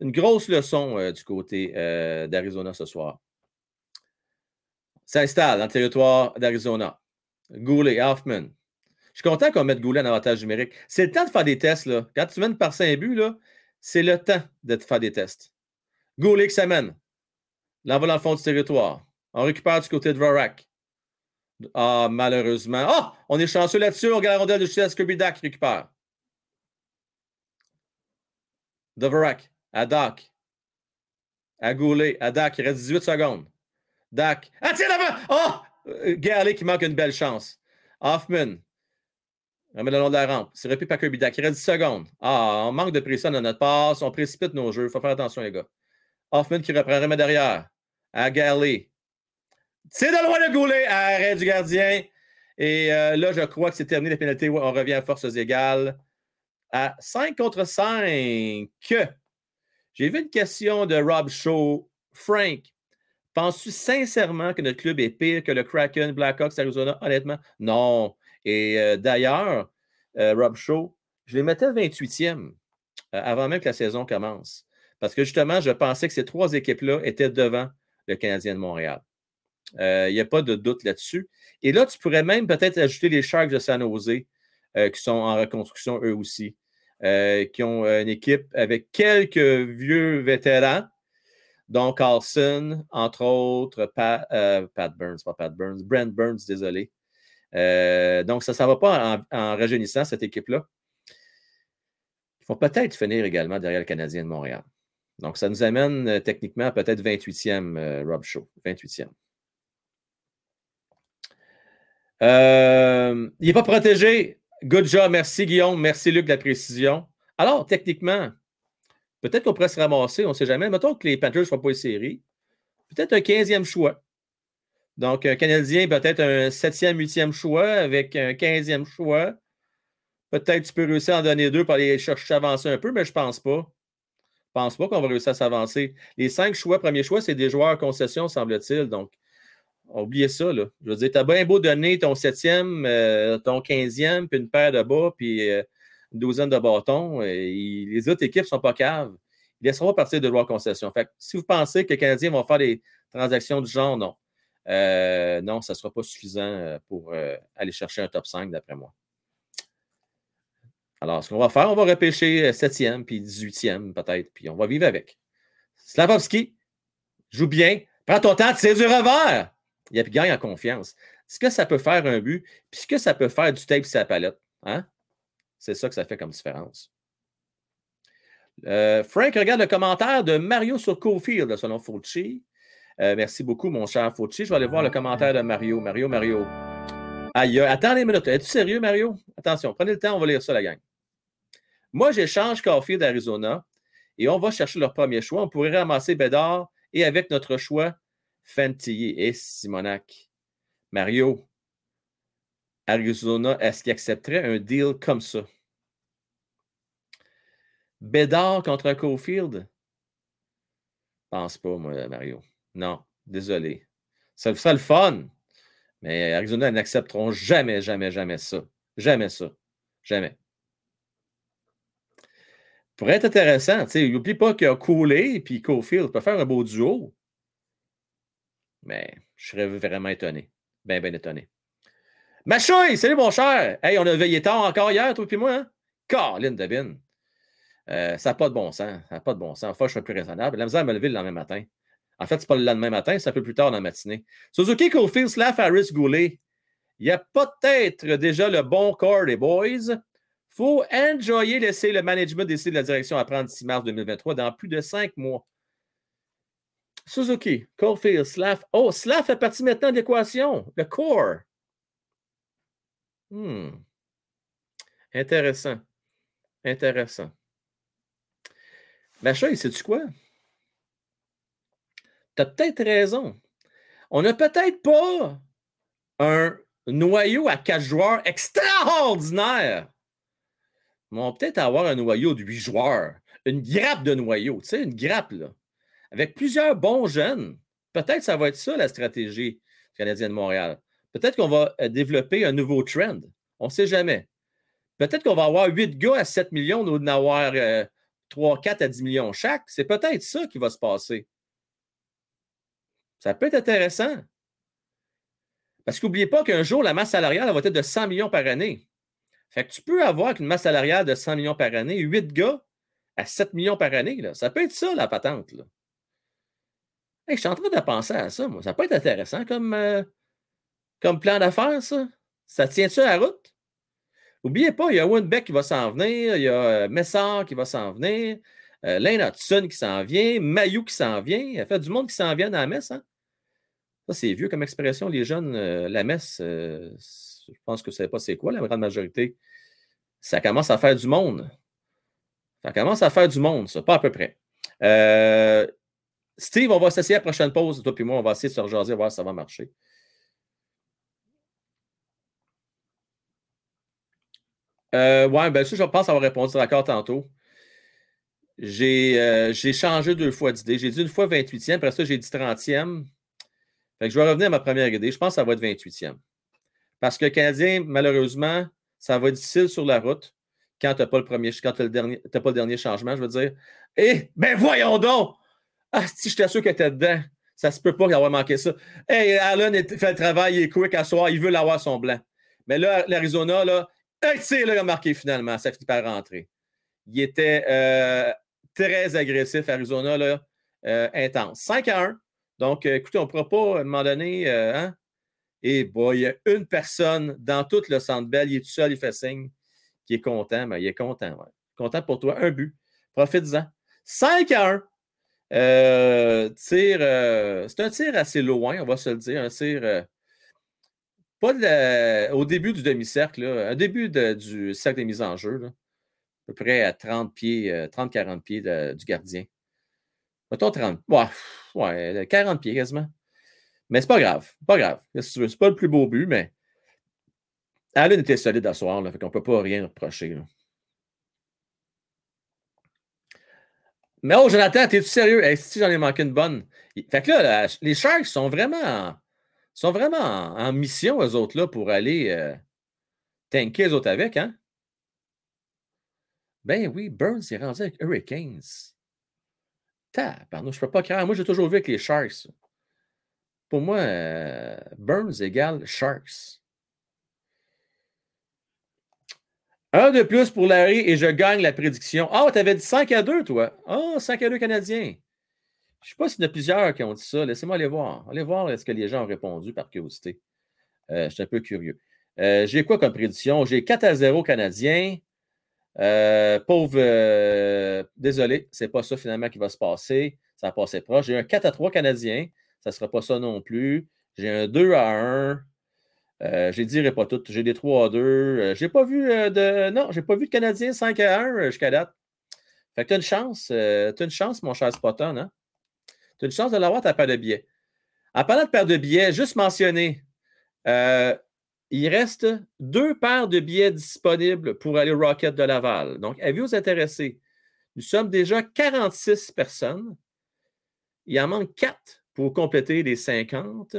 [SPEAKER 1] Une grosse leçon euh, du côté euh, d'Arizona ce soir. S'installe dans le territoire d'Arizona. Goulet, Hoffman. Je suis content qu'on mette Goulet en avantage numérique. C'est le temps de faire des tests. Là. Quand tu mènes par 5 buts, c'est le temps de te faire des tests. Goulet qui s'amène. L'envoie dans le fond du territoire. On récupère du côté de Vorak. Ah, malheureusement. Ah, on est chanceux là-dessus. On regarde la rondelle de Chutes Kirby Dak récupère. Dvorak, à Dak. À Goulet, à Dak. Il reste 18 secondes. Dak. Ah, tiens, l'avant! Oh! Euh, Galley qui manque une belle chance. Hoffman. Remet le long de la rampe. C'est repris par Kirby Dak. Il reste 10 secondes. Ah, on manque de pression dans notre passe. On précipite nos jeux. Il faut faire attention, les gars. Hoffman qui reprend, remet derrière. À Galley. C'est de loin le goulet. Arrêt du gardien. Et euh, là, je crois que c'est terminé la pénalité. On revient à forces égales. À 5 contre 5. J'ai vu une question de Rob Shaw. Frank, penses-tu sincèrement que notre club est pire que le Kraken, Blackhawks, Arizona? Honnêtement, non. Et euh, d'ailleurs, euh, Rob Shaw, je les mettais 28e euh, avant même que la saison commence. Parce que justement, je pensais que ces trois équipes-là étaient devant le Canadien de Montréal. Euh, Il n'y a pas de doute là-dessus. Et là, tu pourrais même peut-être ajouter les Sharks de San Jose, euh, qui sont en reconstruction eux aussi, euh, qui ont une équipe avec quelques vieux vétérans, dont Carlson, entre autres, Pat, euh, Burns, pas Pat Burns, Brent Burns, désolé. Euh, donc, ça ne va pas en, en rajeunissant cette équipe-là. Ils vont peut-être finir également derrière le Canadien de Montréal. Donc, ça nous amène euh, techniquement à peut-être 28e, euh, Rob Shaw. 28e. Euh, il n'est pas protégé. Good job. Merci, Guillaume. Merci, Luc, de la précision. Alors, techniquement, peut-être qu'on pourrait se ramasser, on ne sait jamais. Mettons que les Panthers ne soient pas une série. Peut-être un 15e choix. Donc, un Canadien, peut-être un septième, huitième choix avec un quinzième choix. Peut-être tu peux réussir à en donner deux pour aller chercher à avancer un peu, mais je ne pense pas. Je ne pense pas qu'on va réussir à s'avancer. Les cinq choix, premier choix, c'est des joueurs concession, semble-t-il. Donc, oubliez ça. Là. Je veux dire, tu as bien beau donner ton septième, euh, ton quinzième, puis une paire de bas, puis euh, une douzaine de bâtons. Et les autres équipes ne sont pas caves. Ils laisseront partir de joueurs concession. Fait si vous pensez que les Canadiens vont faire des transactions du genre, non. Euh, non, ça ne sera pas suffisant pour aller chercher un top 5, d'après moi. Alors, ce qu'on va faire, on va repêcher 7e, puis 18e peut-être, puis on va vivre avec. Slavovski, joue bien, prends ton temps, tire du revers. Il gagne en confiance. Est-ce que ça peut faire un but? Puis est-ce que ça peut faire du tape sur la palette? Hein? C'est ça que ça fait comme différence. Euh, Frank regarde le commentaire de Mario sur Cofield, selon Fauci. Euh, merci beaucoup, mon cher Fauci. Je vais aller voir le commentaire de Mario. Mario, Mario. Aïe, attendez une minute. Es-tu sérieux, Mario? Attention, prenez le temps, on va lire ça, la gang. Moi, j'échange Caulfield d'Arizona et on va chercher leur premier choix. On pourrait ramasser Bédard et avec notre choix, Fentilly et Simonac. Mario, Arizona, est-ce qu'il accepterait un deal comme ça? Bédard contre Cofield? Pense pas, moi, Mario. Non, désolé. Ça serait le fun, mais Arizona n'accepteront jamais, jamais, jamais ça. Jamais ça. Jamais pourrait être intéressant. N'oublie pas qu'il a Cooley et Cofield peut faire un beau duo. Mais je serais vraiment étonné. Bien, bien étonné. Machouille, salut mon cher. Hey, on a veillé tard encore hier, toi et moi. Hein? Caroline Devin. Euh, ça n'a pas de bon sens. Ça n'a pas de bon sens. Enfin, je suis plus raisonnable. La misère à me lever le lendemain matin. En fait, ce n'est pas le lendemain matin, c'est un peu plus tard dans la matinée. Suzuki, Cofield, Slav, Harris, Goulet. Il y a peut-être déjà le bon corps des boys faut enjoyer, laisser le management décider de la direction à prendre 6 mars 2023 dans plus de cinq mois. Suzuki, Caulfield, Slav. Oh, Slav fait partie maintenant de le core. Hmm. Intéressant. Intéressant. Machin, sais-tu quoi? Tu as peut-être raison. On n'a peut-être pas un noyau à quatre joueurs extraordinaire vont peut-être avoir un noyau de huit joueurs, une grappe de noyaux, tu sais, une grappe, là, avec plusieurs bons jeunes. Peut-être ça va être ça la stratégie canadienne de Montréal. Peut-être qu'on va euh, développer un nouveau trend. On ne sait jamais. Peut-être qu'on va avoir huit gars à 7 millions au lieu d'en avoir 3, euh, 4 à 10 millions chaque. C'est peut-être ça qui va se passer. Ça peut être intéressant. Parce qu'oubliez pas qu'un jour, la masse salariale va être de 100 millions par année. Fait que tu peux avoir une masse salariale de 100 millions par année, 8 gars à 7 millions par année. Ça peut être ça, la patente. Je suis en train de penser à ça, moi. Ça peut être intéressant comme, euh, comme plan d'affaires, ça. Ça tient-tu à la route? N'oubliez pas, il y a Winbeck qui va s'en venir, il y a euh, Messard qui va s'en venir, euh, Lane Hudson qui s'en vient, Mayou qui s'en vient. Il y a fait du monde qui s'en vient dans la messe. Hein? Ça, c'est vieux comme expression, les jeunes. la messe, je pense que ne savez pas c'est quoi la grande majorité. Ça commence à faire du monde. Ça commence à faire du monde, ça, pas à peu près. Euh, Steve, on va s'essayer à la prochaine pause. Toi et moi, on va essayer de se rejaser, voir si ça va marcher. Euh, oui, bien sûr, je pense avoir répondu d'accord tantôt. Euh, j'ai changé deux fois d'idée. J'ai dit une fois 28e, après ça, j'ai dit 30e. Fait que je vais revenir à ma première idée. Je pense que ça va être 28e. Parce que le Canadien, malheureusement, ça va être difficile sur la route quand tu n'as pas le dernier, pas le dernier changement, je veux dire. Eh, ben voyons donc! Ah, si je t'assure que tu es dedans, ça se peut pas avoir manqué ça. Hey, Allen fait le travail, il est quick à soir, il veut l'avoir son blanc. Mais là, l'Arizona, là, c'est là, il a marqué finalement, ça finit par rentrer. Il était euh, très agressif, Arizona, là, euh, intense. 5 à 1. Donc, euh, écoutez, on ne pourra pas, à un moment donné, hein, et bon, il y a une personne dans tout le centre belle, il est tout seul, il fait signe, qui est content, mais il est content. Content pour toi. Un but. Profites-en. 5 à 1. Euh, tir, euh, c'est un tir assez loin, on va se le dire. Un tir. Euh, pas au début du demi-cercle, un début du cercle des mises en jeu, à peu près à 30 pieds, 30-40 pieds du gardien. Mettons 30. Ouais, ouais, 40 pieds quasiment. Mais c'est pas grave. Pas grave. C'est pas le plus beau but, mais Allen était solide à soir, là, fait qu'on peut pas rien reprocher. là. Mais oh, Jonathan, t'es-tu sérieux? Hey, si j'en ai manqué une bonne. Fait que là, les Sharks sont vraiment, sont vraiment en, en mission, eux autres, là, pour aller euh, tanker les autres avec, hein? Ben oui, Burns est rendu avec Hurricanes. Pardon, je peux pas croire. Moi, j'ai toujours vu avec les Sharks. Pour moi, euh, Burns égale Sharks. Un de plus pour Larry et je gagne la prédiction. Ah, tu avais dit 5 à 2, toi. Ah, 5 à 2 Canadiens. Je ne sais pas s'il y en a plusieurs qui ont dit ça. Laissez-moi aller voir. Allez voir est-ce que les gens ont répondu par curiosité. Euh, je suis un peu curieux. Euh, j'ai quoi comme prédiction? J'ai 4 à 0 Canadiens. Euh, pauvre. désolé, c'est pas ça finalement qui va se passer. Ça va passer proche. J'ai un 4 à 3 Canadiens. Ça ne sera pas ça non plus. J'ai un 2 à 1. Euh, je ne dirai pas tout. J'ai des 3 à 2. Euh, j'ai pas vu euh, de. Non, j'ai pas vu de Canadien 5 à 1 euh, jusqu'à date. Fait que tu as une chance. tu as une chance, mon cher Spotton. Hein? Tu as une chance de l'avoir ta paire de billets. En parlant de paire de billets, juste mentionner, il reste deux paires de billets disponibles pour aller au Rocket de Laval. Donc, avez-vous intéressé? Nous sommes déjà 46 personnes. Il en manque 4 pour compléter les 50.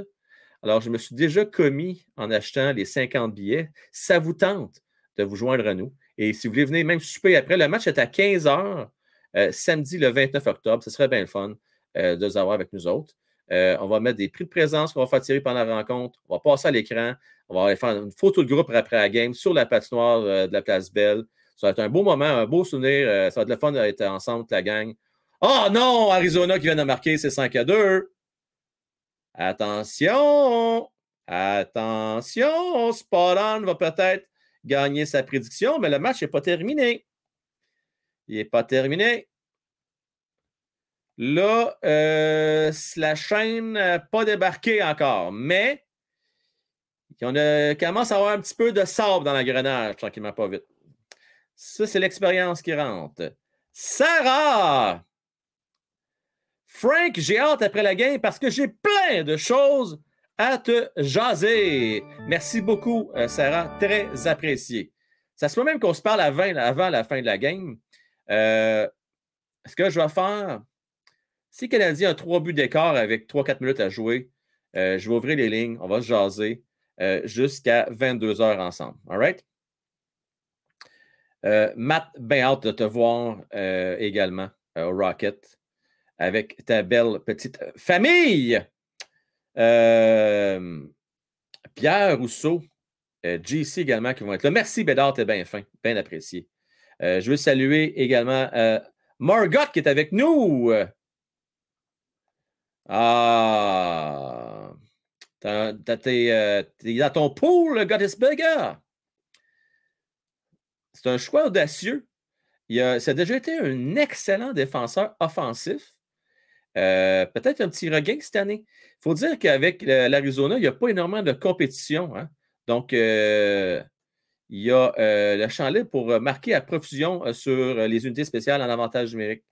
[SPEAKER 1] Alors, je me suis déjà commis en achetant les 50 billets. Ça vous tente de vous joindre à nous, et si vous voulez venir même souper après, le match est à 15 h samedi le 29 octobre. Ce serait bien le fun euh, de vous avoir avec nous autres. Euh, on va mettre des prix de présence qu'on va faire tirer pendant la rencontre. On va passer à l'écran. On va aller faire une photo de groupe après la game sur la patinoire euh, de la place Belle. Ça va être un beau moment, un beau souvenir. Euh, ça va être le fun d'être ensemble, la gang. Oh non, Arizona qui vient de marquer, c'est 5 à 2. Attention! Attention! Spot va peut-être gagner sa prédiction, mais le match n'est pas terminé. Il n'est pas terminé. Là, euh, la chaîne n'a pas débarqué encore, mais on commence à avoir un petit peu de sable dans l'engrenage, tranquillement, pas vite. Ça, c'est l'expérience qui rentre. Sarah! Frank, j'ai hâte après la game parce que j'ai plein de choses à te jaser. Merci beaucoup, euh, Sarah. Très apprécié. Ça se peut même qu'on se parle avant, avant la fin de la game. Euh, ce que je vais faire, si Canadien a trois buts d'écart avec 3-4 minutes à jouer, euh, je vais ouvrir les lignes, on va se jaser jusqu'à 22 heures ensemble. All right? Matt, bien hâte de te voir également au Rocket avec ta belle petite famille. Euh, Pierre Rousseau, euh, JC également qui vont être là. Merci Bédard, t'es bien fin, bien apprécié. Euh, je veux saluer également euh, Margot qui est avec nous. Ah, t'es euh, dans ton pool, Gottesberger. C'est un choix audacieux. Il ça a déjà été un excellent défenseur offensif. Euh, Peut-être un petit regain cette année. Il faut dire qu'avec l'Arizona, il n'y a pas énormément de compétition. hein. Donc, euh, il y a euh, le champ libre pour marquer à profusion sur les unités spéciales en avantage numérique,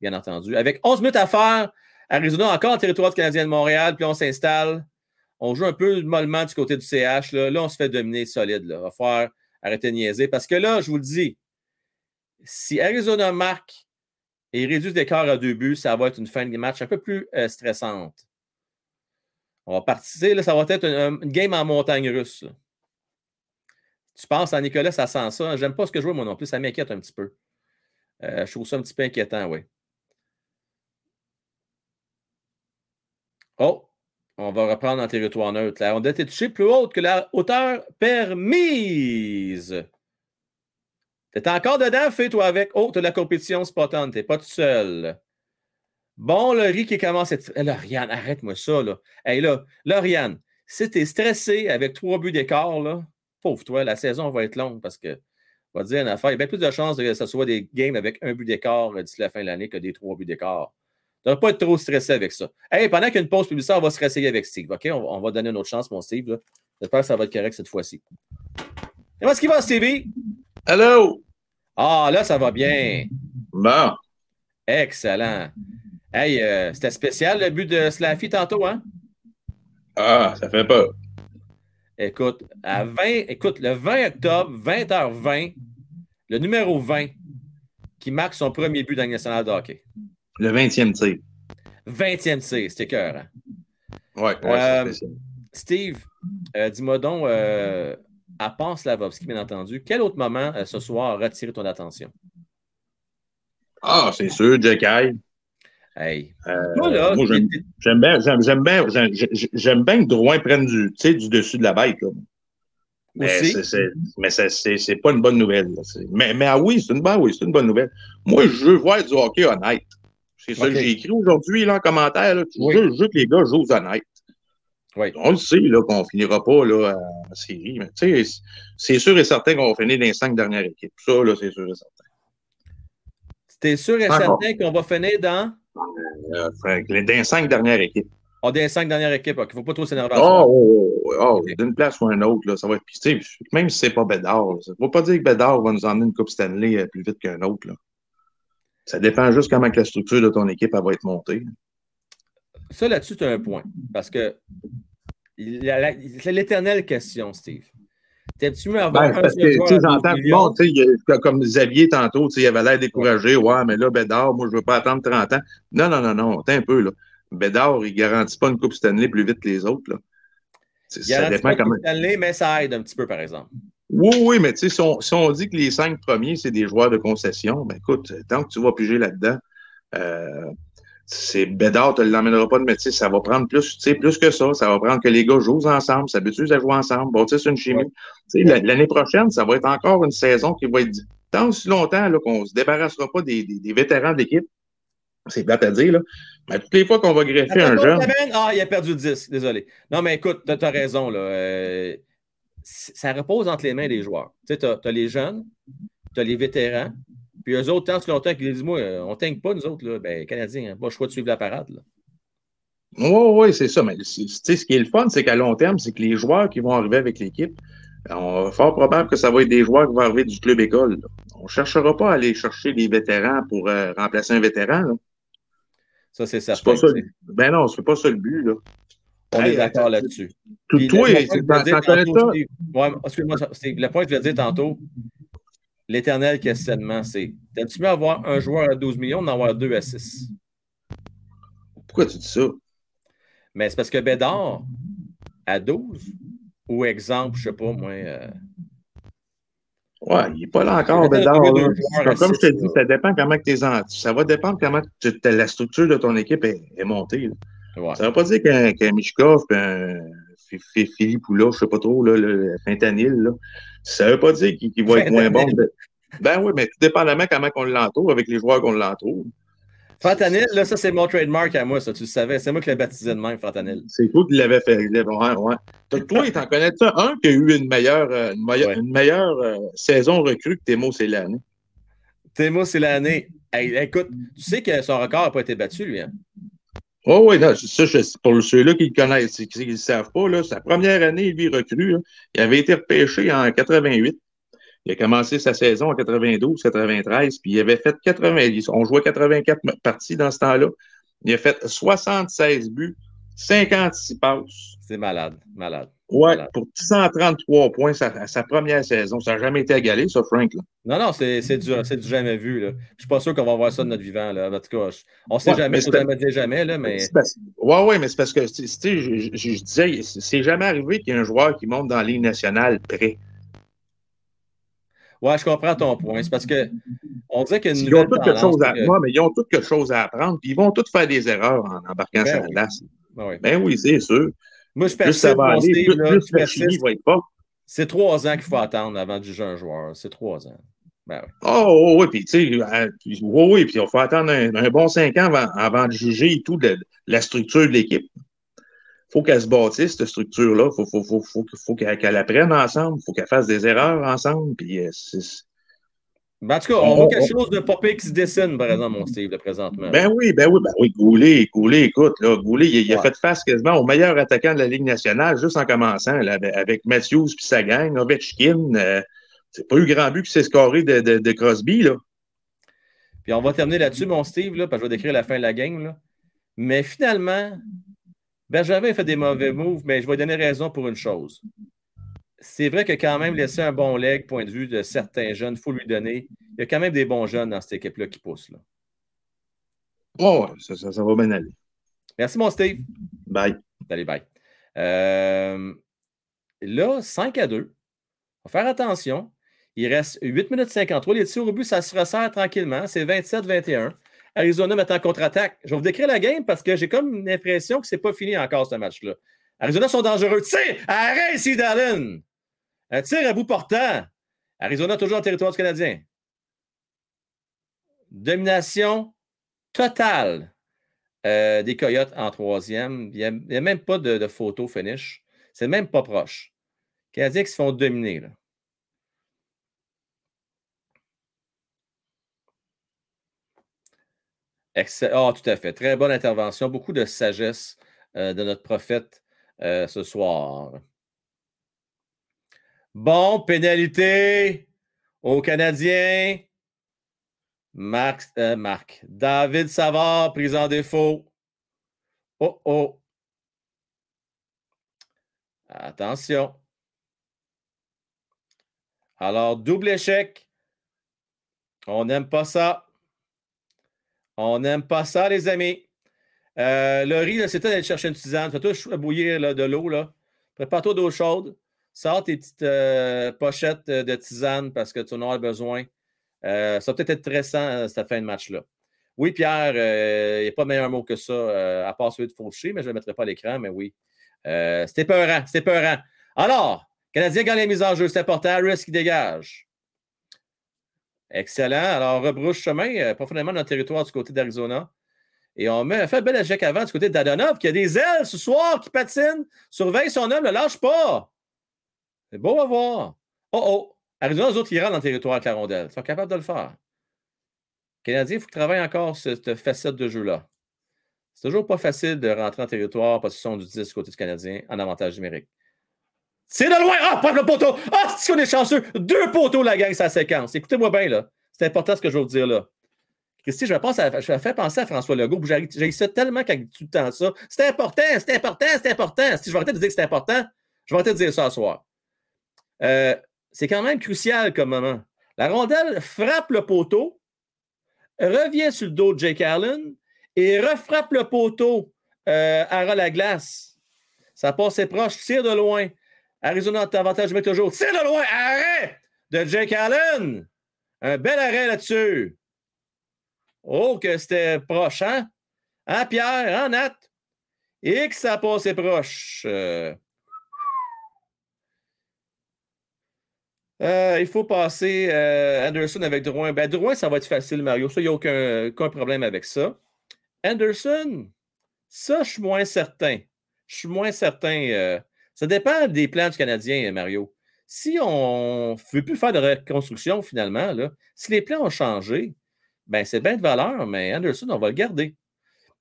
[SPEAKER 1] bien entendu. Avec 11 minutes à faire, Arizona encore en territoire Canadien de Montréal, puis on s'installe. On joue un peu mollement du côté du CH. Là, on se fait dominer solide. Il va falloir arrêter de niaiser. Parce que là, je vous le dis, si Arizona marque et réduit l'écart à deux buts, ça va être une fin de match un peu plus euh, stressante. On va partir, là, ça va être une, game en montagne russe. Tu penses à Nicolas, ça sent ça. J'aime pas ce que je vois moi non plus, ça m'inquiète un petit peu. Euh, je trouve ça un petit peu inquiétant, oui. Oh, on va reprendre en territoire neutre. La rondelle est touchée plus haute que la hauteur permise. T'es encore dedans, fais-toi avec. Oh, t'as la compétition spot-on, t'es pas tout seul. Bon, Laurie qui commence à être. Eh, Lauriane, arrête-moi ça, là. Hey, là, Lauriane, si t'es stressé avec trois buts d'écart, là, pauvre toi, la saison va être longue parce que, on va dire une affaire, il y a bien plus de chances que ce soit des games avec un but d'écart euh, d'ici la fin de l'année que des trois buts d'écart. Tu ne pas être trop stressé avec ça. Hey, pendant qu'il y a une pause publicitaire, on va se réessayer avec Steve. OK? On va, on va donner une autre chance, mon Steve. J'espère que ça va être correct cette fois-ci. Comment est-ce qu'il va, Stevie?
[SPEAKER 18] Hello!
[SPEAKER 1] Ah, là, ça va bien.
[SPEAKER 18] Bon.
[SPEAKER 1] Excellent. Hey, euh, c'était spécial le but de Slaffy tantôt, hein? Ah, ça fait peur. Écoute, à 20, écoute, le 20 octobre, 20h20, le numéro 20 qui marque son premier but dans le national de hockey.
[SPEAKER 10] Le 20e tir.
[SPEAKER 1] 20e tir, c'était cœur. Hein?
[SPEAKER 10] Ouais, ouais,
[SPEAKER 1] Euh,
[SPEAKER 10] c'est spécial.
[SPEAKER 1] Steve, euh, dis-moi donc, euh, à part Slavovski, bien entendu, quel autre moment euh, ce soir a retiré ton attention?
[SPEAKER 10] Ah, c'est sûr, Jack.
[SPEAKER 1] Hey.
[SPEAKER 10] Euh, j'aime bien, j'aime, bien, j'aime- bien que Drouin prenne du, du dessus de la bête. Là. Mais c'est- pas une bonne nouvelle. Mais, mais ah oui, c'est une, bonne, oui, une bonne nouvelle. Moi, je veux voir du hockey honnête. C'est ça que j'ai écrit aujourd'hui en commentaire. Là. Je, veux, je veux que les gars jouent honnête.
[SPEAKER 1] Oui.
[SPEAKER 10] On le sait qu'on finira pas là, en série. Mais c'est sûr et certain qu'on va finir dans les cinq dernières équipes. Ça, c'est sûr et certain.
[SPEAKER 1] T'es sûr et certain qu'on va finir dans,
[SPEAKER 10] Euh, Frank, dans les cinq dernières équipes.
[SPEAKER 1] oh, dans les cinq dernières équipes? Il ne faut pas trop s'énerver. à
[SPEAKER 10] Oh, oh, oh, oh, d'une place ou une autre, là, ça va être. sais, Même si c'est pas Bédard, ça ne veut pas dire que Bédard va nous emmener une Coupe Stanley euh, plus vite qu'un autre. Là. Ça dépend juste comment que la structure de ton équipe elle va être montée.
[SPEAKER 1] Ça, là-dessus, tu as un point. Parce que c'est l'éternelle question, Steve. T'es-tu mieux avoir
[SPEAKER 10] Ben,
[SPEAKER 1] un
[SPEAKER 10] parce
[SPEAKER 1] seul
[SPEAKER 10] que, tu
[SPEAKER 1] joueur
[SPEAKER 10] sais,
[SPEAKER 1] à 12
[SPEAKER 10] j'entends tout le monde, a- comme Xavier tantôt, il avait l'air découragé. Ouais, mais là, Bédard, moi, je ne veux pas attendre 30 ans. Non, non, non, non, attends un peu, là. Bédard, il ne garantit pas une Coupe Stanley plus vite que les autres, là.
[SPEAKER 1] Il
[SPEAKER 10] Ça
[SPEAKER 1] garantit
[SPEAKER 10] dépend
[SPEAKER 1] pas. Coupe Stanley, mais ça aide un petit peu, par exemple.
[SPEAKER 10] Oui, oui, mais tu sais, si on, si on dit que les cinq premiers, c'est des joueurs de concession, ben écoute, tant que tu vas piger là-dedans, euh, c'est Bédard, tu ne l'emmèneras pas de métier, ça va prendre plus, plus que ça. Ça va prendre que les gars jouent ensemble, s'habituent à jouer ensemble, bâtissent une chimie. L'année prochaine, ça va être encore une saison qui va être tant si longtemps qu'on ne se débarrassera pas des, des- des vétérans d'équipe. C'est plate à dire, là. Mais toutes les fois qu'on va greffer un jeune.
[SPEAKER 1] Ah, il a perdu le 10. Désolé. Non, mais écoute, tu as raison. Là. Euh, ça repose entre les mains des joueurs. Tu sais, tu as, les jeunes, tu as les vétérans, puis eux autres, tant que longtemps qu'ils disent Moi, euh, on ne tank pas, nous autres, là, ben, Canadiens, hein, pas le choix de suivre la parade. Là.
[SPEAKER 10] Oui, oui, c'est ça. Mais c'est- tu sais, ce qui est le fun, c'est qu'à long terme, c'est que les joueurs qui vont arriver avec l'équipe, on fort probable que ça va être des joueurs qui vont arriver du club école. là. On ne cherchera pas à aller chercher des vétérans pour euh, remplacer un vétéran. là.
[SPEAKER 1] Ça, c'est
[SPEAKER 10] C'est
[SPEAKER 1] certain.
[SPEAKER 10] pas ça. Ben non, c'est pas ça le but. Là.
[SPEAKER 1] On
[SPEAKER 10] Hey,
[SPEAKER 1] est d'accord là-dessus.
[SPEAKER 10] tout- toi,
[SPEAKER 1] le point
[SPEAKER 10] c'est-
[SPEAKER 1] excuse-moi, le point que je voulais dire tantôt, l'éternel questionnement, c'est T'as-tu mieux avoir un joueur à 12 millions ou d'en avoir deux à 6
[SPEAKER 10] Pourquoi tu dis ça?
[SPEAKER 1] Mais c'est parce que Bédard, à 12, ou exemple, je sais pas, moi. euh,
[SPEAKER 10] Ouais, il n'est pas là encore, Bédard. là. Comme je te dis, ça dépend comment tes en- ça va dépendre comment la structure de ton équipe est, est montée. Ça ne veut pas dire qu'un Mishkov et un Philippe ou là, je ne sais pas trop, là, le Fentanyl, là, ça ne veut pas dire qu'il va être moins bon.
[SPEAKER 1] Fentanyl.
[SPEAKER 10] Ben oui, mais tout dépendamment comment on l'entoure, avec les joueurs qu'on l'entoure.
[SPEAKER 1] Fantanil, là, ça, c'est mon trademark à moi, ça, tu le savais. C'est moi qui l'ai baptisé de même, Fantanil.
[SPEAKER 10] C'est toi qui l'avais fait. Ouais, ouais. Donc, toi, t'en connais ça? Un qui a eu une meilleure, euh, une meilleure, une meilleure euh, saison recrue que Temo.
[SPEAKER 1] Thémo, c'est l'année. Hey, écoute, tu sais que son record n'a pas été battu, lui. Hein?
[SPEAKER 10] Oh oui, ça, pour ceux-là qui le connaissent, qui ne le savent pas, là, sa première année, lui, recrue, là, il avait été repêché en 88. Il a commencé sa saison en 92, 93, puis il avait fait 90. On jouait 84 parties dans ce temps-là. Il a fait 76 buts, 56 passes.
[SPEAKER 1] C'est malade, malade.
[SPEAKER 10] Ouais, pour 133 points sa, sa première saison. Ça n'a jamais été égalé, ça, Frank. là.
[SPEAKER 1] Non, non, c'est du, du jamais vu. Là. Je ne suis pas sûr qu'on va voir ça de notre vivant. Là. En tout cas, je- on ne sait
[SPEAKER 10] Ouais,
[SPEAKER 1] jamais,
[SPEAKER 10] mais
[SPEAKER 1] faut
[SPEAKER 10] c'est-
[SPEAKER 1] jamais là, mais
[SPEAKER 10] parce- Ouais, ouais, mais c'est parce que, tu sais, je, je- je disais, c'est jamais arrivé qu'il y ait un joueur qui monte dans la Ligue nationale prêt.
[SPEAKER 1] ouais, je comprends ton point. C'est parce que on dirait qu'il y a une
[SPEAKER 10] Ils ont tous quelque chose à,
[SPEAKER 1] que-
[SPEAKER 10] mais ils ont quelque chose à apprendre, puis ils vont tous faire des erreurs en embarquant
[SPEAKER 1] Ben
[SPEAKER 10] sur la
[SPEAKER 1] oui.
[SPEAKER 10] glace.
[SPEAKER 1] Ben oui.
[SPEAKER 10] Ben oui, c'est sûr.
[SPEAKER 1] Moi, je persiste, mon
[SPEAKER 10] aller,
[SPEAKER 1] Steve,
[SPEAKER 10] plus,
[SPEAKER 1] là,
[SPEAKER 10] plus
[SPEAKER 1] je
[SPEAKER 10] la
[SPEAKER 1] persiste.
[SPEAKER 10] chimie va être forte.
[SPEAKER 1] C'est trois ans qu'il faut attendre avant de juger un joueur. C'est trois ans. Ben oui.
[SPEAKER 10] Oh, oh, oui, puis tu sais, euh, puis, oui, oui, puis il faut attendre un, un bon cinq ans avant, avant de juger et tout de, de la structure de l'équipe. faut qu'elle se bâtisse, cette structure-là. faut, faut, faut, faut, faut qu'elle apprenne ensemble. faut qu'elle fasse des erreurs ensemble. Puis, euh, c'est-
[SPEAKER 1] Ben, en tout cas, on, voit quelque chose de pire qui se dessine, par exemple, mon Steve, là, présentement.
[SPEAKER 10] Ben oui, ben oui, ben oui, Goulet, Goulet, écoute, là, Goulet, il, il a fait face quasiment au meilleur attaquant de la Ligue nationale, juste en commençant, là, avec, Matthews puis sa gang, Ovechkin. euh, c'est pas eu grand but qui s'est scoré de, de, de Crosby, là.
[SPEAKER 1] Puis on va terminer là-dessus, mon Steve, là, parce que je vais décrire la fin de la game. Là. Mais finalement, Bergevin fait des mauvais moves, mais je vais lui donner raison pour une chose. C'est vrai que quand même laisser un bon leg, point de vue de certains jeunes, il faut lui donner. Il y a quand même des bons jeunes dans cette équipe-là qui poussent. Là.
[SPEAKER 18] Oh, ça, ça- ça va bien aller.
[SPEAKER 1] Merci, mon Steve.
[SPEAKER 18] Bye.
[SPEAKER 1] Allez, bye. Euh, là, 5 à 2. On va faire attention. Il reste 8 minutes 53. Les tirs au but, ça se resserre tranquillement. C'est 27-21. Arizona met en contre-attaque. Je vais vous décrire la game parce que j'ai comme l'impression que c'est pas fini encore ce match-là. Arizona sont dangereux. Tir! Arrête Darren! Un tir à bout portant. Arizona toujours en territoire du Canadien. Domination totale euh, des Coyotes en troisième. Il n'y a, même pas de, photo finish. C'est même pas proche. Les Canadiens qui se font dominer. Là. Ah, tout à fait. Très bonne intervention. Beaucoup de sagesse euh, de notre prophète euh, ce soir. Bon, pénalité aux Canadiens. Marc, euh, Marc. David Savard, prise en défaut. Oh oh. Attention. Alors, double échec. On n'aime pas ça. On n'aime pas ça, les amis. Euh, Laurie, là, c'était d'aller chercher une tisane. Fais-toi bouillir de l'eau. Prépare-toi d'eau chaude. Sors tes petites euh, pochettes euh, de tisane parce que tu en auras besoin. Euh, ça va peut-être être stressant, cette fin de match-là. Oui, Pierre, il n'y a pas meilleur mot que ça, à part celui de faucher, mais je ne le mettrai pas à l'écran, mais oui. C'était peurant, c'était peurant. Alors, Canadien gagne la mise en jeu, c'est important. Harris qui dégage. Excellent. Alors, on rebrouche chemin profondément dans le territoire du côté d'Arizona. Et on met, fait un bel échec avant du côté d'Adonov qui a des ailes ce soir, qui patine. Surveille son homme, ne lâche pas. C'est beau à voir. Oh oh. Arizona, eux autres, ils rentrent dans le territoire avec la rondelle. Ils sont capables de le faire. Canadien, il faut qu'ils travaillent encore cette facette de jeu-là. C'est toujours pas facile de rentrer en territoire sont du 10 du côté du Canadien en avantage numérique. C'est de loin! Ah, pas le poteau! Ah, c'est qu'on est chanceux! Deux poteaux, la gang, sa séquence. Écoutez-moi bien, là. C'est important ce que je vais vous dire, là. Christy, je me, fais penser à François Legault. J'ai ça tellement quand tout le temps ça. C'est important, c'est important, c'est important. Si je vais arrêter de dire que c'est important, je vais arrêter de dire ça ce soir. Euh, c'est quand même crucial comme moment. La rondelle frappe le poteau, revient sur le dos de Jake Allen et refrappe le poteau euh, à la glace. Ça passe proche, tire de loin. Arizona avantage numérique toujours. Tire de loin, arrêt de Jake Allen. Un bel arrêt là-dessus. Oh, que c'était proche, hein? Hein, Pierre? Hein, Nat? Et que ça passé proche. Euh, euh, il faut passer euh, Anderson avec Drouin. Ben, Drouin, ça va être facile, Mario. Ça, il n'y a aucun, problème avec ça. Anderson, ça, je suis moins certain. Je suis moins certain. euh, ça dépend des plans du Canadien, Mario. Si on ne veut plus faire de reconstruction, finalement, là, si les plans ont changé, ben, c'est bien de valeur, mais Anderson, on va le garder.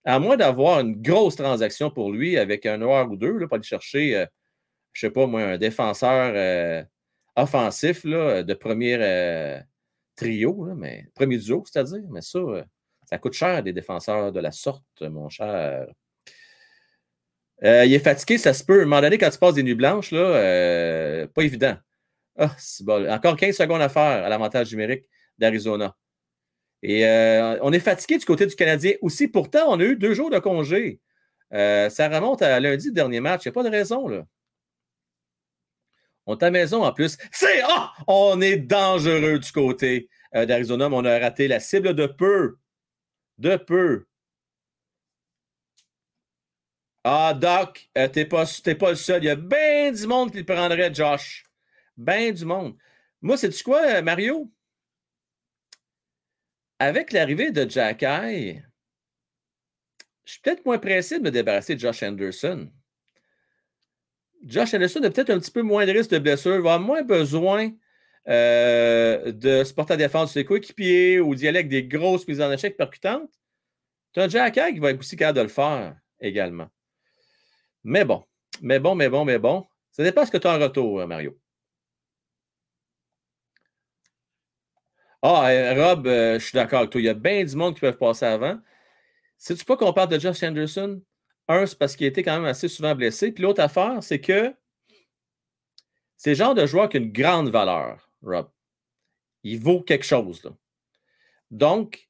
[SPEAKER 1] À moins d'avoir une grosse transaction pour lui avec un noir ou deux, là, pour aller chercher, je ne sais pas moi, un défenseur offensif là, de premier euh, trio, mais premier duo, c'est-à-dire. Mais ça, euh, ça coûte cher des défenseurs de la sorte, mon cher. Euh, il est fatigué, ça se peut. À un moment donné, quand tu passes des nuits blanches, là, pas évident. Ah. Encore 15 secondes à faire à l'avantage numérique d'Arizona. Et on est fatigué du côté du Canadien aussi. Pourtant, on a eu deux jours de congé. Ça remonte à lundi, dernier match. Il n'y a pas de raison, là. On la maison en plus. C'est ah, on est dangereux du côté euh, d'Arizona, on a raté la cible de peu. De peu. Ah, Doc, euh, t'es pas, pas le seul. Il y a bien du monde qui le prendrait, Josh. Ben du monde. Moi, c'est tu quoi, euh, Mario? Avec l'arrivée de Jack Eye, je suis peut-être moins pressé de me débarrasser de Josh Anderson. Josh Anderson a peut-être un petit peu moins de risque de blessure, va avoir moins besoin euh, de se porter à défense sur ses coéquipiers ou d'y des grosses mises en échec percutantes. Tu as un Jack qui va être aussi capable de le faire également. Mais bon, mais bon, mais bon, mais bon. Ça dépend ce que tu as en retour, euh, Mario. Ah, euh, Rob, euh, je suis d'accord avec toi. Il y a bien du monde qui peuvent passer avant. Sais-tu pas qu'on parle de Josh Anderson? Un, c'est parce qu'il était quand même assez souvent blessé. Puis l'autre affaire, c'est que c'est le genre de joueur qui a une grande valeur, Rob. Il vaut quelque chose. Donc,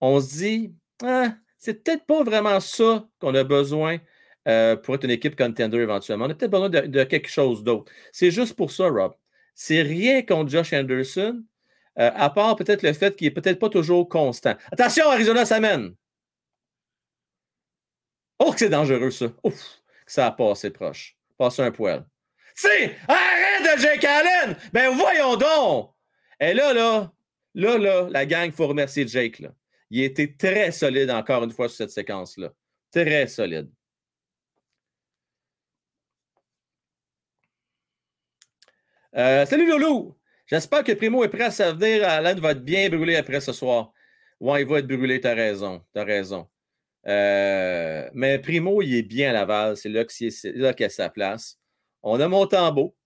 [SPEAKER 1] on se dit, ah, c'est peut-être pas vraiment ça qu'on a besoin euh, pour être une équipe contender éventuellement. On a peut-être besoin de, de quelque chose d'autre. C'est juste pour ça, Rob. C'est rien contre Josh Anderson, euh, à part peut-être le fait qu'il n'est peut-être pas toujours constant. Attention, Arizona s'amène. Oh, que c'est dangereux, ça. Ouf, que ça a passé proche. Passé un poil. C'est arrête de Jake Allen! Ben voyons donc! Et là, là, là, là, la gang, il faut remercier Jake. Là. Il était très solide encore une fois sur cette séquence-là. Très solide. Euh, salut Loulou! J'espère que Primo est prêt à s'avenir. Alan va être bien brûlé après ce soir. Ouais, il va être brûlé, t'as raison. T'as raison. Euh, mais Primo, il est bien à Laval. C'est là qu'il a sa place. On a Montembeau.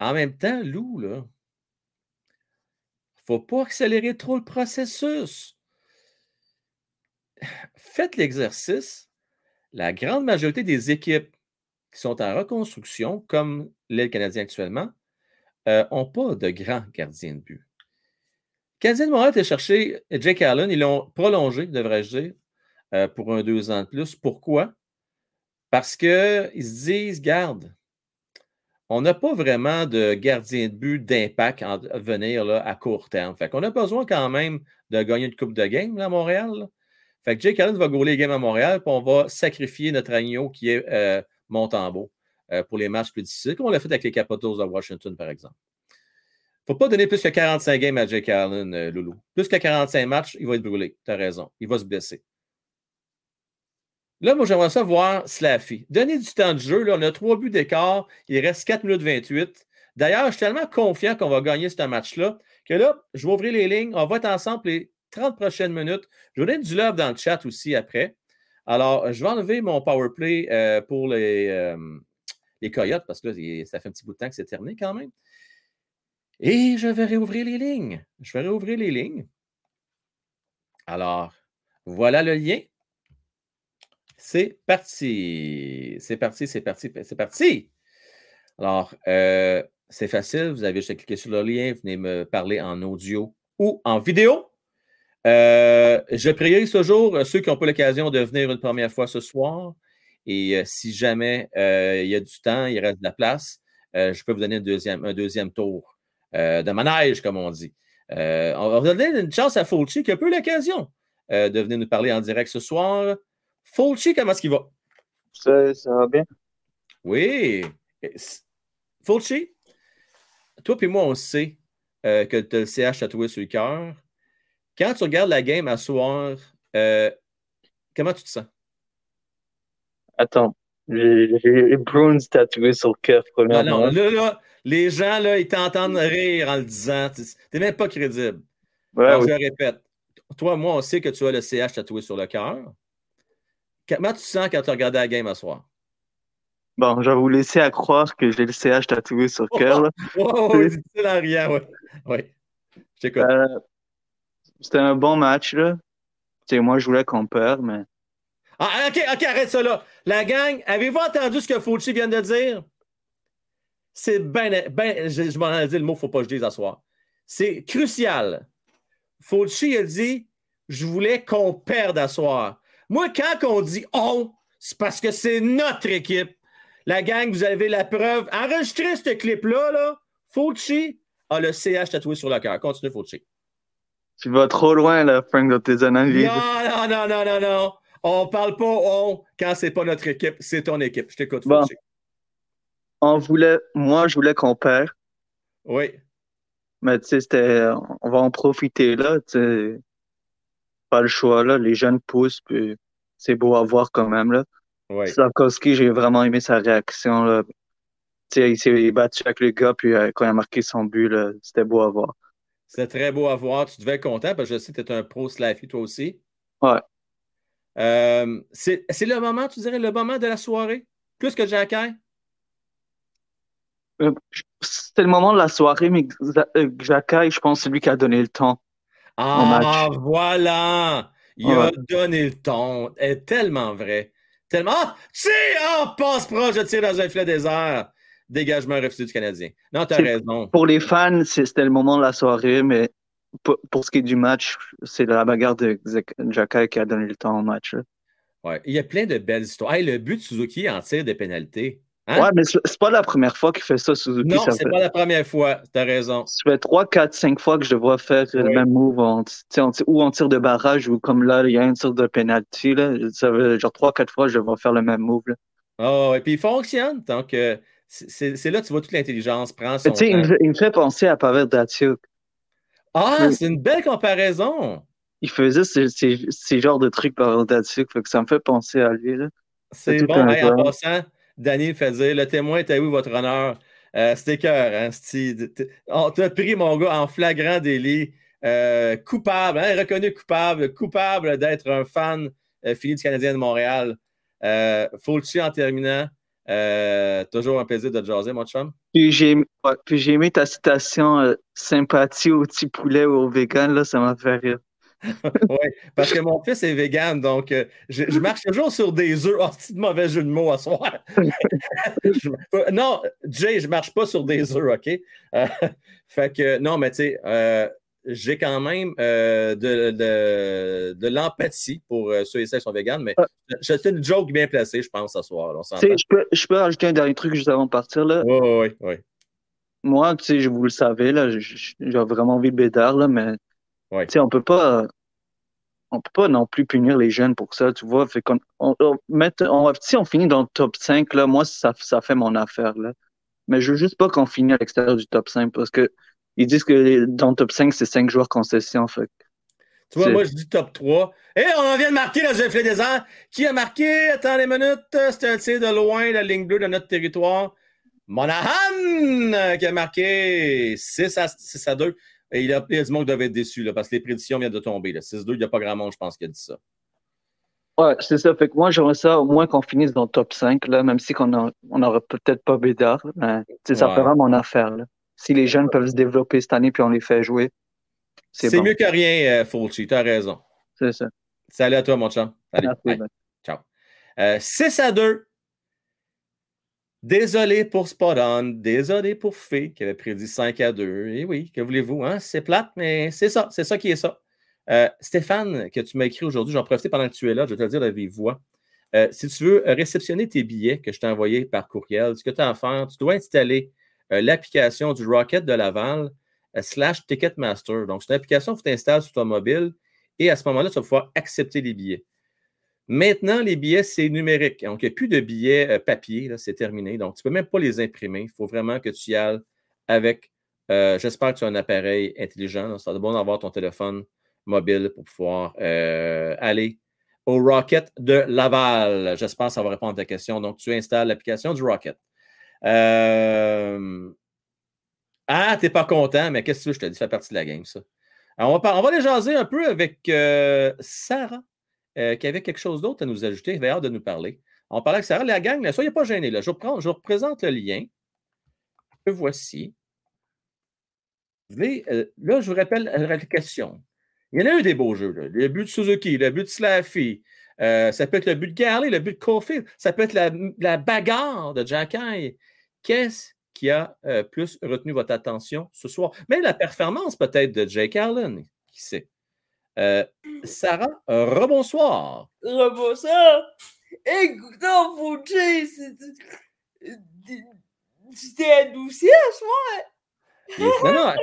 [SPEAKER 1] En même temps, Lou, là, il ne faut pas accélérer trop le processus. Faites l'exercice. La grande majorité des équipes qui sont en reconstruction, comme l'aile canadien actuellement, n'ont pas de grands gardiens de but. Canadien de Montréal a cherché Jake Allen. Ils l'ont prolongé, devrais-je dire, euh, pour un deux ans de plus. Pourquoi? Parce qu'ils se disent, garde, on n'a pas vraiment de gardien de but d'impact à venir à court terme. Fait qu'on a besoin quand même de gagner une coupe de game à Montréal. Fait que Jake Allen va gauler les games à Montréal, puis on va sacrifier notre agneau qui est euh, euh, pour les matchs plus difficiles, comme on l'a fait avec les Capitals de Washington, par exemple. Faut pas donner plus que 45 games à Jake Allen, euh, Loulou. Plus que 45 matchs, il va être brûlé. Tu as raison. Il va se blesser. Là, moi, j'aimerais ça voir Slaffy. Donner du temps de jeu. Là, on a trois buts d'écart. Il reste 4 minutes 28. D'ailleurs, je suis tellement confiant qu'on va gagner ce match-là que là, je vais ouvrir les lignes. On va être ensemble les 30 prochaines minutes. Je vais donner du love dans le chat aussi après. Alors, je vais enlever mon power play euh, pour les, euh, les Coyotes parce que là, ça fait un petit bout de temps que c'est terminé quand même. Et je vais réouvrir les lignes. Je vais réouvrir les lignes. Alors, voilà le lien. C'est parti. C'est parti, c'est parti, c'est parti. Alors, euh, c'est facile. Vous avez juste à cliquer sur le lien. Venez me parler en audio ou en vidéo. Euh, je priorise toujours euh, ceux qui n'ont pas l'occasion de venir une première fois ce soir. Et euh, si jamais il y a du temps, il reste de la place, je peux vous donner un deuxième, tour de manège, comme on dit. Euh, on va donner une chance à Fulci qui a peu l'occasion euh, de venir nous parler en direct ce soir. Fulci, comment est-ce qu'il va?
[SPEAKER 19] Ça, ça va bien.
[SPEAKER 1] Oui. Fulci, toi et moi, on sait euh, que tu as le CH tatoué sur le cœur. Quand tu regardes la game à soir, euh, comment tu te sens?
[SPEAKER 19] Attends, j'ai Bruins tatoué sur le cœur,
[SPEAKER 1] Non,
[SPEAKER 19] premièrement.
[SPEAKER 1] non, là, là, les gens, là, ils t'entendent rire en le disant. Tu n'es même pas crédible.
[SPEAKER 19] Ouais,
[SPEAKER 1] Alors,
[SPEAKER 19] oui.
[SPEAKER 1] je le répète. Toi, moi, on sait que tu as le CH tatoué sur le cœur. Comment tu sens quand tu regardes la game à soir?
[SPEAKER 19] Bon, je vais vous laisser à croire que j'ai le CH tatoué sur le cœur. là.
[SPEAKER 1] Oh, oh, dis-le en riant, oui. Je t'écoute.
[SPEAKER 19] Euh, C'était un bon match, là. Tu sais, moi, je voulais qu'on perde, mais
[SPEAKER 1] Ah, OK, OK, arrête ça là. La gang, avez-vous entendu ce que Fauci vient de dire? C'est ben, ben je, je m'en ai dit le mot, faut pas que je dise à soir. C'est crucial. Fauci a dit Je voulais qu'on perde à soir. Moi, quand on dit on, c'est parce que c'est notre équipe. La gang, vous avez la preuve. Enregistrez ce clip-là, là. Fauci a le CH tatoué sur le cœur. Continue, Fauci.
[SPEAKER 19] tu vas trop loin, là, Frank, dans tes analyses.
[SPEAKER 1] Non, non, non, non, non, non. On parle pas on quand c'est pas notre équipe, c'est ton équipe. Je t'écoute,
[SPEAKER 19] Bon.
[SPEAKER 1] Fauci.
[SPEAKER 19] On voulait, moi, je voulais qu'on perd.
[SPEAKER 1] Oui.
[SPEAKER 19] Mais tu sais, c'était, on va en profiter, là. Tu sais, pas le choix, là. Les jeunes poussent, puis c'est beau à voir quand même, là.
[SPEAKER 1] Oui.
[SPEAKER 19] Slavkovski, j'ai vraiment aimé sa réaction, là. Tu sais, il s'est battu avec le gars, puis euh, quand il a marqué son but, là, c'était beau à voir.
[SPEAKER 1] C'est très beau à voir. Tu devais être content parce que je sais que tu es un pro Slaffy, toi aussi.
[SPEAKER 19] Ouais.
[SPEAKER 1] Euh, c'est c'est le moment, tu dirais, le moment de la soirée? Plus que Jacquin?
[SPEAKER 19] Euh, C'était le moment de la soirée, mais Xa- euh, je pense c'est lui qui a donné le temps.
[SPEAKER 1] Ah, voilà! Il a donné le ton. Est tellement vrai. Tellement. Ah! C'est oh, passe proche, je tire dans un filet désert. Dégagement refusé du Canadien. Non, t'as raison.
[SPEAKER 19] Pour les fans, c'était le moment de la soirée, mais pour, pour ce qui est du match, c'est la bagarre de Jacky qui a donné le temps au match.
[SPEAKER 1] Ouais. Il y a plein de belles histoires. Hey, le but de Suzuki en tire des pénalités. Hein?
[SPEAKER 19] Ouais, mais c'est pas la première fois qu'il fait ça, Suzuki.
[SPEAKER 1] non, c'est
[SPEAKER 19] fait,
[SPEAKER 1] pas la première fois. T'as raison.
[SPEAKER 19] ça fait 3, 4, 5 fois que je vois faire le même move. ou en tir de barrage, ou comme là, il y a un tir de penalty. Là. Ça fait genre 3, 4 fois que je vois faire le même move. Là.
[SPEAKER 1] Oh, et puis il fonctionne. Donc, euh, c'est là que tu vois toute l'intelligence prend son
[SPEAKER 19] sais, il, me
[SPEAKER 1] temps.
[SPEAKER 19] fait- il me fait penser à Pavel Datsyuk.
[SPEAKER 1] Ah,
[SPEAKER 19] Oui.
[SPEAKER 1] c'est une belle comparaison.
[SPEAKER 19] Il faisait ces, ces, ces genres de trucs Pavel Datsyuk, fait que ça me fait penser à lui. Là.
[SPEAKER 1] C'est bon. Hey, en passant, Danny me fait dire le témoin était où, votre honneur? Euh, C'était cœur. Hein, on t'a pris, mon gars, en flagrant délit. Euh, coupable, hein, reconnu coupable, coupable d'être un fan euh, fini du Canadien de Montréal. Euh, Faut-tu en terminant Euh, Toujours un plaisir de te jaser, mon chum?
[SPEAKER 19] Puis j'ai aimé ta citation sympathie au petit poulet ou au vegan, là, ça m'a fait rire.
[SPEAKER 1] oui, parce que mon fils est vegan, donc euh, je, je marche toujours sur des œufs. Oh, c'est de mauvais jeu de mots à soir. Je- euh, non, Jay, je marche pas sur des œufs, OK? Euh, fait que, non, mais tu sais, euh, j'ai quand même de, de, de l'empathie pour ceux et celles qui sont véganes, mais je- c'est une joke bien placée, je pense, ce soir.
[SPEAKER 19] Sais, je peux, je peux rajouter un dernier truc juste avant de partir, là.
[SPEAKER 1] Oui, oui, oui.
[SPEAKER 19] Moi, tu sais, je vous le savez, là, j'ai vraiment envie de bédard, là, mais
[SPEAKER 1] Ouais.
[SPEAKER 19] tu sais, on peut pas, on peut pas non plus punir les jeunes pour ça, tu vois. Fait qu'on, on, on, mettre- on- si on finit dans le top 5, là, moi, ça, ça fait mon affaire, là. Mais je veux juste pas qu'on finisse à l'extérieur du top 5 parce que ils disent que les- dans le top 5, c'est 5 joueurs concession, fait
[SPEAKER 1] Tu vois,
[SPEAKER 19] c'est-
[SPEAKER 1] moi, je dis top 3. Et on vient de marquer dans un filet désert. Qui a marqué? Attends les minutes. C'était un tir de loin, la ligne bleue de notre territoire. Monahan euh, qui a marqué 6 à, 6 à 2. Et il, a, il a du monde qui devait être déçu là, parce que les prédictions viennent de tomber. là. 6-2, il n'y a pas grand monde, je pense, qui a dit ça.
[SPEAKER 19] Ouais, c'est ça. Fait que moi, j'aimerais ça au moins qu'on finisse dans le top 5, là, même si qu'on on n'aurait peut-être pas Bédard. Mais sais, ça fera mon affaire. Là. Si les jeunes peuvent se développer cette année puis on les fait jouer, c'est bon.
[SPEAKER 1] mieux que rien, euh, Fulci. Tu as raison.
[SPEAKER 19] C'est ça.
[SPEAKER 1] Salut à toi, mon chum. Salut.
[SPEAKER 19] Merci,
[SPEAKER 1] bye. Ciao. Euh, 6 à 2. Désolé pour Spot On, désolé pour Fé qui avait prédit 5 à 2. Et oui, que voulez-vous, hein? C'est plate, mais c'est ça, c'est ça qui est ça. Euh, Stéphane, que tu m'as écrit aujourd'hui, j'en profite pendant que tu es là, je vais te le dire de vive voix. Euh, si tu veux réceptionner tes billets que je t'ai envoyés par courriel, ce que tu as à faire, tu dois installer euh, l'application du Rocket de Laval euh, slash Ticketmaster. Donc, c'est une application que tu installes sur ton mobile et à ce moment-là, tu vas pouvoir accepter les billets. Maintenant, les billets, c'est numérique. Donc, il n'y a plus de billets euh, papier, c'est terminé. Donc, tu ne peux même pas les imprimer. Il faut vraiment que tu y ailles avec, euh, j'espère que tu as un appareil intelligent. là. Ça doit bon d'avoir ton téléphone mobile pour pouvoir euh, aller au Rocket de Laval. J'espère que ça va répondre à ta question. Donc, tu installes l'application du Rocket. Euh, Ah, tu n'es pas content, mais qu'est-ce que tu veux, je te dis, ça fait partie de la game, ça. On, va, on aller jaser un peu avec Sarah, euh, qui avait quelque chose d'autre à nous ajouter. Elle avait hâte de nous parler. On parlait avec Sarah, la gang, ne soyez pas gênés. Je, je vous représente le lien. Le voici. Euh, là, je vous rappelle la question. Il y en a eu des beaux jeux. Le but de Suzuki, le but de Slaffy. euh, ça peut être le but de Garley, le but de Caulfield. Ça peut être la, bagarre de Jack Eye. Qu'est-ce qui a plus retenu votre attention ce soir? Même la performance peut-être de Jake Allen, qui sait? Euh, Sarah, euh, rebonsoir.
[SPEAKER 8] Rebonsoir. Écoutons, Fauché, c'était adouci à ce
[SPEAKER 1] Non, non.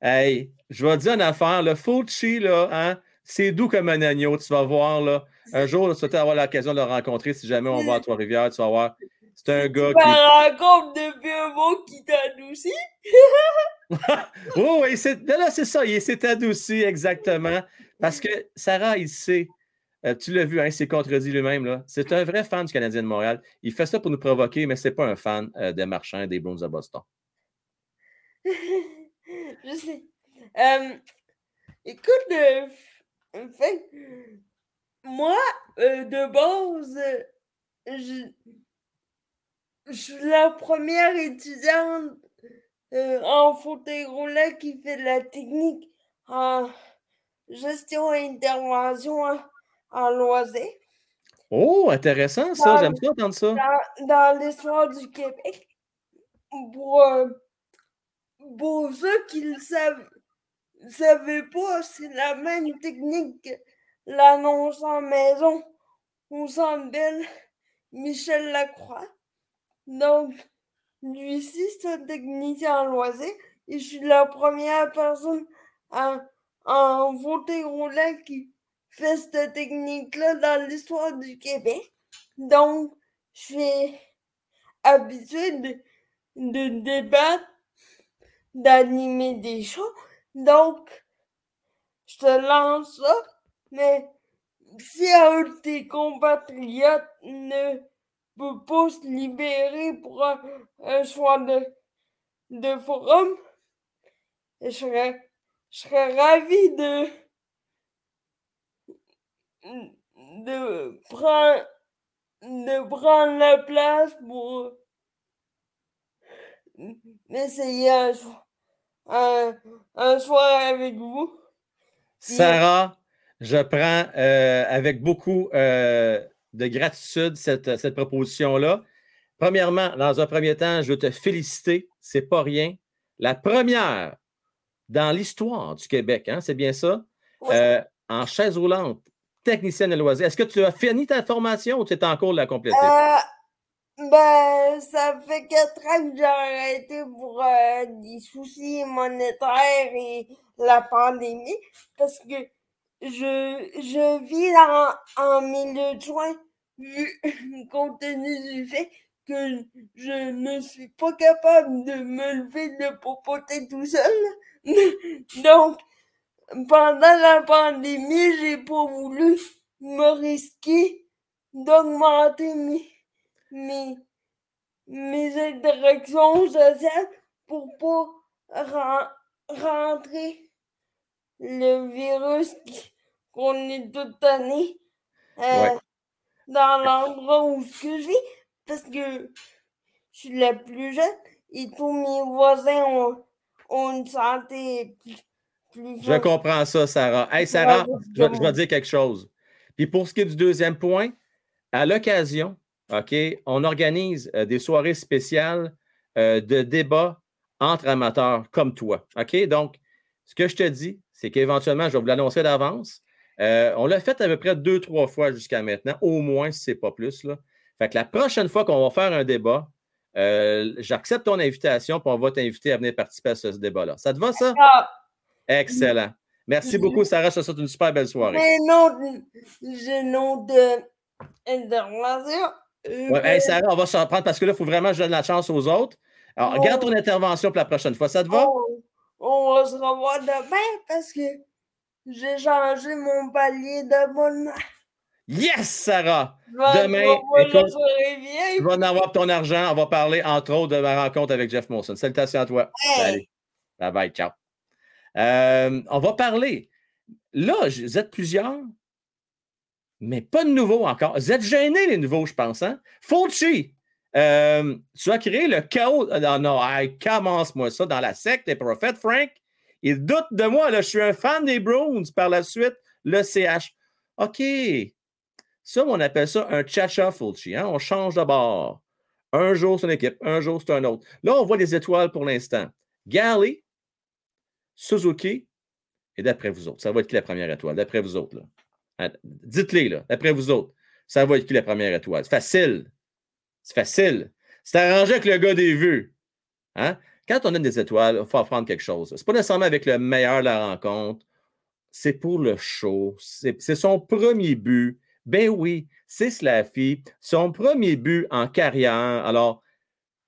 [SPEAKER 1] Hey, je vais te dire une affaire. Le Fauci, là, hein, c'est doux comme un agneau. Tu vas voir, là. Un jour, tu vas avoir l'occasion de le rencontrer si jamais on va à Trois-Rivières. Tu vas voir. C'est un gars
[SPEAKER 8] Tu
[SPEAKER 1] qui.
[SPEAKER 8] me rencontre depuis un mot qui t'adoucit?
[SPEAKER 1] Oh, c'est là, c'est ça. Il s'est adouci, exactement. Parce que Sarah, il sait. Euh, tu l'as vu, hein, il contredit lui-même. C'est un vrai fan du Canadien de Montréal. Il fait ça pour nous provoquer, mais c'est pas un fan euh, des marchands des Bruins de Boston.
[SPEAKER 8] Je sais. Euh, écoute, moi, euh, de base, je suis la première étudiante euh, en fauteuil roulant qui fait de la technique en, gestion et intervention en, en loisir.
[SPEAKER 1] Oh, intéressant ça. J'aime ça entendre ça.
[SPEAKER 8] Dans, dans l'histoire du Québec, pour, euh, pour ceux qui ne savent, savaient pas, c'est la même technique que l'annonce en maison au Centre Bell Michel Lacroix. Donc, lui un technicien en loisir et je suis la première personne en, en fauteuil roulant qui fait cette technique-là dans l'histoire du Québec. Donc, je suis habituée de, de débattre, d'animer des shows. Donc, je te lance ça, mais si un de tes compatriotes ne peut se libérer pour un, soir de, de forum, je serais, je serais ravie de, de prendre, de prendre la place pour essayer un, un, un soir avec vous.
[SPEAKER 1] Sarah, je prends euh, avec beaucoup euh, de gratitude cette, cette proposition-là. Premièrement, dans un premier temps, je veux te féliciter. C'est pas rien. La première dans l'histoire du Québec, hein, c'est bien ça? Euh, en chaise roulante, technicienne de loisirs. Est-ce que tu as fini ta formation ou tu es en cours de la compléter?
[SPEAKER 8] Euh, ben, ça fait quatre ans que j'ai arrêté pour euh, des soucis monétaires et la pandémie parce que je, je vis en, en milieu de soins vu, compte tenu du fait que je ne suis pas capable de me lever de popoter tout seul. Donc, pendant la pandémie, j'ai pas voulu me risquer d'augmenter mes, mes, mes interactions sociales pour pas ren- rentrer le virus qu'on est toute année euh. Dans l'endroit où je vis parce que je suis la plus jeune et tous mes voisins ont, ont une santé plus, plus
[SPEAKER 1] Je comprends ça, Sarah. Hey, Sarah, je vais, je vais te dire quelque chose. Puis pour ce qui est du deuxième point, à l'occasion, OK, on organise euh, des soirées spéciales euh, de débat entre amateurs comme toi. OK? Donc, ce que je te dis, c'est qu'éventuellement, je vais vous l'annoncer d'avance. Euh, on l'a fait à peu près deux, trois fois jusqu'à maintenant, au moins, si ce n'est pas plus. Là. Fait que la prochaine fois qu'on va faire un débat, euh, j'accepte ton invitation, puis on va t'inviter à venir participer à ce, ce débat-là. Ça te va, ça? Excellent. Merci beaucoup, Sarah. Je te souhaite une super belle soirée.
[SPEAKER 8] mais non, j'ai non de intervention.
[SPEAKER 1] Ouais, hey, Sarah, on va se reprendre parce que là, il faut vraiment que je donne la chance aux autres. Alors,
[SPEAKER 8] Oh.
[SPEAKER 1] garde ton intervention pour la prochaine fois. Ça te va?
[SPEAKER 8] on, on va se revoir demain parce que j'ai changé mon palier d'abonnement.
[SPEAKER 1] Yes, Sarah! Demain, écoute, tu vas en avoir ton argent. On va parler, entre autres, de ma rencontre avec Jeff Monson. Salutations à toi.
[SPEAKER 8] Hey.
[SPEAKER 1] Salut. Bye bye. Ciao. Euh, on va parler. Là, vous êtes plusieurs, mais pas de nouveaux encore. Vous êtes gênés, les nouveaux, je pense. Hein? Fauci, euh, tu as créé le chaos. euh, Non, non, hey, commence-moi ça dans la secte des prophètes, Frank. Il doute de moi. Là, je suis un fan des Browns par la suite, le CH. OK. Ça, on appelle ça un cha-cha Fulci. Hein? On change de bord. Un jour, c'est une équipe. Un jour, c'est un autre. Là, on voit les étoiles pour l'instant. Galley, Suzuki, et d'après vous autres, ça va être qui la première étoile? D'après vous autres, là. Hein, Dites-les, là. D'après vous autres, ça va être qui la première étoile? C'est facile. C'est facile. C'est arrangé avec le gars des vues. Hein? Quand on a des étoiles, il faut apprendre quelque chose. C'est pas nécessairement avec le meilleur de la rencontre. C'est pour le show. C'est son premier but. Ben oui, c'est Slaffy. Son premier but en carrière. Alors,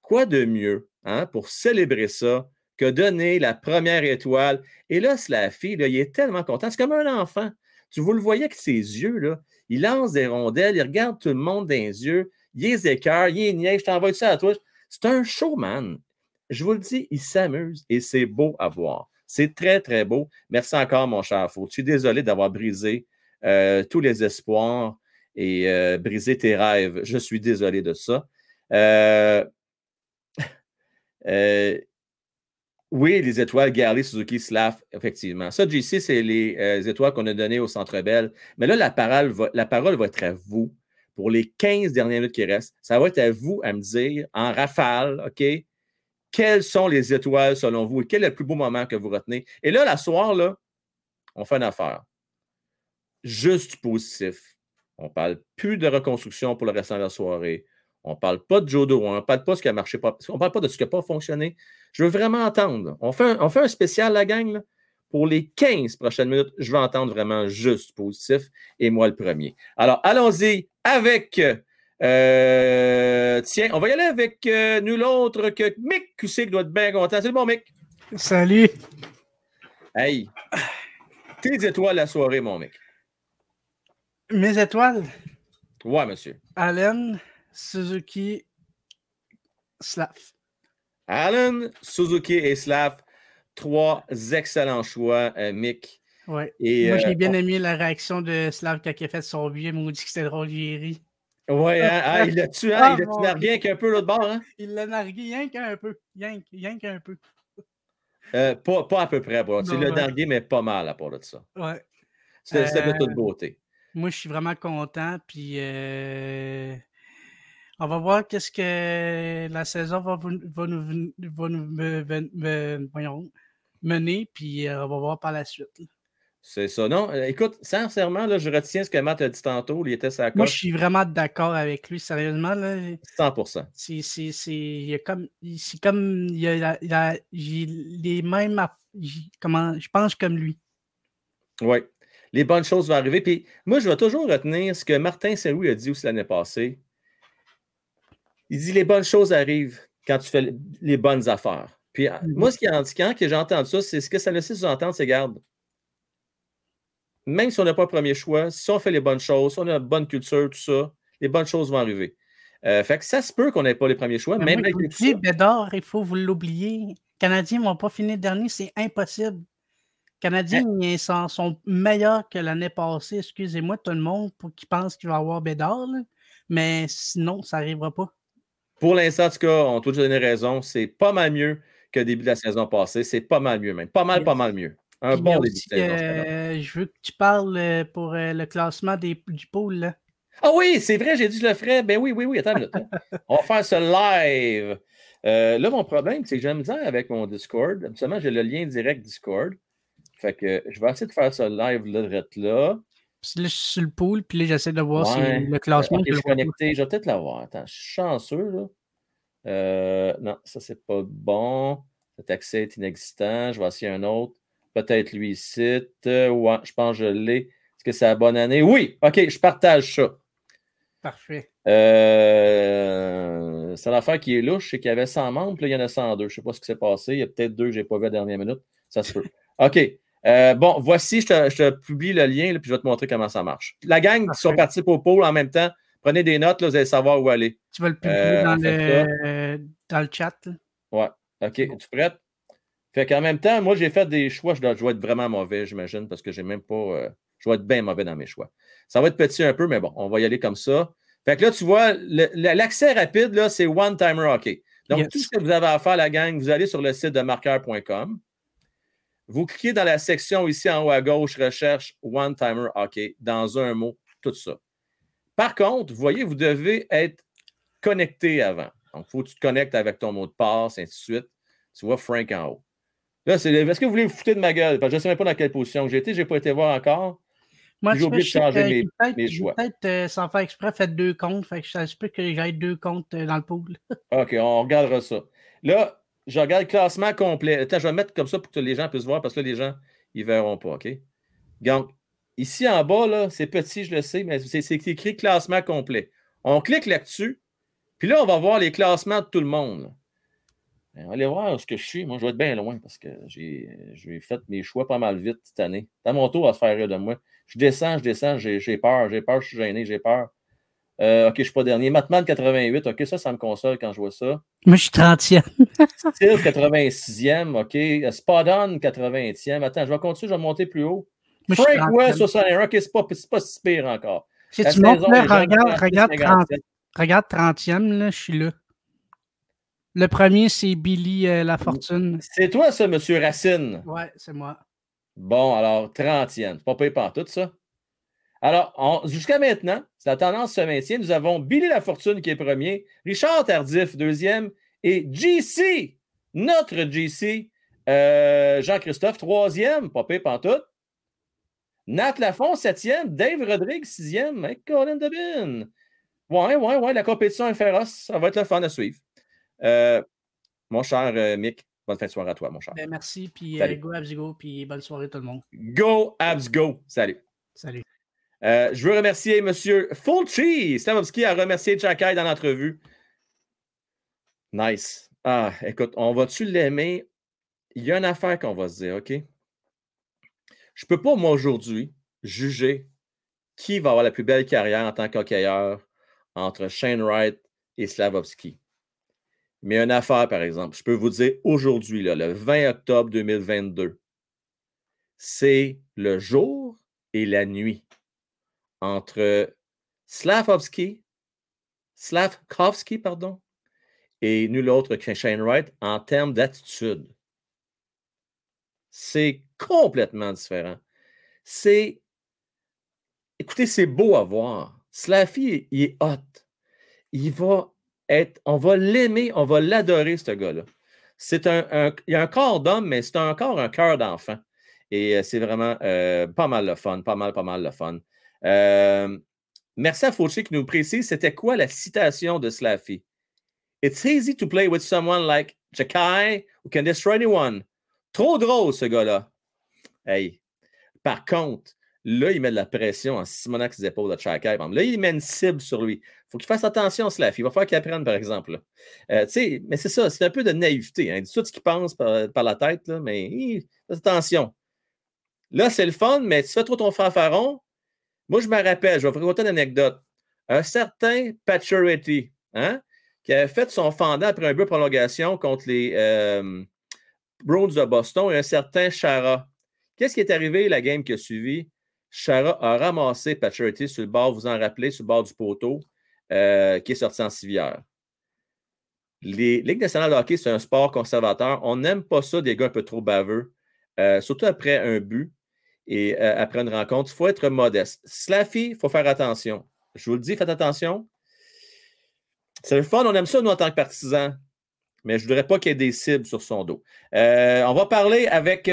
[SPEAKER 1] quoi de mieux hein, pour célébrer ça que donner la première étoile? Et là, Slaffy, il est tellement content. C'est comme un enfant. Tu vous le voyez avec ses yeux, là. Il lance des rondelles, il regarde tout le monde dans les yeux, il les écœure, il est niais, je t'envoie ça à toi. C'est un showman. Je vous le dis, il s'amuse et c'est beau à voir. C'est très, très beau. Merci encore, mon cher Faux. Je suis désolé d'avoir brisé euh, tous les espoirs et euh, brisé tes rêves. Je suis désolé de ça. Euh, Oui, les étoiles Garley, Suzuki, Slav, effectivement. Ça, JC, c'est les étoiles qu'on a données au Centre Bell. Mais là, la parole, va, la parole va être à vous pour les 15 dernières minutes qui restent. Ça va être à vous à me dire, en rafale, OK, quelles sont les étoiles selon vous et quel est le plus beau moment que vous retenez? Et là, la soir, là, on fait une affaire. Juste positif. On ne parle plus de reconstruction pour le restant de la soirée. On ne parle pas de Jodo, on ne parle pas de ce qui a marché pas. On ne parle pas de ce qui n'a pas fonctionné. Je veux vraiment entendre. On fait un, on fait un spécial, la gang, là. Pour les 15 prochaines minutes, je veux entendre vraiment juste positif et moi le premier. Alors, allons-y avec. Euh, tiens, on va y aller avec euh, nul autre que Mick qui doit être bien content. C'est bon, Mick.
[SPEAKER 7] Salut.
[SPEAKER 1] Hey, tes étoiles la soirée, mon mec.
[SPEAKER 7] Mes étoiles,
[SPEAKER 1] Ouais, monsieur.
[SPEAKER 7] Allen, Suzuki, Slav.
[SPEAKER 1] Allen, Suzuki et Slav, trois excellents choix, euh, Mick.
[SPEAKER 7] Ouais.
[SPEAKER 1] Et,
[SPEAKER 7] Moi,
[SPEAKER 1] euh,
[SPEAKER 7] j'ai bien
[SPEAKER 1] on-
[SPEAKER 7] aimé la réaction de Slav quand il a fait son billet. Il m'a dit que c'était drôle, j'ai ri.
[SPEAKER 1] Ouais, hein, hein, il l'a tué, hein,
[SPEAKER 7] Ah,
[SPEAKER 1] il l'a
[SPEAKER 7] mon
[SPEAKER 1] nargué avec un peu l'autre bord, hein?
[SPEAKER 7] Il l'a nargué rien qu'un peu. Rien, qu'un peu.
[SPEAKER 1] Euh, pas, pas à peu près, bro. Tu l'as nargué, mais pas mal à part de ça.
[SPEAKER 7] Ouais.
[SPEAKER 1] C'était c'était de
[SPEAKER 7] Euh,
[SPEAKER 1] toute beauté.
[SPEAKER 7] Moi, je suis vraiment content. Puis, euh, on va voir qu'est-ce que la saison va, vous- va nous, va nous me- me- me- voyons, mener. Puis, euh, on va voir par la suite.
[SPEAKER 1] C'est ça. Non, euh, écoute, sincèrement, là, je retiens ce que Matt a dit tantôt. Il était sa
[SPEAKER 7] Moi, je suis vraiment d'accord avec lui. Sérieusement, là.
[SPEAKER 1] 100
[SPEAKER 7] C'est, c'est, c'est, il y a comme, il- c'est comme, il a, la- les mêmes, comment, je pense comme lui.
[SPEAKER 1] Oui. Les bonnes choses vont arriver. Puis moi, je vais toujours retenir ce que Martin Saint-Louis a dit aussi l'année passée. Il dit les bonnes choses arrivent quand tu fais les bonnes affaires. Puis
[SPEAKER 7] Mhm.
[SPEAKER 1] moi, ce qui est indiquant, que j'ai entendu ça, c'est ce que ça laisse sous-entendre, c'est garde. Même si on n'a pas le premier choix, si on fait les bonnes choses, si on a une bonne culture, tout ça, les bonnes choses vont arriver. Euh, fait que ça se peut qu'on n'ait pas les premiers choix,
[SPEAKER 7] Mais
[SPEAKER 1] même
[SPEAKER 7] moi,
[SPEAKER 1] tout ça.
[SPEAKER 7] Bédard, il faut vous l'oublier. Les Canadiens ne vont pas finir dernier, c'est impossible. Les Canadiens, ils sont, sont meilleurs que l'année passée. Excusez-moi, tout le monde, pour qui pense qu'il va y avoir Bédard. là. Mais sinon, ça n'arrivera pas.
[SPEAKER 1] Pour l'instant, en tout cas, on t'a toujours donné raison. C'est pas mal mieux que le début de la saison passée. C'est pas mal mieux, même. Pas mal, pas mal mieux. Un bon
[SPEAKER 7] aussi, euh, je veux que tu parles euh, pour euh, le classement des, du pool. là.
[SPEAKER 1] Ah oui, c'est vrai, j'ai dit que je le ferais. Ben oui, oui, oui, attends une minute. hein. On va faire ce live. Euh, là, mon problème, c'est que j'ai la misère avec mon Discord. Absolument, j'ai le lien direct Discord. Fait que je vais essayer de faire ce live là.
[SPEAKER 7] Puis là, je suis sur le pool, puis là, j'essaie de voir si le classement.
[SPEAKER 1] Ok,
[SPEAKER 7] je
[SPEAKER 1] je
[SPEAKER 7] le
[SPEAKER 1] suis
[SPEAKER 7] vois pas.
[SPEAKER 1] connecté. Je vais peut-être l'avoir. Attends, je suis chanceux, là. Euh, non, ça, c'est pas bon. Cet accès est inexistant. Je vais essayer un autre. Peut-être lui ici. Euh, ouais, je pense que je l'ai. Est-ce que c'est la bonne année? Oui! OK, je partage ça.
[SPEAKER 7] Parfait.
[SPEAKER 1] Euh, c'est l'affaire qui est louche, c'est qu'il y avait 100 membres, puis là, il y en a 102. Je ne sais pas ce qui s'est passé. Il y a peut-être deux que je n'ai pas vu à la dernière minute. Ça se peut. OK. Euh, bon, voici, je te, je te publie le lien, là, puis je vais te montrer comment ça marche. La gang qui sont partis pour pôle en même temps, prenez des notes, là, vous allez savoir où aller.
[SPEAKER 7] Tu vas le publier
[SPEAKER 1] Euh,
[SPEAKER 7] le, dans le chat. là.
[SPEAKER 1] Ouais. OK. Es-tu prête? Fait qu'en même temps, moi, j'ai fait des choix. Je dois, je dois être vraiment mauvais, j'imagine, parce que j'ai même pas. euh, je dois être bien mauvais dans mes choix. Ça va être petit un peu, mais bon, on va y aller comme ça. Fait que là, tu vois, l'accès rapide, là, c'est One Timer Hockey. Donc,
[SPEAKER 7] Yes.
[SPEAKER 1] tout ce que vous avez à faire, la gang, vous allez sur le site de marqueur.com. Vous cliquez dans la section ici en haut à gauche, recherche One Timer Hockey, dans un mot, tout ça. Par contre, vous voyez, vous devez être connecté avant. Donc, il faut que tu te connectes avec ton mot de passe, ainsi de suite. Tu vois Frank en haut. Là, c'est est-ce que vous voulez vous foutre de ma gueule? Parce que je ne sais même pas dans quelle position j'étais, je n'ai pas été voir encore.
[SPEAKER 7] Moi,
[SPEAKER 1] J'ai oublié de changer mes, mes choix.
[SPEAKER 7] peut-être, euh, sans faire exprès, fait deux comptes. Fait que ça se peut que j'aille deux comptes euh, dans le pool.
[SPEAKER 1] OK, on regardera ça. Là, je regarde le classement complet. Attends, je vais mettre comme ça pour que les gens puissent voir parce que là, les gens, ils ne verront pas. OK? Donc, ici en bas, là, c'est petit, je le sais, mais c'est c'est écrit classement complet. On clique là-dessus, puis là, on va voir les classements de tout le monde. Ben, aller voir où ce que je suis. Moi, je vais être bien loin parce que j'ai fait mes choix pas mal vite cette année. Dans mon tour à se faire rire de moi. Je descends, je descends, j'ai peur, j'ai peur, je suis gêné, j'ai peur. Euh, OK, je ne suis pas dernier. Matman 88, OK, ça, ça me console quand je vois ça.
[SPEAKER 7] Moi, je suis 30e.
[SPEAKER 1] Steel 86e, OK. Spot on 80e. Attends, je vais continuer, je vais monter plus haut.
[SPEAKER 7] Moi,
[SPEAKER 1] Frank West
[SPEAKER 7] 30e.
[SPEAKER 1] 61, OK, c'est pas, c'est pas si pire encore.
[SPEAKER 7] Si
[SPEAKER 1] La
[SPEAKER 7] tu montes
[SPEAKER 1] saison
[SPEAKER 7] là,
[SPEAKER 1] est jeune,
[SPEAKER 7] regarde,
[SPEAKER 1] 36,
[SPEAKER 7] regarde, 30,
[SPEAKER 1] 57.
[SPEAKER 7] regarde 30e, là, je suis là. Le premier, c'est Billy euh, Lafortune.
[SPEAKER 1] C'est toi, ça, Monsieur Racine?
[SPEAKER 7] Ouais, c'est moi.
[SPEAKER 1] Bon, alors, 30e. C'est pas payé par tout, ça. Alors, jusqu'à maintenant, si la tendance se maintient, nous avons Billy Lafortune qui est premier, Richard Tardif, deuxième, et JC, notre JC, euh, Jean-Christophe, troisième, pas payé par tout. Nat Lafont, septième, Dave Rodrigue, sixième, et Colin Debin. Ouais, ouais, ouais, la compétition est féroce. Ça va être le fun à suivre. Euh, mon cher euh, Mick, bonne fin de soirée à toi, mon cher.
[SPEAKER 7] Ben, merci, puis euh, go Abs go, puis bonne soirée tout le monde.
[SPEAKER 1] Go, Abs, go. Salut.
[SPEAKER 7] Salut.
[SPEAKER 1] Euh, je veux remercier M. Fulci. Stavovski a remercié Jacky dans l'entrevue. Nice. Ah, écoute, on va-tu l'aimer? Il y a une affaire qu'on va se dire, OK? Je peux pas, moi, aujourd'hui, juger qui va avoir la plus belle carrière en tant qu'hockeyeur entre Shane Wright et Slavovski. Mais une affaire, par exemple, je peux vous dire aujourd'hui, le 20 octobre 2022, c'est le jour et la nuit entre Slavovski, Slavkovski, pardon, et nul autre que Shane Wright en termes d'attitude. C'est complètement différent. C'est. Écoutez, c'est beau à voir. Slaffy, il est hot. Il va On va l'aimer, on va l'adorer, ce gars-là. C'est un, Il a un corps d'homme, mais c'est encore un cœur d'enfant. Et euh, c'est vraiment euh, pas mal le fun, pas mal, pas mal le fun. Euh, merci à Fauché qui nous précise c'était quoi la citation de Slaffy? It's easy to play with someone like Jakai who can destroy anyone. Trop drôle, ce gars-là. Hey. Par contre, là, il met de la pression en Simonac ses épaules de Jakai. Là, il met une cible sur lui. Faut qu'il fasse attention, Slaffy. Il va falloir qu'il apprenne, par exemple. Euh, mais c'est ça, c'est un peu de naïveté. Hein. Il dit tout ce qu'il pense par, la tête, là, mais hi, attention. Là, c'est le fun, mais tu fais trop ton fanfaron. Moi, je me rappelle, je vais vous raconter une anecdote. Un certain Pacioretty, hein, qui avait fait son fendant après un but de prolongation contre les euh, de Boston et un certain Chara. Qu'est-ce qui est arrivé la game qui a suivi? Chara a ramassé Pacioretty sur le bord, vous en rappelez, sur le bord du poteau, euh, qui est sorti en civière. Les Ligues nationales de hockey, c'est un sport conservateur. On n'aime pas ça des gars un peu trop baveux, euh, surtout après un but et euh, après une rencontre. Il faut être modeste. Slaffy, il faut faire attention. Je vous le dis, faites attention. C'est le fun, on aime ça, nous, en tant que partisans. Mais je ne voudrais pas qu'il y ait des cibles sur son dos. On va parler avec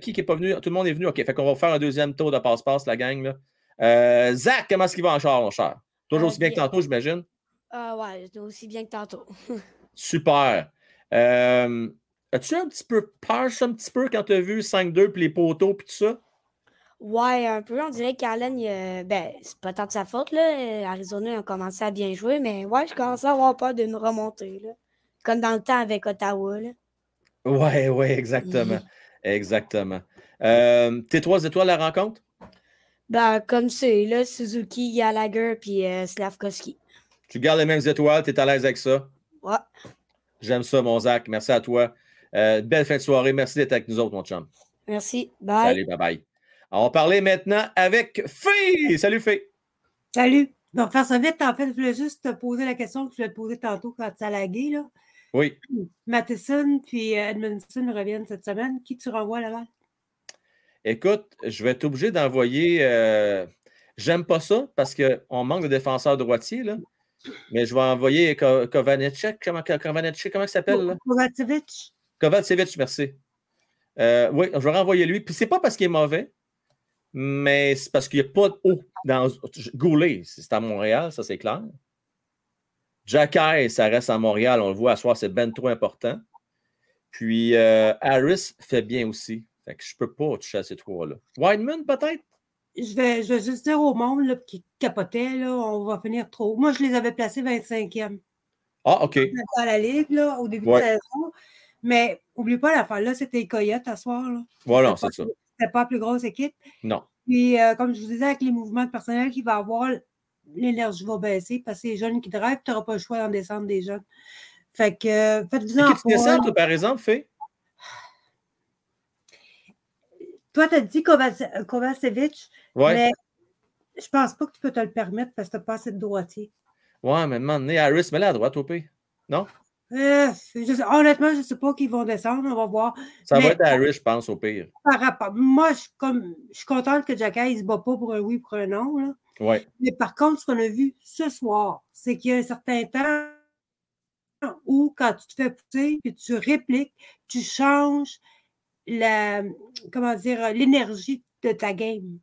[SPEAKER 1] qui qui n'est pas venu. Tout le monde est venu. OK, fait qu'on va faire un deuxième tour de passe-passe, la gang. Zach, comment est-ce qu'il va en char, mon cher? Toujours
[SPEAKER 15] Euh,
[SPEAKER 1] aussi bien que tantôt, j'imagine?
[SPEAKER 15] Ah ouais, aussi bien que tantôt.
[SPEAKER 1] Super. Euh, As-tu un petit peu peur, ça, un petit peu, quand tu as vu 5-2 puis les poteaux puis tout ça?
[SPEAKER 15] Ouais, un peu. On dirait qu'Allen, euh, ben, c'est pas tant de sa faute, là. Euh, Arizona a commencé à bien jouer, mais ouais, je commençais à avoir peur d'une remontée, là. Comme dans le temps avec Ottawa, là.
[SPEAKER 1] Ouais, ouais, exactement. Exactement. Euh, tes trois étoiles à la rencontre?
[SPEAKER 15] Ben, comme c'est, là, Suzuki, Gallagher, puis euh, Slavkovski.
[SPEAKER 1] Tu gardes les mêmes étoiles, tu es à l'aise avec ça?
[SPEAKER 15] Ouais.
[SPEAKER 1] J'aime ça, mon Zach. Merci à toi. Euh, belle fin de soirée. Merci d'être avec nous autres, mon chum.
[SPEAKER 15] Merci. Bye.
[SPEAKER 1] Salut, bye bye. On va parler maintenant avec Fée. Salut, Fée.
[SPEAKER 17] Salut. Donc, faire ça vite, en fait, je voulais juste te poser la question que je voulais te poser tantôt quand ça lagué, là.
[SPEAKER 1] Oui.
[SPEAKER 17] Matheson puis euh, Edmondson reviennent cette semaine. Qui tu renvoies là-bas?
[SPEAKER 1] Écoute, je vais être obligé d'envoyer. euh, J'aime pas ça parce qu'on manque de défenseurs droitiers, là. Mais je vais envoyer Ko- Kovanecek. Comment, Kovanecek, comment il s'appelle?
[SPEAKER 17] Kovacevic.
[SPEAKER 1] Kovacevic, merci. Euh, oui, je vais renvoyer lui. Puis c'est pas parce qu'il est mauvais, mais c'est parce qu'il n'y a pas de haut dans Goulet, c'est à Montréal, ça c'est clair. Jacky, ça reste à Montréal, on le voit à soir, c'est ben trop important. Puis euh, Harris fait bien aussi. Fait que je peux pas toucher à ces trois-là. Wideman, peut-être?
[SPEAKER 17] Je vais, je vais juste dire au monde là, qui capotait, là, on va finir trop. Moi, je les avais placés 25e
[SPEAKER 1] Ah, OK.
[SPEAKER 17] dans la ligue là, au début
[SPEAKER 1] Ouais.
[SPEAKER 17] de saison. Mais oublie pas l'affaire, là, c'était les Coyotes à soir. Là.
[SPEAKER 1] Voilà, c'est ça.
[SPEAKER 17] C'était pas la plus grosse équipe.
[SPEAKER 1] Non.
[SPEAKER 17] Puis, euh, comme je vous disais, avec les mouvements de personnel qu'il va avoir, l'énergie va baisser parce que les jeunes qui drivent, tu n'auras pas le choix d'en descendre des jeunes. Fait que, euh,
[SPEAKER 1] tu descends,
[SPEAKER 17] pas.
[SPEAKER 1] toi, par exemple, fait?
[SPEAKER 17] Toi, tu as dit Kovace- euh, Kovacevic,
[SPEAKER 1] Ouais.
[SPEAKER 17] mais je pense pas que tu peux te le permettre parce que tu n'as pas assez de droitier.
[SPEAKER 1] Ouais, mais maintenant, Harris, mets-la à droite, au pire. Non?
[SPEAKER 17] Euh, je honnêtement, je ne sais pas qui vont descendre. On va voir.
[SPEAKER 1] Ça va
[SPEAKER 17] Mais
[SPEAKER 1] être Harris, je pense, au pire.
[SPEAKER 17] par rapport- moi, je, suis comme, je suis contente que Jacky ne se bat pas pour un oui, pour un non. là.
[SPEAKER 1] Ouais.
[SPEAKER 17] Mais par contre, ce qu'on a vu ce soir, c'est qu'il y a un certain temps où, quand tu te fais pousser puis tu répliques, tu changes la, comment dire, l'énergie de ta game.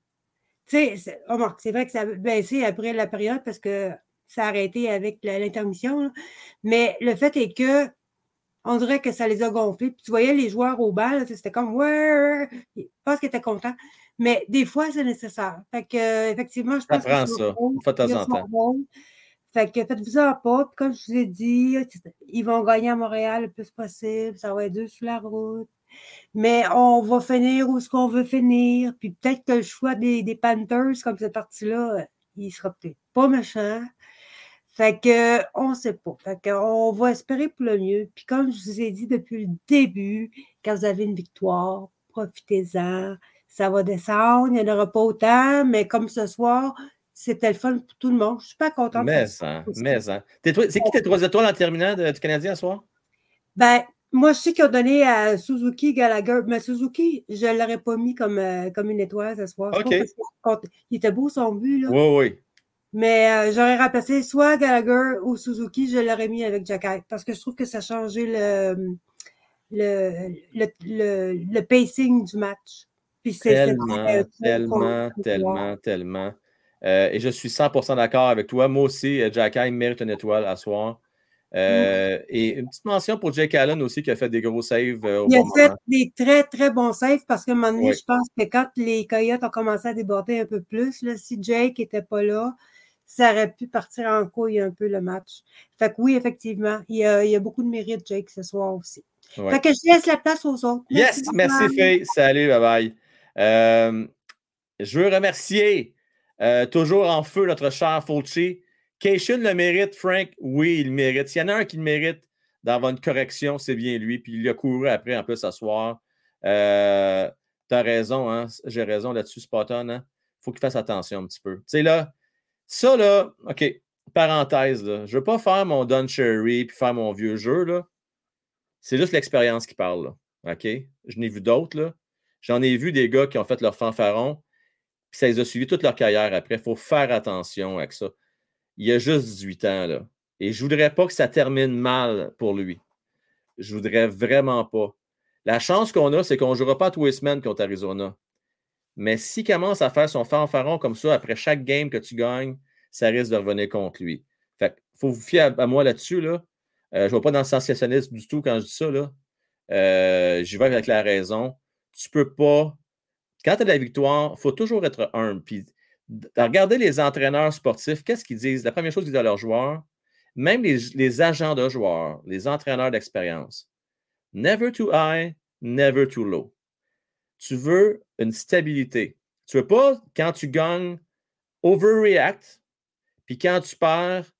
[SPEAKER 17] Tu sais, c'est remarque, c'est vrai que ça a baissé après la période parce que ça a arrêté avec l'intermission. Mais le fait est que on dirait que ça les a gonflés. Puis tu voyais les joueurs au bal, c'était comme ouais, je pense qu'ils étaient contents. Mais des fois, c'est nécessaire. Fait que, euh, effectivement, je
[SPEAKER 1] Ça
[SPEAKER 17] pense que
[SPEAKER 1] ça, une fois de temps en temps.
[SPEAKER 17] Fait que faites-vous-en pas. Puis comme je vous ai dit, ils vont gagner à Montréal le plus possible. Ça va être deux sur la route. Mais on va finir où ce qu'on veut finir. Puis peut-être que le choix des, des Panthers, comme cette partie-là, il sera peut-être pas méchant. Fait que on sait pas. Fait que on va espérer pour le mieux. Puis comme je vous ai dit depuis le début, quand vous avez une victoire, profitez-en. Ça va descendre, il n'y en aura pas autant, mais comme ce soir, c'était le fun pour tout le monde. Je suis pas contente.
[SPEAKER 1] Mais
[SPEAKER 17] ça
[SPEAKER 1] mais ça. C'est qui tes trois étoiles en terminant de- du Canadien ce soir?
[SPEAKER 17] Ben, moi, je sais qu'ils ont donné à Suzuki Gallagher, mais Suzuki, je ne l'aurais pas mis comme, euh, comme une étoile ce soir. Il était beau son but, là.
[SPEAKER 1] Oui, oui.
[SPEAKER 17] Mais euh, j'aurais remplacé soit Gallagher ou Suzuki, je l'aurais mis avec Jacky parce que je trouve que ça a changé le, le, le, le, le pacing du match. Puis
[SPEAKER 1] Tellement,
[SPEAKER 17] très-
[SPEAKER 1] tellement, tellement, tellement. Euh, et je suis 100% d'accord avec toi. Moi aussi, Jack Hine mérite une étoile à soir. Euh, Et une petite mention pour Jake Allen aussi qui a fait des gros saves euh, au
[SPEAKER 17] Il a fait des très, très bons saves parce qu'à un moment donné,
[SPEAKER 1] Oui.
[SPEAKER 17] je pense que quand les Coyotes ont commencé à déborder un peu plus, là, si Jake n'était pas là, ça aurait pu partir en couille un peu le match. Fait que oui, effectivement, il y a, il y a beaucoup de mérite, Jake, ce soir aussi.
[SPEAKER 1] Ouais.
[SPEAKER 17] Fait que je laisse la place aux autres.
[SPEAKER 1] Yes, merci. Faye. Salut, bye bye. Euh, je veux remercier toujours en feu notre cher Fulci. Cation le mérite, Frank? Oui, il le mérite. S'il y en a un qui le mérite d'avoir une correction, c'est bien lui. Puis il a couru après en plus ce soir. Euh, T'as raison, hein? J'ai raison là-dessus, Spotton. Hein? Faut qu'il fasse attention un petit peu. Tu sais, là, ça, là, OK, parenthèse, là. Je veux pas faire mon Don Cherry puis faire mon vieux jeu, là. C'est juste l'expérience qui parle, là. OK? Je n'ai vu d'autres, là. J'en ai vu des gars qui ont fait leur fanfaron, puis ça les a suivis toute leur carrière après. Il faut faire attention avec ça. Il a juste 18 ans, là. Et je voudrais pas que ça termine mal pour lui. Je voudrais vraiment pas. La chance qu'on a, c'est qu'on ne jouera pas tous les semaines contre Arizona. Mais s'il commence à faire son fanfaron comme ça après chaque game que tu gagnes, ça risque de revenir contre lui. Fait faut vous fier à, moi là-dessus. Là. Euh, je ne vais pas dans le sensationnalisme du tout quand je dis ça. Là. Euh, J'y vais avec la raison. Tu ne peux pas. Quand tu as de la victoire, il faut toujours être humble. Puis, regardez les entraîneurs sportifs, qu'est-ce qu'ils disent? La première chose qu'ils disent à leurs joueurs, même les, agents de joueurs, les entraîneurs d'expérience, never too high, never too low. Tu veux une stabilité. Tu ne veux pas, quand tu gagnes, overreact, puis quand tu perds,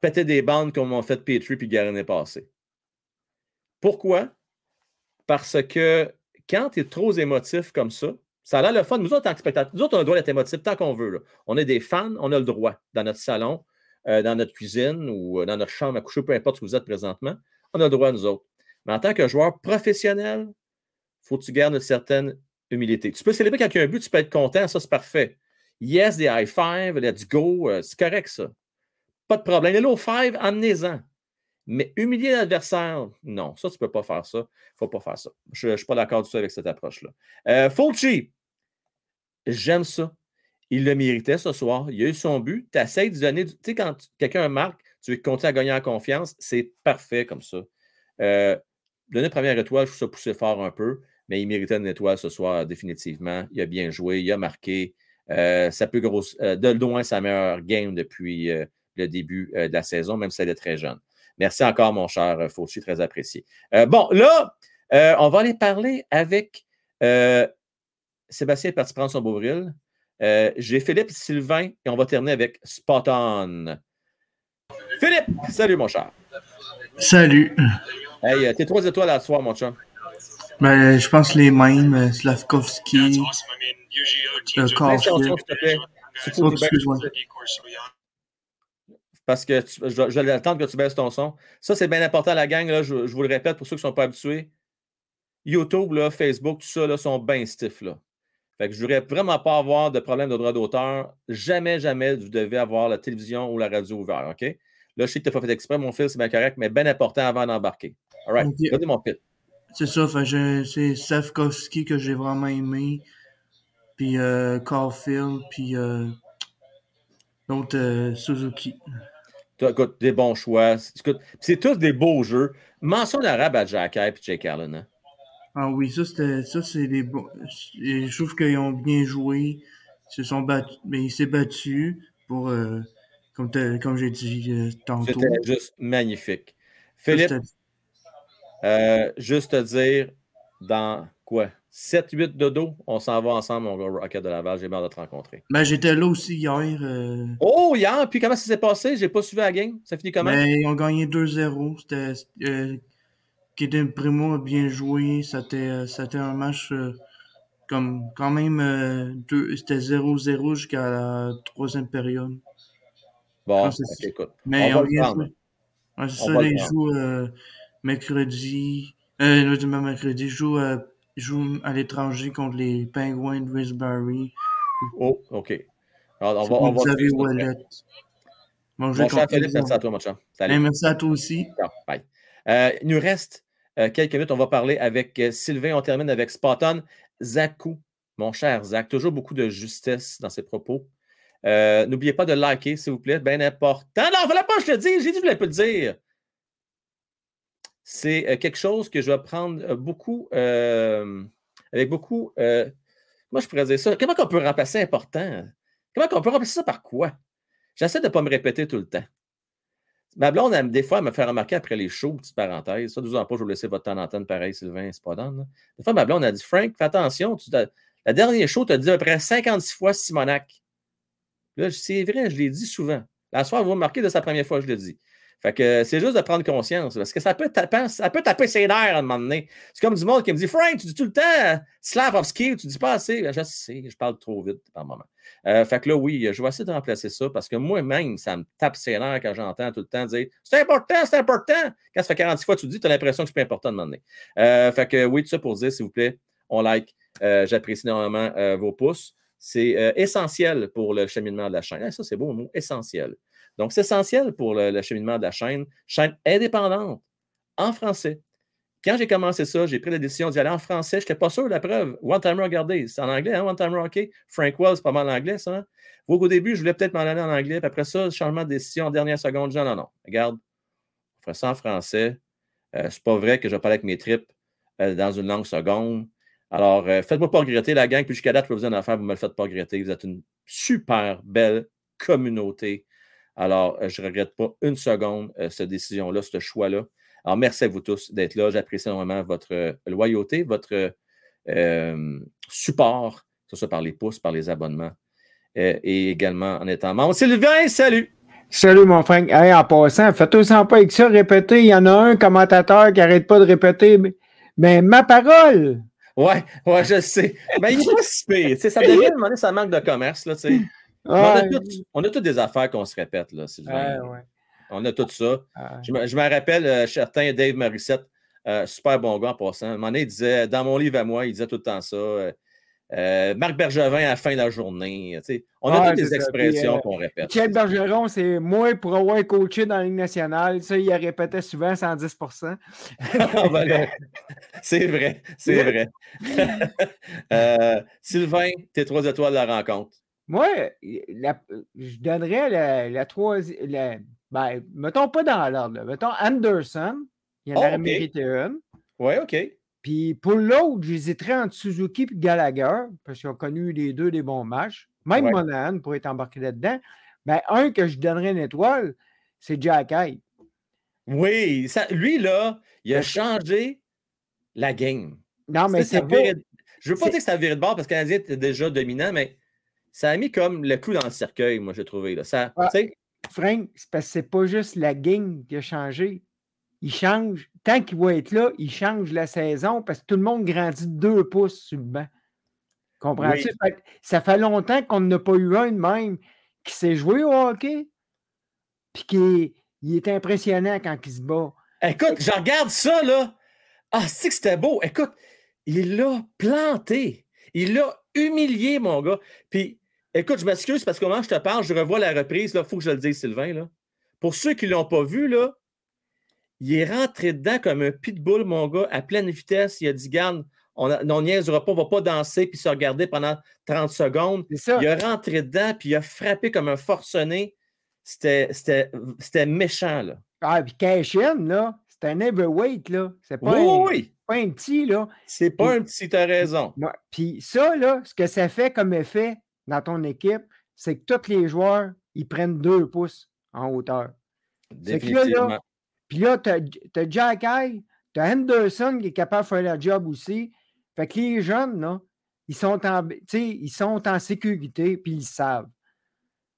[SPEAKER 1] péter des bandes comme on fait Petrie puis Garin passé. Pourquoi? Parce que quand tu es trop émotif comme ça, ça a l'air le fun. Nous autres, en tant spectateurs, nous autres, on a le droit d'être émotifs tant qu'on veut. On est des fans, on a le droit dans notre salon, euh, dans notre cuisine ou euh, dans notre chambre à coucher, peu importe où vous êtes présentement. On a le droit, nous autres. Mais en tant que joueur professionnel, il faut que tu gardes une certaine humilité. Tu peux célébrer a un but, tu peux être content, ça c'est parfait. Yes, des high five, let's go, euh, c'est correct ça. Pas de problème. Les low five, amenez-en. Mais humilier l'adversaire, non, ça, tu ne peux pas faire ça. Il ne faut pas faire ça. Je ne suis pas d'accord du tout avec cette approche-là. Euh, Fulci, j'aime ça. Il le méritait ce soir. Il a eu son but. Tu essaies de donner. Du... Tu sais, quand quelqu'un marque, tu veux continuer à gagner en confiance, c'est parfait comme ça. Euh, donner première étoile, je trouve ça pousser fort un peu, mais il méritait une étoile ce soir, définitivement. Il a bien joué, il a marqué. Euh, sa plus grosse, euh, de loin sa meilleure game depuis euh, le début euh, de la saison, même si elle est très jeune. Merci encore, mon cher Fauci, très apprécié. Bon, là, on va aller parler avec Sébastien est parti prendre son Beauvril. Euh, J'ai Philippe Sylvain et on va terminer avec Spot On. Philippe, salut, mon cher.
[SPEAKER 13] Salut.
[SPEAKER 1] Hey, euh, t'es trois étoiles à soir, mon chum.
[SPEAKER 13] Ben, je pense les mêmes, euh, Slavkovski, euh, excuse-moi.
[SPEAKER 1] parce que tu- je, je vais attendre que tu baisses ton son. Ça, c'est bien important, la gang. Là, je, je vous le répète pour ceux qui ne sont pas habitués. YouTube, là, Facebook, tout ça là, sont bien stiff. Là. Fait que je ne voudrais vraiment pas avoir de problème de droit d'auteur. Jamais, jamais, vous devez avoir la télévision ou la radio ouverte. OK? Là, je sais que tu n'as pas fait exprès, mon fils, c'est bien correct, mais bien important avant d'embarquer. All right. Mon fils.
[SPEAKER 13] C'est ça, c'est Safkowski que j'ai vraiment aimé. Puis euh, Caulfield, puis euh, l'autre euh, Suzuki.
[SPEAKER 1] Écoute, des bons choix. C'est tous des beaux jeux. Mention d'arabe à Jack et Jake Allen. hein.
[SPEAKER 13] Ah oui, ça c'était ça c'est des bons. et Je trouve qu'ils ont bien joué. Ils se sont battus. Mais il s'est battu pour euh, comme, t'as- comme j'ai dit euh, tantôt.
[SPEAKER 1] C'était juste magnifique. Philippe,
[SPEAKER 13] C'était-
[SPEAKER 1] euh, juste te dire, dans quoi? 7-8 de dos, on s'en va ensemble, mon gars Rocket de Laval. J'ai hâte de te rencontrer.
[SPEAKER 13] Ben, j'étais là aussi hier. euh,
[SPEAKER 1] Oh, hier, puis comment ça s'est passé? J'ai pas suivi la game? Ça finit comment?
[SPEAKER 13] Ben, ils ont gagné 2-0. C'était. Euh, Kaden Primo a bien joué. C'était euh, c'était un match euh, comme quand même. euh, deux- C'était 0-0 jusqu'à la troisième période.
[SPEAKER 1] Bon,
[SPEAKER 13] Ah, c'est-
[SPEAKER 1] ok, écoute.
[SPEAKER 13] Mais
[SPEAKER 1] on va
[SPEAKER 13] on
[SPEAKER 1] le
[SPEAKER 13] vient
[SPEAKER 1] prendre.
[SPEAKER 13] jouer. Ouais, c'est
[SPEAKER 1] On
[SPEAKER 13] ça,
[SPEAKER 1] va le
[SPEAKER 13] ils jouent euh, mercredi. Euh, non, mercredi. Ils jouent, euh, ils jouent à l'étranger contre les Penguins de Westbury.
[SPEAKER 1] Oh, OK. Alors, on va, on va
[SPEAKER 13] Xavier. Wallet. Bon,
[SPEAKER 1] Mon cher Philippe, merci à toi, mon cher. Salut.
[SPEAKER 13] merci à toi aussi.
[SPEAKER 1] Ciao, bye. Euh, il nous reste euh, quelques minutes. On va parler avec euh, Sylvain. On termine avec Spotton. Zakou, mon cher Zach, toujours beaucoup de justesse dans ses propos. Euh, N'oubliez pas de liker, s'il vous plaît. Bien important. Non, il fallait pas je le dise. J'ai dit je voulais pas le dire. C'est quelque chose que je vais prendre beaucoup, avec beaucoup. comment je pourrais dire ça? Comment on peut remplacer important? Comment on peut remplacer ça par quoi? J'essaie de ne pas me répéter tout le temps. Ma blonde, des fois, elle me fait remarquer après les shows, petite parenthèse, ça, 12 ans pas, je vais vous laisser votre temps d'antenne pareil, Sylvain, c'est pas donne. là. Des fois, ma blonde a dit Frank, fais attention, la dernière show, tu as dit à peu près 56 fois Simonac. Là, c'est vrai, je l'ai dit souvent. La soirée, vous remarquez, de sa première fois, je le dis. Fait que c'est juste de prendre conscience, parce que ça peut taper, ça peut taper ses nerfs à un moment donné. C'est comme du monde qui me dit Frank, tu dis tout le temps euh, Slavovski, tu dis pas assez. Ben, Je sais, je parle trop vite par moment. Euh, fait que là, oui, je vais essayer de remplacer ça parce que moi-même, ça me tape ses nerfs quand j'entends tout le temps dire C'est important, c'est important. Quand ça fait 46 fois que tu dis, tu as l'impression que c'est pas important de m'emmener. Euh, fait que oui, tout ça pour dire, s'il vous plaît, on like. Euh, J'apprécie énormément euh, vos pouces. C'est essentiel pour le cheminement de la chaîne. Ça, c'est beau, mot essentiel. Donc, c'est essentiel pour le, cheminement de la chaîne. Chaîne indépendante, en français. Quand j'ai commencé ça, j'ai pris la décision d'y aller en français. Je n'étais pas sûr de la preuve. One Timer, regardez, c'est en anglais, hein, One Timer Hockey? Frank Wells, c'est pas mal anglais, ça. Hein? Vous, au début, je voulais peut-être m'en aller en anglais. Puis après ça, changement de décision en dernière seconde. Je dis, non, non. Regarde, on fera ça en français. Euh, c'est pas vrai que je vais parler avec mes tripes euh, dans une langue seconde. Alors, euh, faites-moi pas regretter, la gang. Puis jusqu'à date, je vous une affaire, vous me le faites pas regretter. Vous êtes une super belle communauté. Alors, euh, je ne regrette pas une seconde euh, cette décision-là, ce choix-là. Alors, merci à vous tous d'être là. J'apprécie énormément votre euh, loyauté, votre euh, support, que ce soit par les pouces, par les abonnements euh, et également en étant membre. Sylvain, salut!
[SPEAKER 9] Salut mon. Hey, en passant, faites-toi sans pas avec ça, répéter. Il y en a un commentateur qui arrête pas de répéter. Mais, mais ma parole!
[SPEAKER 1] Ouais, ouais, je sais. Mais il n'est pas si pire. Ça devient, ça manque de commerce. Là, tu sais. On, a toutes, on a toutes des affaires qu'on se répète, là, Sylvain.
[SPEAKER 9] Ouais.
[SPEAKER 1] On a tout ça. Je, me, je me rappelle, euh, certain Dave Morissette, euh, super bon gars en passant. À un moment donné, il disait, dans mon livre à moi, il disait tout le temps ça. euh, euh, Marc Bergevin à la fin de la journée. On a toutes des expressions qu'on répète.
[SPEAKER 9] Michel Bergeron, c'est moi pour avoir coaché dans la Ligue nationale. Ça, il répétait souvent 110
[SPEAKER 1] Ah, ben c'est vrai, c'est vrai. Sylvain, tes trois étoiles de la rencontre.
[SPEAKER 9] Moi, la- je donnerais la, la troisième. Ben, mettons pas dans l'ordre. Mettons Anderson. Il en
[SPEAKER 1] Oh,
[SPEAKER 9] aurait
[SPEAKER 1] ok.
[SPEAKER 9] mérité une.
[SPEAKER 1] Oui, OK.
[SPEAKER 9] Puis pour l'autre, j'hésiterais entre Suzuki et Gallagher, parce qu'ils ont connu les deux des bons matchs. Même
[SPEAKER 1] Ouais.
[SPEAKER 9] Monahan pourrait être embarqué là-dedans. Ben, un que je donnerais une étoile, c'est Jack Hyde.
[SPEAKER 1] Oui, ça- lui, là, il a changé la game.
[SPEAKER 9] Non, mais c'est pas-
[SPEAKER 1] Je veux pas dire que ça virait de bord parce que le Canadien était déjà dominant, mais ça a mis comme le clou dans le cercueil, moi, j'ai trouvé. Là. Ça,
[SPEAKER 9] Ah, Frank, c'est parce que c'est pas juste la game qui a changé. Il change. Tant qu'il va être là, il change la saison parce que tout le monde grandit de deux pouces sur le banc. Comprends-tu?
[SPEAKER 1] Oui.
[SPEAKER 9] Ça fait longtemps qu'on n'a pas eu un de même qui s'est joué au hockey. puis qu'il il est impressionnant quand il se bat.
[SPEAKER 1] Écoute, je regarde ça, là. Ah, c'est que c'était beau? Écoute, il l'a planté. Il l'a humilié, mon gars. Puis, écoute, je m'excuse parce que moment je te parle, je revois la reprise. Il faut que je le dise, Sylvain. Là. Pour ceux qui ne l'ont pas vu, là, il est rentré dedans comme un pitbull, mon gars, à pleine vitesse. Il a dit Garde, on ne niaisera pas, on ne va pas danser puis se regarder pendant 30 secondes. Il a rentré dedans puis il a frappé comme un forcené. C'était méchant, là.
[SPEAKER 9] Ah, puis Cashin, là, c'est un heavyweight, là. C'est pas,
[SPEAKER 1] Oui,
[SPEAKER 9] un,
[SPEAKER 1] oui.
[SPEAKER 9] pas un petit, là.
[SPEAKER 1] C'est pas un petit, t'as raison.
[SPEAKER 9] Puis ça, là, ce que ça fait comme effet dans ton équipe, c'est que tous les joueurs, ils prennent deux pouces en hauteur.
[SPEAKER 1] Définitivement.
[SPEAKER 9] puis là, tu as, Jack High, tu as Henderson qui est capable de faire la job aussi. Fait que les jeunes, là, ils sont en, ils sont en sécurité, puis ils savent.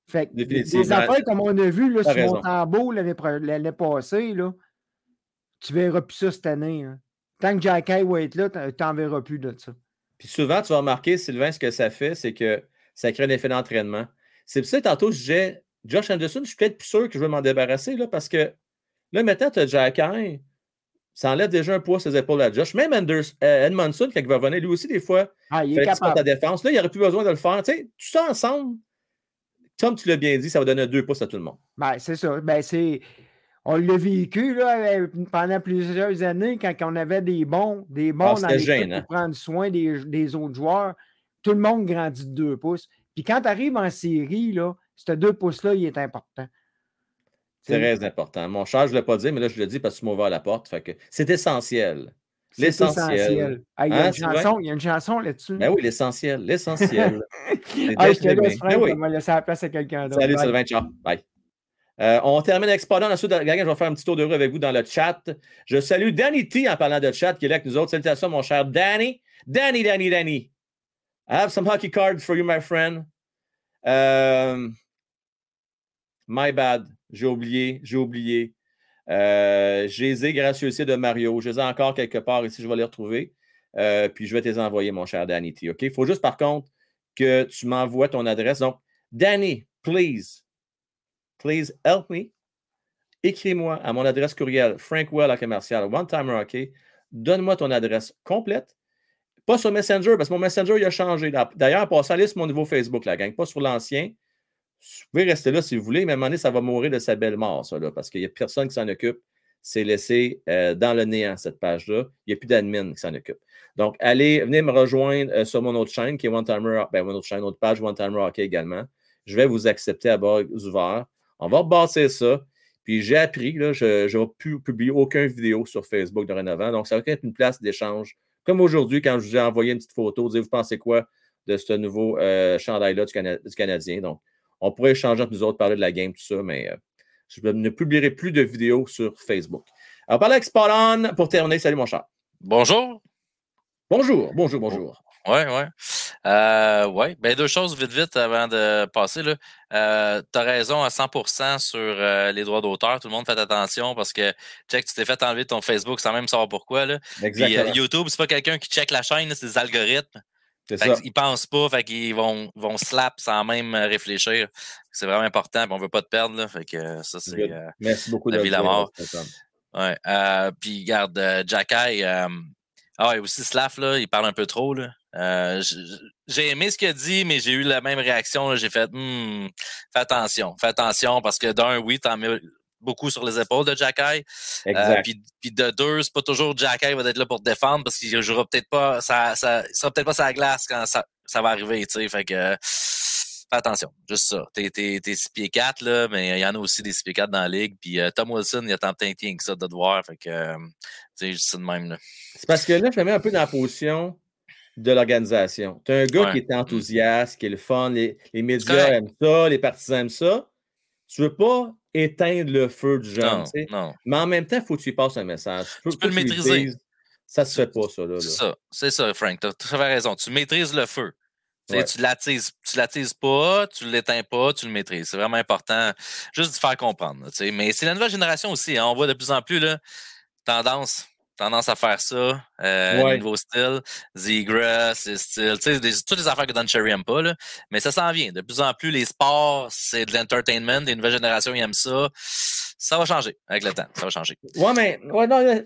[SPEAKER 9] Fait que des- affaires comme on a vu là, sur
[SPEAKER 1] raison.
[SPEAKER 9] tambour l'année passée, là, tu verras plus ça cette année. hein. Tant que Jack High va être là, tu n'en verras plus de ça.
[SPEAKER 1] Puis souvent, tu vas remarquer, Sylvain, ce que ça fait, c'est que ça crée un effet d'entraînement. C'est pour ça que tantôt, je disais, Josh Anderson, je suis peut-être plus sûr que je veux m'en débarrasser, là, parce que là, maintenant, tu as Jack High, ça enlève déjà un poids sur ses épaules à Josh. Même Anders, euh, Edmondson, quand il va venir, lui aussi, des fois,
[SPEAKER 9] Ah, il est capable.
[SPEAKER 1] ta défense. Là, il n'aurait plus besoin de le faire. Tu sais, tout ça ensemble, comme tu l'as bien dit, ça va donner deux pouces à tout le monde.
[SPEAKER 9] Ben, c'est ça. Ben, c'est... On l'a vécu là, euh, pendant plusieurs années quand on avait des bons, des bons
[SPEAKER 1] Ah,
[SPEAKER 9] dans pour prendre soin des, des autres joueurs. Tout le monde grandit de deux pouces. Puis quand tu arrives en série, là, ce deux pouces-là, il est important.
[SPEAKER 1] C'est très important. Mon cher, je ne l'ai pas dit, mais là, je le dis parce que tu m'as ouvert la porte. Fait que c'est essentiel. L'essentiel.
[SPEAKER 9] essentiel. Il, y a
[SPEAKER 1] Hein,
[SPEAKER 9] une
[SPEAKER 1] Sylvain?
[SPEAKER 9] chanson, il y a une chanson là-dessus.
[SPEAKER 1] Ben oui, l'essentiel. L'essentiel.
[SPEAKER 9] Ah, je te laisse, Frank,
[SPEAKER 1] Ben oui.
[SPEAKER 9] on va laisser la place à quelqu'un d'autre.
[SPEAKER 1] Salut. Sylvain, ciao. Bye. Euh, on termine avec Spadon. Ensuite, je vais faire un petit tour de rue avec vous dans le chat. Je salue Danny T en parlant de chat qui est là avec nous autres. Salutations, mon cher Danny. Danny, Danny, Danny. I have some hockey cards for you, my friend. Euh, my bad. J'ai oublié. J'ai oublié. Euh, je les ai de Mario. Je les ai encore quelque part ici. Je vais les retrouver. Euh, puis je vais te les envoyer, mon cher Danny T. OK? Il faut juste, par contre, que tu m'envoies ton adresse. Donc, Danny, please, please help me. Écris-moi à mon adresse courriel frankwell à commercial one. Donne-moi ton adresse complète. Pas sur Messenger, parce que mon Messenger, il a changé. D'ailleurs, passez à sur mon nouveau Facebook, la gang, pas sur l'ancien. Vous pouvez rester là si vous voulez, mais à un moment donné, ça va mourir de sa belle mort, ça, là, parce qu'il n'y a personne qui s'en occupe. C'est laissé euh, dans le néant, cette page-là. Il n'y a plus d'admin qui s'en occupe. Donc, allez, venez me rejoindre euh, sur mon autre chaîne, qui est One Timer, ben, mon autre chaîne, autre page, One Timer Hockey également. Je vais vous accepter à bord ouverts. On va rebasser ça. Puis j'ai appris, là, je ne vais plus publier aucune vidéo sur Facebook dorénavant. Donc, ça va être une place d'échange. Comme aujourd'hui, quand je vous ai envoyé une petite photo, dire vous pensez quoi de ce nouveau euh, chandail-là du, Cana- du Canadien? Donc, on pourrait échanger entre nous autres, parler de la game, tout ça, mais euh, je ne publierai plus de vidéos sur Facebook. Alors, parler avec Spot On pour terminer. Salut, mon cher.
[SPEAKER 11] Bonjour.
[SPEAKER 1] Bonjour, bonjour, bonjour.
[SPEAKER 11] Oui, oui. Euh, ouais. Ben, deux choses vite, vite avant de passer. Tu as raison à 100% sur euh, les droits d'auteur. Tout le monde fait attention parce que, check, tu t'es fait enlever ton Facebook sans même savoir pourquoi. Là. Puis, euh,
[SPEAKER 1] Exactement.
[SPEAKER 11] YouTube, c'est pas quelqu'un qui check la chaîne, c'est des algorithmes. Fait
[SPEAKER 1] ça.
[SPEAKER 11] qu'ils pensent pas, fait qu'ils vont, vont slap sans même euh, réfléchir. C'est vraiment important, puis on veut pas te perdre. Là, fait que euh, ça, c'est euh,
[SPEAKER 1] Merci beaucoup
[SPEAKER 11] la
[SPEAKER 1] de
[SPEAKER 11] la mort. Ouais. Euh, puis, garde, euh, Jacky, euh, ah ouais, aussi Slav, là, il parle un peu trop. Là. Euh, j'ai aimé ce qu'il a dit, mais j'ai eu la même réaction. J'ai fait, Hmm, fais attention, fais attention, parce que d'un, oui, t'en mets beaucoup sur les épaules de Jacky.
[SPEAKER 1] Exact.
[SPEAKER 11] puis, puis de deux, c'est pas toujours Jacky va être là pour te défendre, parce qu'il jouera peut-être pas, ça, ça, il sera peut-être pas sa glace quand ça, ça va arriver, tu sais. Fait que, euh, fais attention, juste ça. T'es, t'es, t'es 6 pieds 4, là, mais il y en a aussi des 6 pieds 4 dans la ligue. Puis euh, Tom Wilson, il a tant de que ça de devoir. Fait que, euh, tu sais, juste ça de même, là.
[SPEAKER 1] C'est parce que là, je me mets un peu dans la position de l'organisation. Tu as un gars
[SPEAKER 11] Ouais.
[SPEAKER 1] qui est enthousiaste, qui est le fun, les, les médias aiment ça, les partisans aiment ça. Tu veux pas éteindre le feu du jeune,
[SPEAKER 11] Non,
[SPEAKER 1] tu sais.
[SPEAKER 11] non.
[SPEAKER 1] Mais en même temps, il faut que tu lui passes un message.
[SPEAKER 11] Tu peux le maîtriser.
[SPEAKER 1] dises, Ça se fait pas, ça, là.
[SPEAKER 11] C'est ça, c'est ça, Frank. Tu as raison. Tu maîtrises le feu. Tu sais,
[SPEAKER 1] Ouais.
[SPEAKER 11] Tu l'attises, tu l'attises pas, tu l'éteins pas, tu le maîtrises. C'est vraiment important juste de faire comprendre. là. Mais c'est la nouvelle génération aussi. hein. On voit de plus en plus là, tendance. Tendance à faire ça. Euh,
[SPEAKER 1] Ouais.
[SPEAKER 11] Nouveau style. Zegras, c'est style. Tu sais, toutes les affaires que Don Cherry aime pas, là. Mais ça s'en vient. De plus en plus, les sports, c'est de l'entertainment. Les nouvelles générations, ils aiment ça. Ça va changer avec le temps. Ça va changer.
[SPEAKER 1] Ouais, mais ouais, non, là,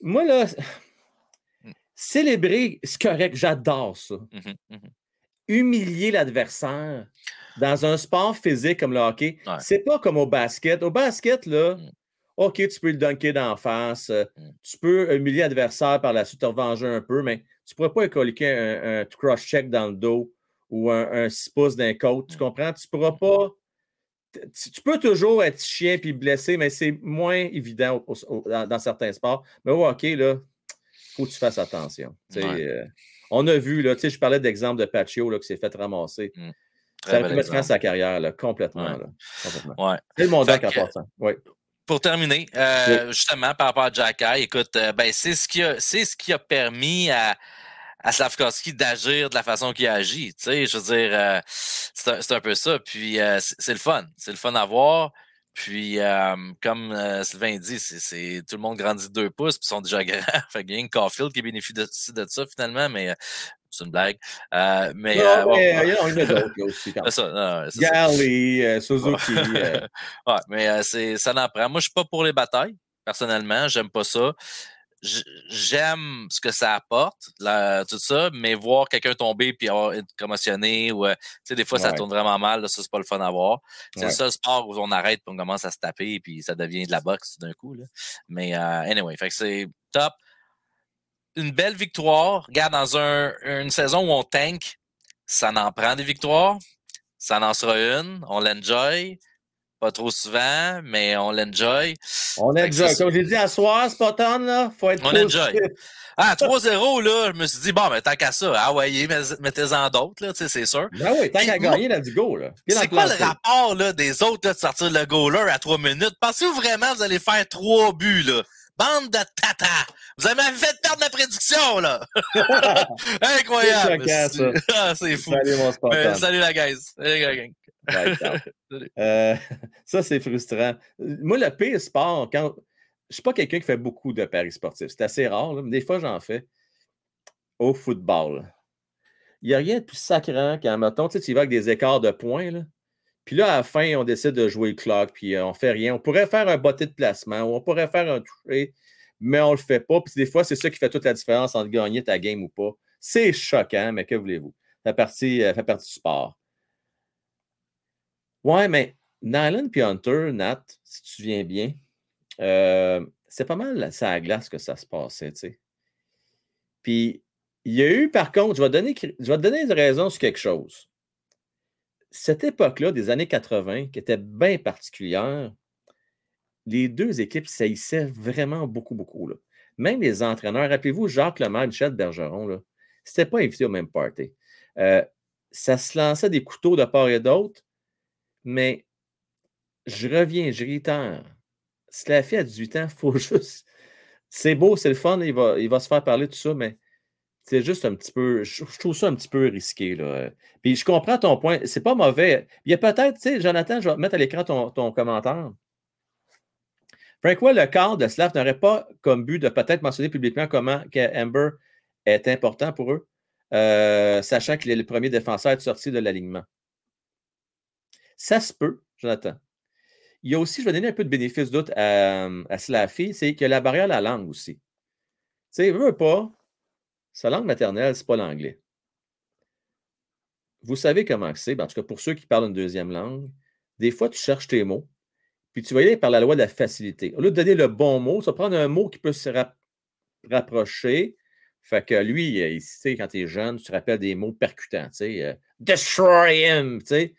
[SPEAKER 1] moi, là, célébrer, c'est correct, j'adore ça.
[SPEAKER 11] Mhm,
[SPEAKER 1] Humilier l'adversaire dans un sport physique comme le hockey, c'est pas comme au basket. Au basket, là,
[SPEAKER 11] Mm.
[SPEAKER 1] OK, tu peux le dunker d'en face, euh, tu peux humilier l'adversaire par la suite, te revenger un peu, mais tu pourrais pas écoliquer un, un cross-check dans le dos ou un, un 6 pouces d'un côte, tu
[SPEAKER 11] Mm.
[SPEAKER 1] comprends? Tu pourras pas. Tu, tu peux toujours être chien puis blessé, mais c'est moins évident au- au- dans, dans certains sports. Mais au hockey, là, faut que tu fasses attention.
[SPEAKER 11] Ouais.
[SPEAKER 1] euh, on a vu, là, tu sais, je parlais d'exemple de Paccio là, qui s'est fait ramasser.
[SPEAKER 11] Mm.
[SPEAKER 1] Ça
[SPEAKER 11] bel
[SPEAKER 1] pu mettre fin à
[SPEAKER 11] exemple.
[SPEAKER 1] sa carrière, là, complètement.
[SPEAKER 11] Ouais.
[SPEAKER 1] là, complètement.
[SPEAKER 11] Ouais.
[SPEAKER 1] C'est le
[SPEAKER 11] Fait
[SPEAKER 1] en
[SPEAKER 11] que-
[SPEAKER 1] passant. Oui.
[SPEAKER 11] Pour terminer, euh, justement, par rapport à Jack Eye, écoute, euh, ben, c'est ce qui a, c'est ce qui a permis à, à Slavkovski d'agir de la façon qu'il a agi. Tu sais, je veux dire, euh, c'est un, c'est un peu ça. Puis euh, c'est le fun. C'est le fun à voir. Puis, euh, comme euh, Sylvain dit, c'est, c'est- tout le monde grandit de deux pouces, puis ils sont déjà grands. fait qu'il y a une Caulfield qui bénéficie de, de ça, finalement, mais c'est une blague. Euh, mais,
[SPEAKER 1] Non,
[SPEAKER 11] euh,
[SPEAKER 1] mais,
[SPEAKER 11] ouais,
[SPEAKER 1] il y en a d'autres, là, aussi, quand
[SPEAKER 11] C'est ça, non, c'est ça.
[SPEAKER 1] Galley, euh, Suzuki.
[SPEAKER 11] Ouais, mais c'est, ça n'en prend. Moi, je suis pas pour les batailles, personnellement. J'aime pas ça. J'aime ce que ça apporte, là, tout ça, mais voir quelqu'un tomber puis avoir été commotionné ou euh, tu sais, des fois ça tourne vraiment mal, là, ça c'est pas le fun à voir. C'est
[SPEAKER 1] Ouais.
[SPEAKER 11] le seul sport où on arrête puis on commence à se taper puis ça devient de la boxe d'un coup. Là. Mais euh, anyway, fait que c'est top. Une belle victoire. Regarde, dans un, une saison où on tank, ça n'en prend des victoires. Ça en sera une. On l'enjoy. Pas trop souvent, mais on l'enjoy.
[SPEAKER 1] On enjoy. Comme j'ai dit à soir, Spotton, là, faut être
[SPEAKER 11] On
[SPEAKER 1] positif.
[SPEAKER 11] enjoy. Ah, 3-0, là, je me suis dit, bon, mais tant qu'à ça, ah ouais, mettez-en d'autres, là, tu sais, c'est sûr.
[SPEAKER 1] Ben oui, tant qu'à gagner, là, du go, là.
[SPEAKER 11] C'est quoi le rapport là, des autres là, de sortir le goaler à 3 minutes? Pensez-vous vraiment que vous allez faire trois buts, là? Bande de tata! Vous avez même fait perdre la prédiction, là! Incroyable!
[SPEAKER 1] C'est.
[SPEAKER 11] Ah, c'est fou!
[SPEAKER 1] Salut, mon Spartan.
[SPEAKER 11] Mais salut la guys! Salut la gang!
[SPEAKER 1] Euh, ça, c'est frustrant. Moi, le pire sport, quand. Je ne suis pas quelqu'un qui fait beaucoup de paris sportifs. C'est assez rare, là, mais des fois, j'en fais. Au football. Il n'y a rien de plus sacrant quand, mettons, tu sais, tu y vas avec des écarts de points, là. Puis là, à la fin, on décide de jouer le clock, puis euh, on fait rien. On pourrait faire un botté de placement, ou on pourrait faire un toucher, mais on le fait pas. Puis des fois, c'est ça qui fait toute la différence entre gagner ta game ou pas. C'est choquant, mais que voulez-vous? Ça fait partie, euh, du sport. Ouais, mais Nyland puis Hunter, Nat, si tu te souviens bien, euh, c'est pas mal ça à glace que ça se passait, tu sais. Puis, il y a eu, par contre, je vais donner, je vais te donner une raison sur quelque chose. Cette époque-là, des années 80, qui était bien particulière, les deux équipes saillissaient vraiment beaucoup, beaucoup. Même les entraîneurs, rappelez-vous, Jacques Lemaire, Michel Bergeron, c'était pas invité au même party. Euh, ça se lançait des couteaux de part et d'autre, mais je reviens, je réitère. Si la fille a 18 ans, il faut juste. C'est beau, c'est le fun, il va, il va se faire parler de tout ça, mais c'est juste un petit peu. Je, trouve ça un petit peu risqué. Là. Puis je comprends ton point. C'est pas mauvais. Il y a peut-être, tu sais, Jonathan, je vais mettre à l'écran ton, ton commentaire. Frank le quart de Slav n'aurait pas comme but de peut-être mentionner publiquement comment que Amber est important pour eux, euh, sachant qu'il est le premier défenseur à être sorti de l'alignement. Ça se peut, Jonathan. Il y a aussi, je vais donner un peu de bénéfice doute à, à Slaffy, c'est a la barrière de la langue aussi. Tu sais, veut pas, sa langue maternelle, c'est pas l'anglais. Vous savez comment c'est, ben, en tout cas pour ceux qui parlent une deuxième langue, des fois tu cherches tes mots, puis tu vas y aller par la loi de la facilité. Au lieu de donner le bon mot, tu vas prendre un mot qui peut se rap- rapprocher. Fait que lui, il, quand tu es jeune, tu te rappelles des mots percutants, tu sais, euh, destroy him, tu sais.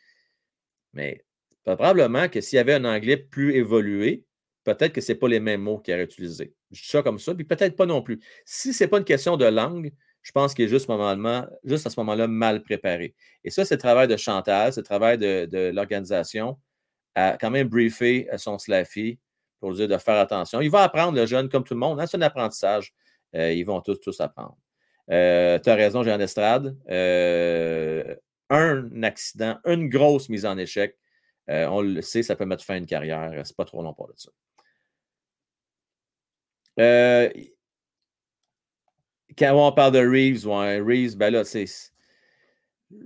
[SPEAKER 1] Mais probablement que s'il y avait un anglais plus évolué, peut-être que ce n'est pas les mêmes mots qu'il aurait utilisés. Ça comme ça, puis peut-être pas non plus. Si ce n'est pas une question de langue, je pense qu'il est juste, juste à ce moment-là mal préparé. Et ça, c'est le travail de Chantal, c'est le travail de, l'organisation à quand même briefer son Slaffy pour lui dire de faire attention. Il va apprendre, le jeune, comme tout le monde. Hein, c'est un apprentissage. Euh, ils vont tous, tous apprendre. Euh, tu as raison, Jean Estrade. Euh, un accident, une grosse mise en échec, euh, on le sait, ça peut mettre fin à une carrière. C'est pas trop long pour de ça. Euh, quand on parle de Reeves, Reeves, ben là.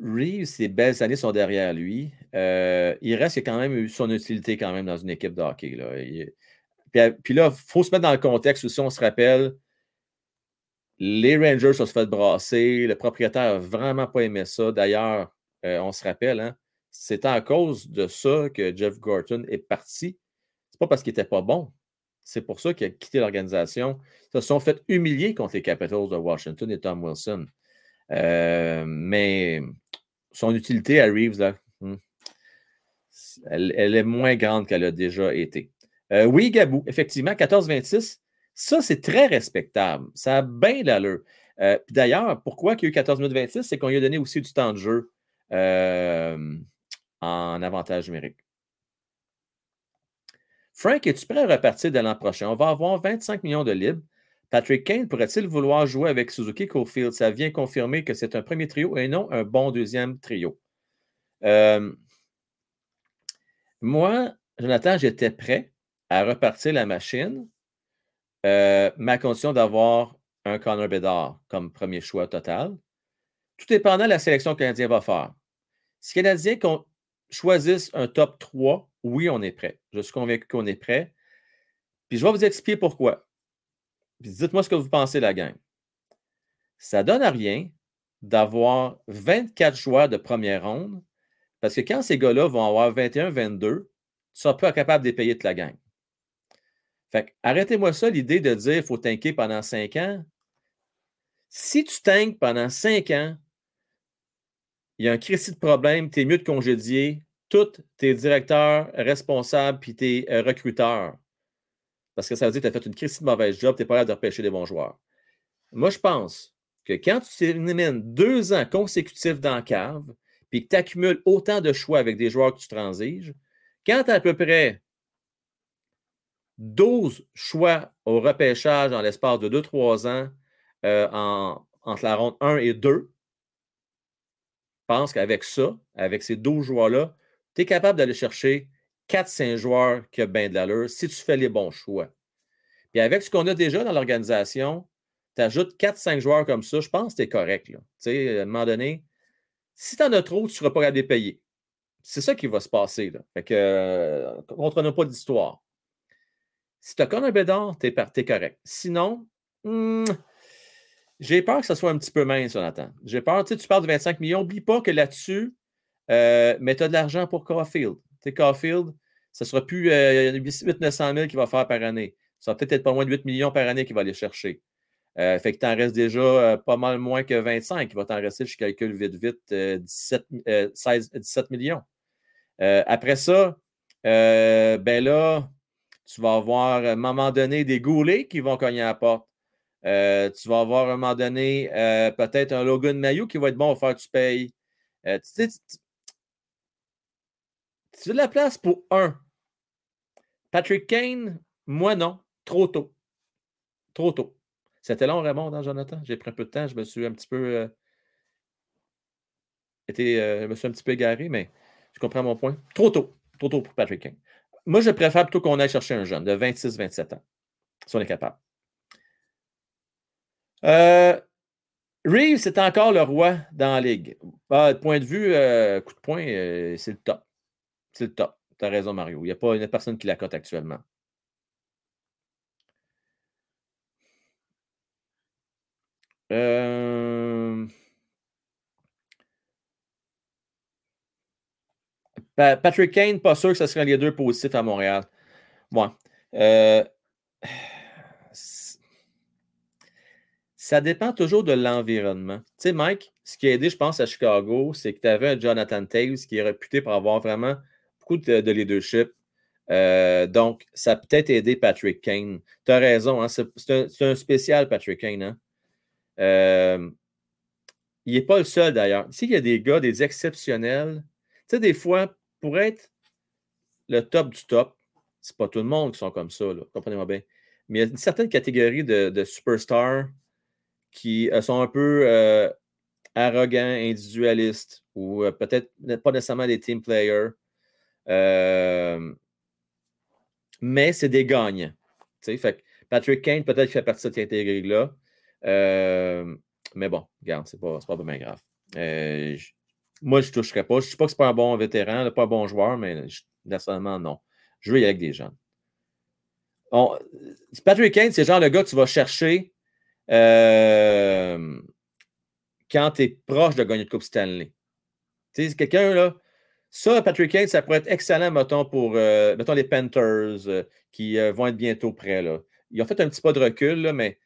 [SPEAKER 1] Reeves, ses belles années sont derrière lui. Euh, il reste, quand même eu son utilité quand même dans une équipe de hockey. Là. Euh, puis là, il faut se mettre dans le contexte aussi, on se rappelle, les Rangers se sont fait brasser, le propriétaire n'a vraiment pas aimé ça. D'ailleurs, on se rappelle, hein, c'est à cause de ça que Jeff Gorton est parti. C'est pas parce qu'il n'était pas bon. C'est pour ça qu'il a quitté l'organisation. Ils se sont fait humilier contre les Capitals de Washington et Tom Wilson. Euh, mais son utilité à Reeves, là, hmm, elle, est moins grande qu'elle a déjà été. Euh, oui, Gabou, effectivement, 14-26, ça, c'est très respectable. Ça a bien l'allure. Euh, puis D'ailleurs, pourquoi il y a eu 14 minutes 26, c'est qu'on lui a donné aussi du temps de jeu en avantage numérique. Frank, es-tu prêt à repartir de l'an prochain? On va avoir 25 millions de libres. Patrick Kane pourrait-il vouloir jouer avec Suzuki Cofield? Ça vient confirmer que c'est un premier trio et non un bon deuxième trio. Euh, moi, Jonathan, j'étais prêt à repartir la machine, euh, à condition d'avoir un Connor Bedard comme premier choix total. Tout dépendant de la sélection que le va faire. Si le Canadien qu'on choisisse un top 3, oui, on est prêt. Je suis convaincu qu'on est prêt. Puis je vais vous expliquer pourquoi. Puis dites-moi ce que vous pensez, la gang. Ça ne donne à rien d'avoir 24 joueurs de première ronde parce que quand ces gars-là vont avoir 21-22, tu ne seras pas capable de les payer de la gang. Fait arrêtez-moi ça, l'idée de dire qu'il faut tanker pendant 5 ans. Si tu tankes pendant 5 ans, il y a un crissi de problème, tu es mieux de congédier tous tes directeurs responsables puis tes euh, recruteurs. Parce que ça veut dire que tu as fait une crissi de mauvaise job, tu n'es pas là de repêcher des bons joueurs. Moi, je pense que quand tu élimines deux ans consécutifs dans la cave, puis que tu accumules autant de choix avec des joueurs que tu transiges, quand tu as à peu près 12 choix au repêchage en l'espace de 2-3 ans euh, en, entre la ronde 1 et 2, je pense qu'avec ça, avec ces 12 joueurs-là, tu es capable d'aller chercher 4-5 joueurs qui ont bien de l'allure si tu fais les bons choix. Puis avec ce qu'on a déjà dans l'organisation, tu ajoutes 4-5 joueurs comme ça, je pense que tu es correct. Là. À un moment donné, si tu en as trop, tu ne seras pas capable de les payer. C'est ça qui va se passer. Là. Fait que, euh, contre pas d'histoire. Si tu as un bédard, tu es, correct. Sinon, hmm, j'ai peur que ça soit un petit peu mince, Jonathan. J'ai peur, tu sais, tu parles de 25 millions. N'oublie pas que là-dessus, euh, mais tu as de l'argent pour Caulfield. Tu sais, Caulfield, ce ne sera plus euh, 800-900 000 qu'il va faire par année. Ça va peut-être être pas moins de 8 millions par année qu'il va aller chercher. Euh, fait que tu en restes déjà euh, pas mal moins que 25. Il va t'en rester, je calcule vite, vite, 17, 16, 17 millions. Euh, après ça, ben là, tu vas avoir à un moment donné des goulets qui vont cogner la porte. Euh, tu vas avoir à un moment donné euh, peut-être un Logan Mayo qui va être bon à faire tu payes. Euh, tu sais, tu, as de la place pour un. Patrick Kane, moi non. Trop tôt. Trop tôt. C'était long, Raymond, Jonathan? J'ai pris un peu de temps. Je me suis un petit peu. été, je me suis un petit peu égaré, mais tu comprends mon point. Trop tôt. Trop tôt pour Patrick Kane. Moi, je préfère plutôt qu'on aille chercher un jeune de 26-27 ans, si on est capable. Euh, Reeves, c'est encore le roi dans la ligue. Ah, point de vue, euh, coup de poing, euh, c'est le top. C'est le top. Tu as raison, Mario. Il n'y a pas une personne qui la cote actuellement. Euh... Patrick Kane, pas sûr que ce serait les deux positifs à Montréal. Ouais. Ça dépend toujours de l'environnement. Tu sais, Mike, ce qui a aidé, je pense, à Chicago, c'est que tu avais un Jonathan Taves qui est réputé pour avoir vraiment beaucoup de, de leadership. Euh, donc, ça a peut-être aidé Patrick Kane. Tu as raison, hein, c'est un, spécial, Patrick Kane. Hein? Euh, il n'est pas le seul d'ailleurs. Ici, il y a des gars, des exceptionnels. Tu sais, des fois, pour être le top du top, c'est pas tout le monde qui sont comme ça, comprenez-moi bien. Mais il y a une certaine catégorie de superstars qui euh, sont un peu euh, arrogants, individualistes, ou euh, peut-être pas nécessairement des team players. Mais c'est des gagnants. Patrick Kane, peut-être fait partie de cette catégorie-là. Mais bon, regarde, c'est pas, pas bien grave. Moi, je ne toucherai pas. Je ne dis pas que c'est pas un bon vétéran, pas un bon joueur, mais je- personnellement, non. Je veux avec des jeunes. Patrick Kane, c'est genre le gars que tu vas chercher euh, quand tu es proche de gagner une Coupe Stanley. Tu sais, quelqu'un, là. Ça, Patrick Kane, ça pourrait être excellent, mettons, pour euh, mettons, les Panthers euh, qui vont être bientôt prêts. Là. Ils ont fait un petit pas de recul, là, mais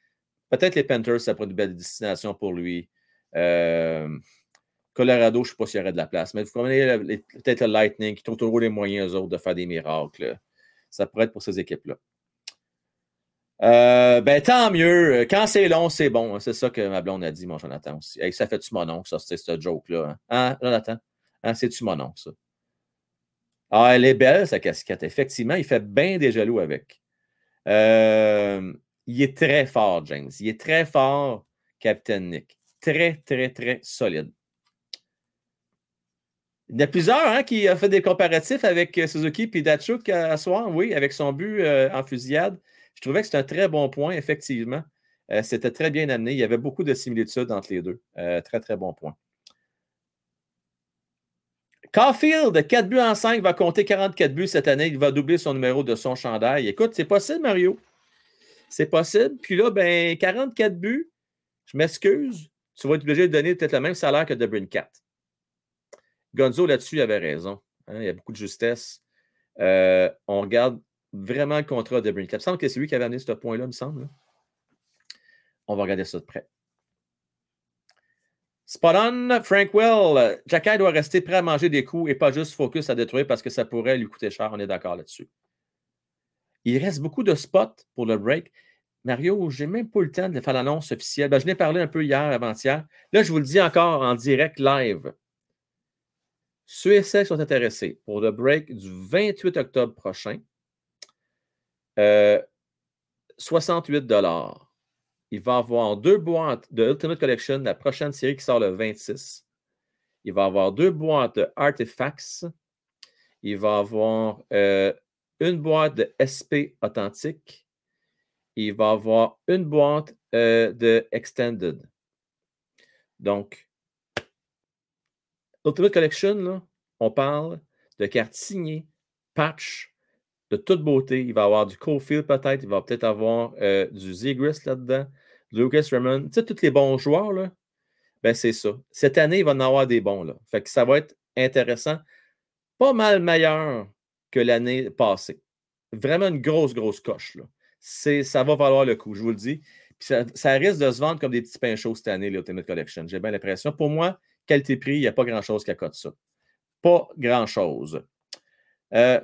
[SPEAKER 1] peut-être les Panthers, ça pourrait être une belle destination pour lui. Colorado, je ne sais pas s'il y aurait de la place, mais vous comprenez, peut-être le Lightning qui trouvent toujours les moyens, eux autres, de faire des miracles. Ça pourrait être pour ces équipes-là. Euh, ben, tant mieux. Quand c'est long, c'est bon. C'est ça que ma blonde a dit, mon Jonathan aussi. Ça fait-tu mon oncle, ça, c'est ce joke-là? Hein, Hein, Jonathan? Hein, c'est-tu mon oncle, ça? Ah, elle est belle, sa casquette. Effectivement, il fait bien des jaloux avec. Euh, il est très fort, James. Il est très fort, Capitaine Nick. Très, très, très solide. Il y en a plusieurs hein, qui ont fait des comparatifs avec Suzuki et Datsuk à, à soir, oui, avec son but euh, en fusillade. Je trouvais que c'était un très bon point, effectivement. Euh, c'était très bien amené. Il y avait beaucoup de similitudes entre les deux. Euh, très, très bon point. Caulfield, 4 buts en 5, va compter 44 buts cette année. Il va doubler son numéro de son chandail. Écoute, c'est possible, Mario. C'est possible. Puis là, ben, 44 buts, je m'excuse. Tu vas être obligé de donner peut-être le même salaire que De 4. Gonzo, là-dessus, il avait raison. Hein, il y a beaucoup de justesse. Euh, on regarde vraiment le contrat de Brincat. Il me semble que c'est lui qui avait amené ce point-là, me semble. On va regarder ça de près. Spot on, Frank. Jacky doit rester prêt à manger des coups et pas juste focus à détruire parce que ça pourrait lui coûter cher. On est d'accord là-dessus. Il reste beaucoup de spots pour le break. Mario, j'ai même pas le temps de faire l'annonce officielle. Ben, je n'ai parlé un peu hier, avant-hier. Là, je vous le dis encore en direct live. Ceux et celles qui sont intéressés pour le break du 28 octobre prochain, euh, 68 Il va avoir deux boîtes de Ultimate Collection, la prochaine série qui sort le 26. Il va avoir deux boîtes de Artifacts. Il va avoir euh, une boîte de SP authentique. Il va avoir une boîte euh, de Extended. Donc, Ultimate Collection, on parle de cartes signées, patch, de toute beauté. Il va avoir du Cofield peut-être, il va peut-être avoir euh, du Zegris là-dedans, Lucas Raymond. Tu sais, tous les bons joueurs, là, ben c'est ça. Cette année, il va en avoir des bons. Là. Fait que ça va être intéressant. Pas mal meilleur que l'année passée. Vraiment une grosse, grosse coche. Là. Ça va valoir le coup, je vous le dis. Puis ça, ça risque de se vendre comme des petits pains chauds cette année, l'Ultimate Collection. J'ai bien l'impression. Pour moi, qualité-prix, il n'y a pas grand-chose qui accote ça. Pas grand-chose. Euh,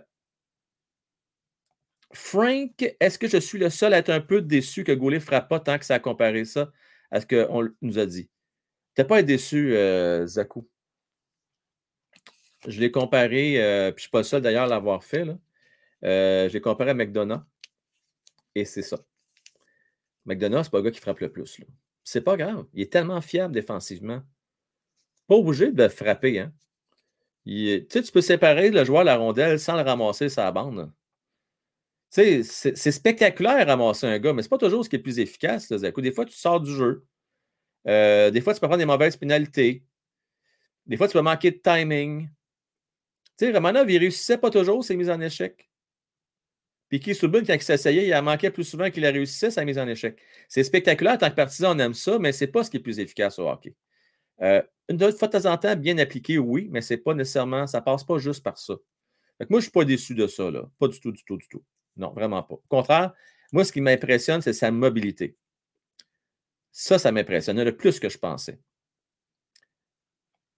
[SPEAKER 1] Frank, est-ce que je suis le seul à être un peu déçu que Goulet ne frappe pas tant que ça a comparé ça à ce qu'on nous a dit? N'es pas être déçu, euh, Zakou. Je l'ai comparé, euh, puis je ne suis pas le seul d'ailleurs à l'avoir fait. Là. Euh, je l'ai comparé à McDonough. Et c'est ça. McDonough, c'est pas le gars qui frappe le plus. C'est pas grave. Il est tellement fiable défensivement. Pas obligé de frapper. Hein? Il- tu sais, tu peux séparer le joueur de la rondelle sans le ramasser sa bande. C'est spectaculaire ramasser un gars, mais c'est pas toujours ce qui est le plus efficace. Des fois, tu sors du jeu. Euh, des fois, tu peux prendre des mauvaises pénalités. Des fois, tu peux manquer de timing. Tu sais, Romanov, il réussissait pas toujours ses mises en échec. Puis Subban, quand il s'essayait, il en manquait plus souvent qu'il a réussi sa mise en échec. C'est spectaculaire. En tant que partisan, on aime ça, mais c'est pas ce qui est le plus efficace au hockey. Euh, une fois de temps en temps, bien appliqué, oui, mais c'est pas nécessairement, ça passe pas juste par ça. Moi, je suis pas déçu de ça, là. Pas du tout, du tout, du tout. Non, vraiment pas. Au contraire, moi, ce qui m'impressionne, c'est sa mobilité. Ça, ça m'impressionnait le plus que je pensais.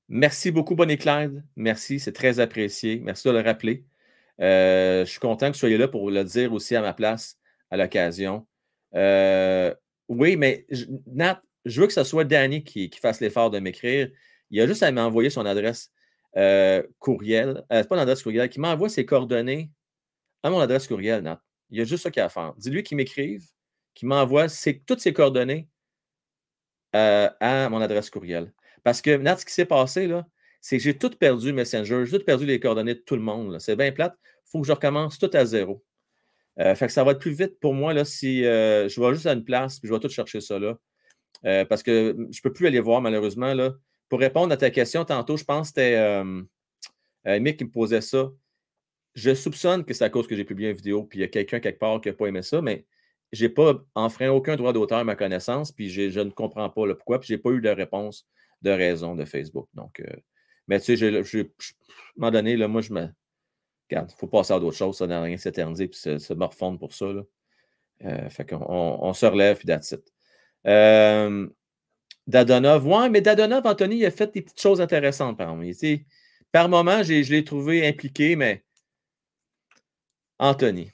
[SPEAKER 1] Merci beaucoup, Bonnie Clyde. Merci, c'est très apprécié. Merci de le rappeler. Euh, je suis content que vous soyez là pour le dire aussi à ma place à l'occasion. Euh, oui, mais Nat, je veux que ce soit Danny qui, fasse l'effort de m'écrire. Il a juste à m'envoyer son adresse euh, courriel. Euh, pas une adresse courriel, qui m'envoie ses coordonnées à mon adresse courriel, Nat. Il y a juste ça qu'il a à faire. Dis-lui qu'il m'écrive, qu'il m'envoie toutes ses coordonnées euh, à mon adresse courriel. Parce que, Nat, ce qui s'est passé, là, c'est que j'ai tout perdu Messenger, j'ai tout perdu les coordonnées de tout le monde. C'est bien plate. Il faut que je recommence tout à zéro. Euh, fait que ça va être plus vite pour moi là, si euh, je vais juste à une place puis je vais tout chercher ça là. Parce que je ne peux plus aller voir, malheureusement. Là. Pour répondre à ta question, tantôt, je pense que c'était Mick qui me posait ça. Je soupçonne que c'est à cause que j'ai publié une vidéo, puis il y a quelqu'un quelque part qui n'a pas aimé ça, mais je n'ai pas enfreint aucun droit d'auteur à ma connaissance, puis j'ai- je ne comprends pas le pourquoi, puis je n'ai pas eu de réponse de raison de Facebook. Donc, euh, mais tu sais, j'ai- j'ai- je- à un moment donné, moi, je me. Regarde, il faut passer à d'autres choses, ça n'a rien s'éterniser, puis se, se morfondre pour ça. Euh, fait qu'on on, se relève, puis that's it. Euh, Dadonov, ouais, mais Dadonov, Anthony, il a fait des petites choses intéressantes par sais, Par moment, j'ai- je l'ai trouvé impliqué, mais Anthony,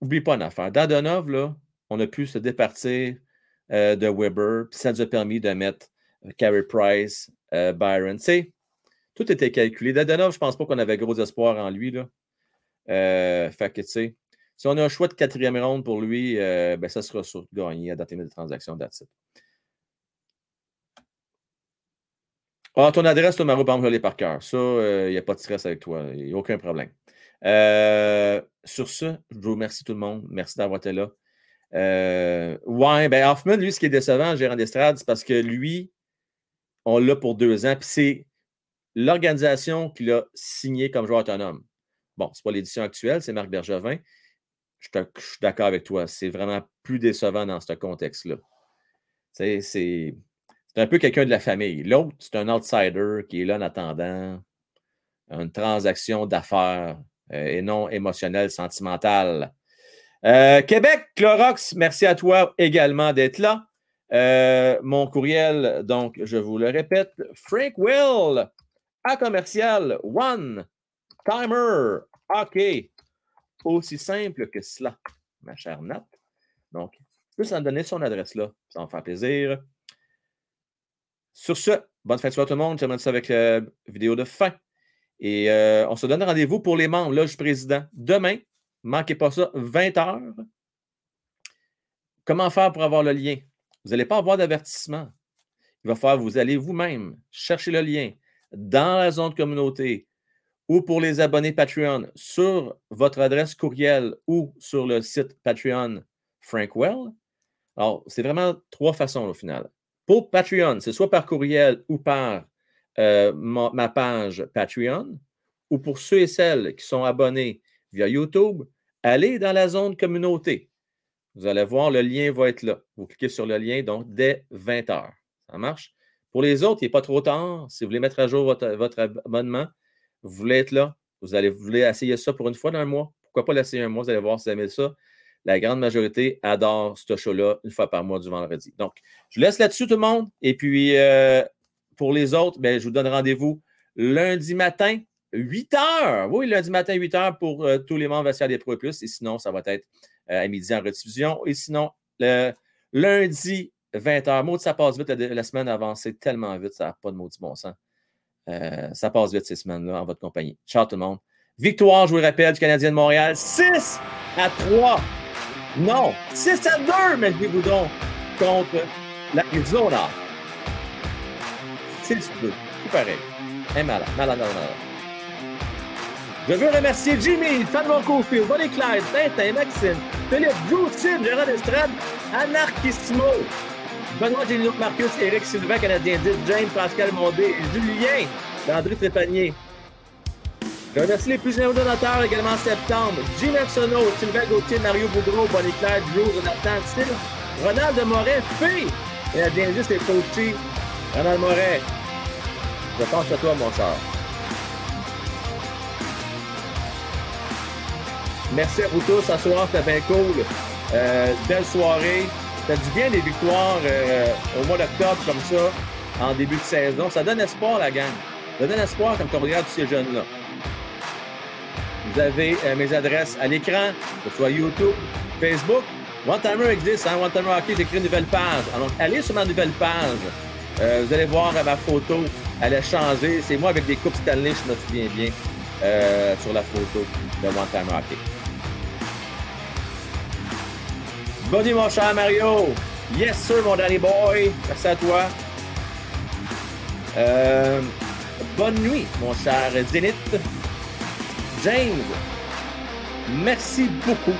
[SPEAKER 1] oublie pas une affaire. Dadonov, là, on a pu se départir euh, de Weber, puis ça nous a permis de mettre euh, Carey Price, euh, Byron. Tout était calculé. Dadonov, je pense pas qu'on avait gros espoir en lui. Là. Si on a un choix de quatrième ronde pour lui, ben, ça sera sûr gagné à date de transaction. That's it. Ah, ton adresse, toi, Maro, par exemple, je l'ai par cœur. Ça, il n'y a pas de stress avec toi. Il n'y a aucun problème. Euh, sur ce, je vous remercie tout le monde. Merci d'avoir été là. Euh, ouais, ben Hoffman, lui, ce qui est décevant, gérant d'estrade, c'est parce que lui, on l'a pour deux ans, puis c'est l'organisation qui l'a signé comme joueur autonome. Bon, ce n'est pas l'édition actuelle, c'est Marc Bergevin. Je, suis d'accord avec toi. C'est vraiment plus décevant dans ce contexte-là. C'est un peu quelqu'un de la famille. L'autre, c'est un outsider qui est là en attendant une transaction d'affaires et non émotionnelle, sentimentale. Euh, Québec, Clorox, merci à toi également d'être là. Euh, mon courriel, donc, je vous le répète, Frank Will, à commercial, one, timer, OK. Aussi simple que cela, ma chère Nat. Donc, peux s'en donner son adresse là, ça me faire plaisir. Sur ce, bonne fin de soirée tout le monde. Termine ça avec la vidéo de fin. Et euh, on se donne rendez-vous pour les membres, loge président. Demain, manquez pas ça, 20h. Comment faire pour avoir le lien? Vous n'allez pas avoir d'avertissement. Il va falloir vous aller vous-même chercher le lien dans la zone de communauté ou pour les abonnés Patreon sur votre adresse courriel ou sur le site Patreon Frankwell. Alors, c'est vraiment trois façons au final. Pour Patreon, c'est soit par courriel ou par euh, ma, page Patreon, ou pour ceux et celles qui sont abonnés via YouTube, allez dans la zone communauté. Vous allez voir, le lien va être là. Vous cliquez sur le lien, donc dès 20 heures. Ça marche? Pour les autres, il n'est pas trop tard. Si vous voulez mettre à jour votre, votre abonnement, vous voulez être là, vous allez vous voulez essayer ça pour une fois dans un mois. Pourquoi pas l'essayer un mois? Vous allez voir si vous aimez ça. La grande majorité adore ce show-là une fois par mois du vendredi. Donc, je vous laisse là-dessus, tout le monde. Et puis, euh, pour les autres, ben, je vous donne rendez-vous lundi matin, 8 h. Oui, lundi matin, 8 h pour euh, tous les membres Vestiaire des Pro et Plus. Et sinon, ça va être euh, à midi en rediffusion. Et sinon, le lundi, 20 h. Maudit, ça passe vite. La, semaine avancée tellement vite, ça n'a pas de maudit bon sens. Euh, ça passe vite ces semaines-là en votre compagnie. Ciao tout le monde. Victoire, je vous le rappelle, du Canadien de Montréal, 6 à 3. Non, 6 à 2, mettez-vous donc, contre l'Arizona. 6 2. C'est pareil. Et malade, malade. Je veux remercier Jimmy, Fernand Cofield, Bonnie Clyde, Tintin, Maxime, Philippe, Drew, Sid, Gérard Estrade, Anarchissimo, Benoît Génino, Marcus, Eric Sylvain, Canadien 10, James, Pascal Mondé, Julien, André Trépanier. Je remercie les plus nombreux donateurs également en septembre. Jim Arsenault, Sylvain Gauthier, Mario Boudreau, Bonnie Claire, Drew, Jonathan, Sid, Ronald Moret, Fé, Canadien 10 et coaché, Ronald Moret. Je pense à toi, mon cher. Merci à vous tous. Ce soir, c'était bien cool. Euh, belle soirée. Ça du bien des victoires euh, au mois d'octobre comme ça, en début de saison. Ça donne espoir, la gang. Ça donne espoir quand on regarde ces jeunes-là. Vous avez euh, mes adresses à l'écran, que ce soit YouTube, Facebook. One Timer existe, hein? One Timer Hockey, j'ai créé une nouvelle page. Alors, allez sur ma nouvelle page. Euh, vous allez voir euh, ma photo. Elle a changé. C'est moi avec des coupes Stanley, je me souviens bien, euh, sur la photo de One Timer Hockey. Bonne mon cher Mario. Yes, sir, mon Danny Boy. Merci à toi. Bonne nuit, mon cher Zénith. James, merci beaucoup.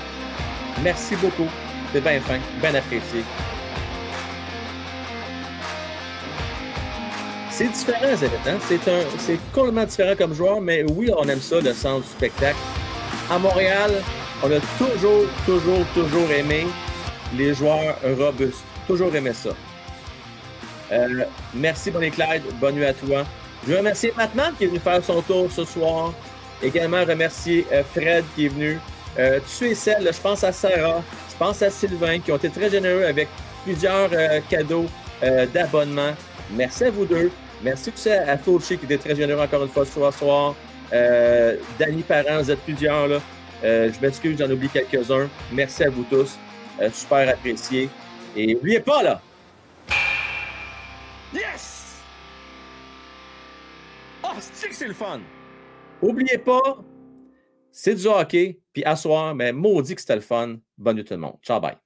[SPEAKER 1] Merci beaucoup. C'est bien fin, bien apprécié. C'est différent, Zénith. Hein? C'est, c'est complètement différent comme joueur, mais oui, on aime ça, le sens du spectacle. À Montréal, on a toujours, toujours, toujours aimé les joueurs robustes. Toujours aimé ça. Euh, merci, Bonnie Clyde. Bonne nuit à toi. Je veux remercier Matman qui est venu faire son tour ce soir. Également remercier euh, Fred qui est venu. Euh, tu et celle, je pense à Sarah, je pense à Sylvain qui ont été très généreux avec plusieurs cadeaux d'abonnement. Merci à vous deux. Merci aussi à Fauci qui était très généreux encore une fois ce soir. soir. Euh, Parent, vous êtes plusieurs là. Euh, je m'excuse, j'en oublie quelques-uns. Merci à vous tous. Euh, super apprécié. Et n'oubliez pas là. Yes! Oh, c'est que c'est le fun! Oubliez pas, c'est du hockey. Puis à soir, mais maudit que c'était le fun. Bonne nuit tout le monde. Ciao, bye.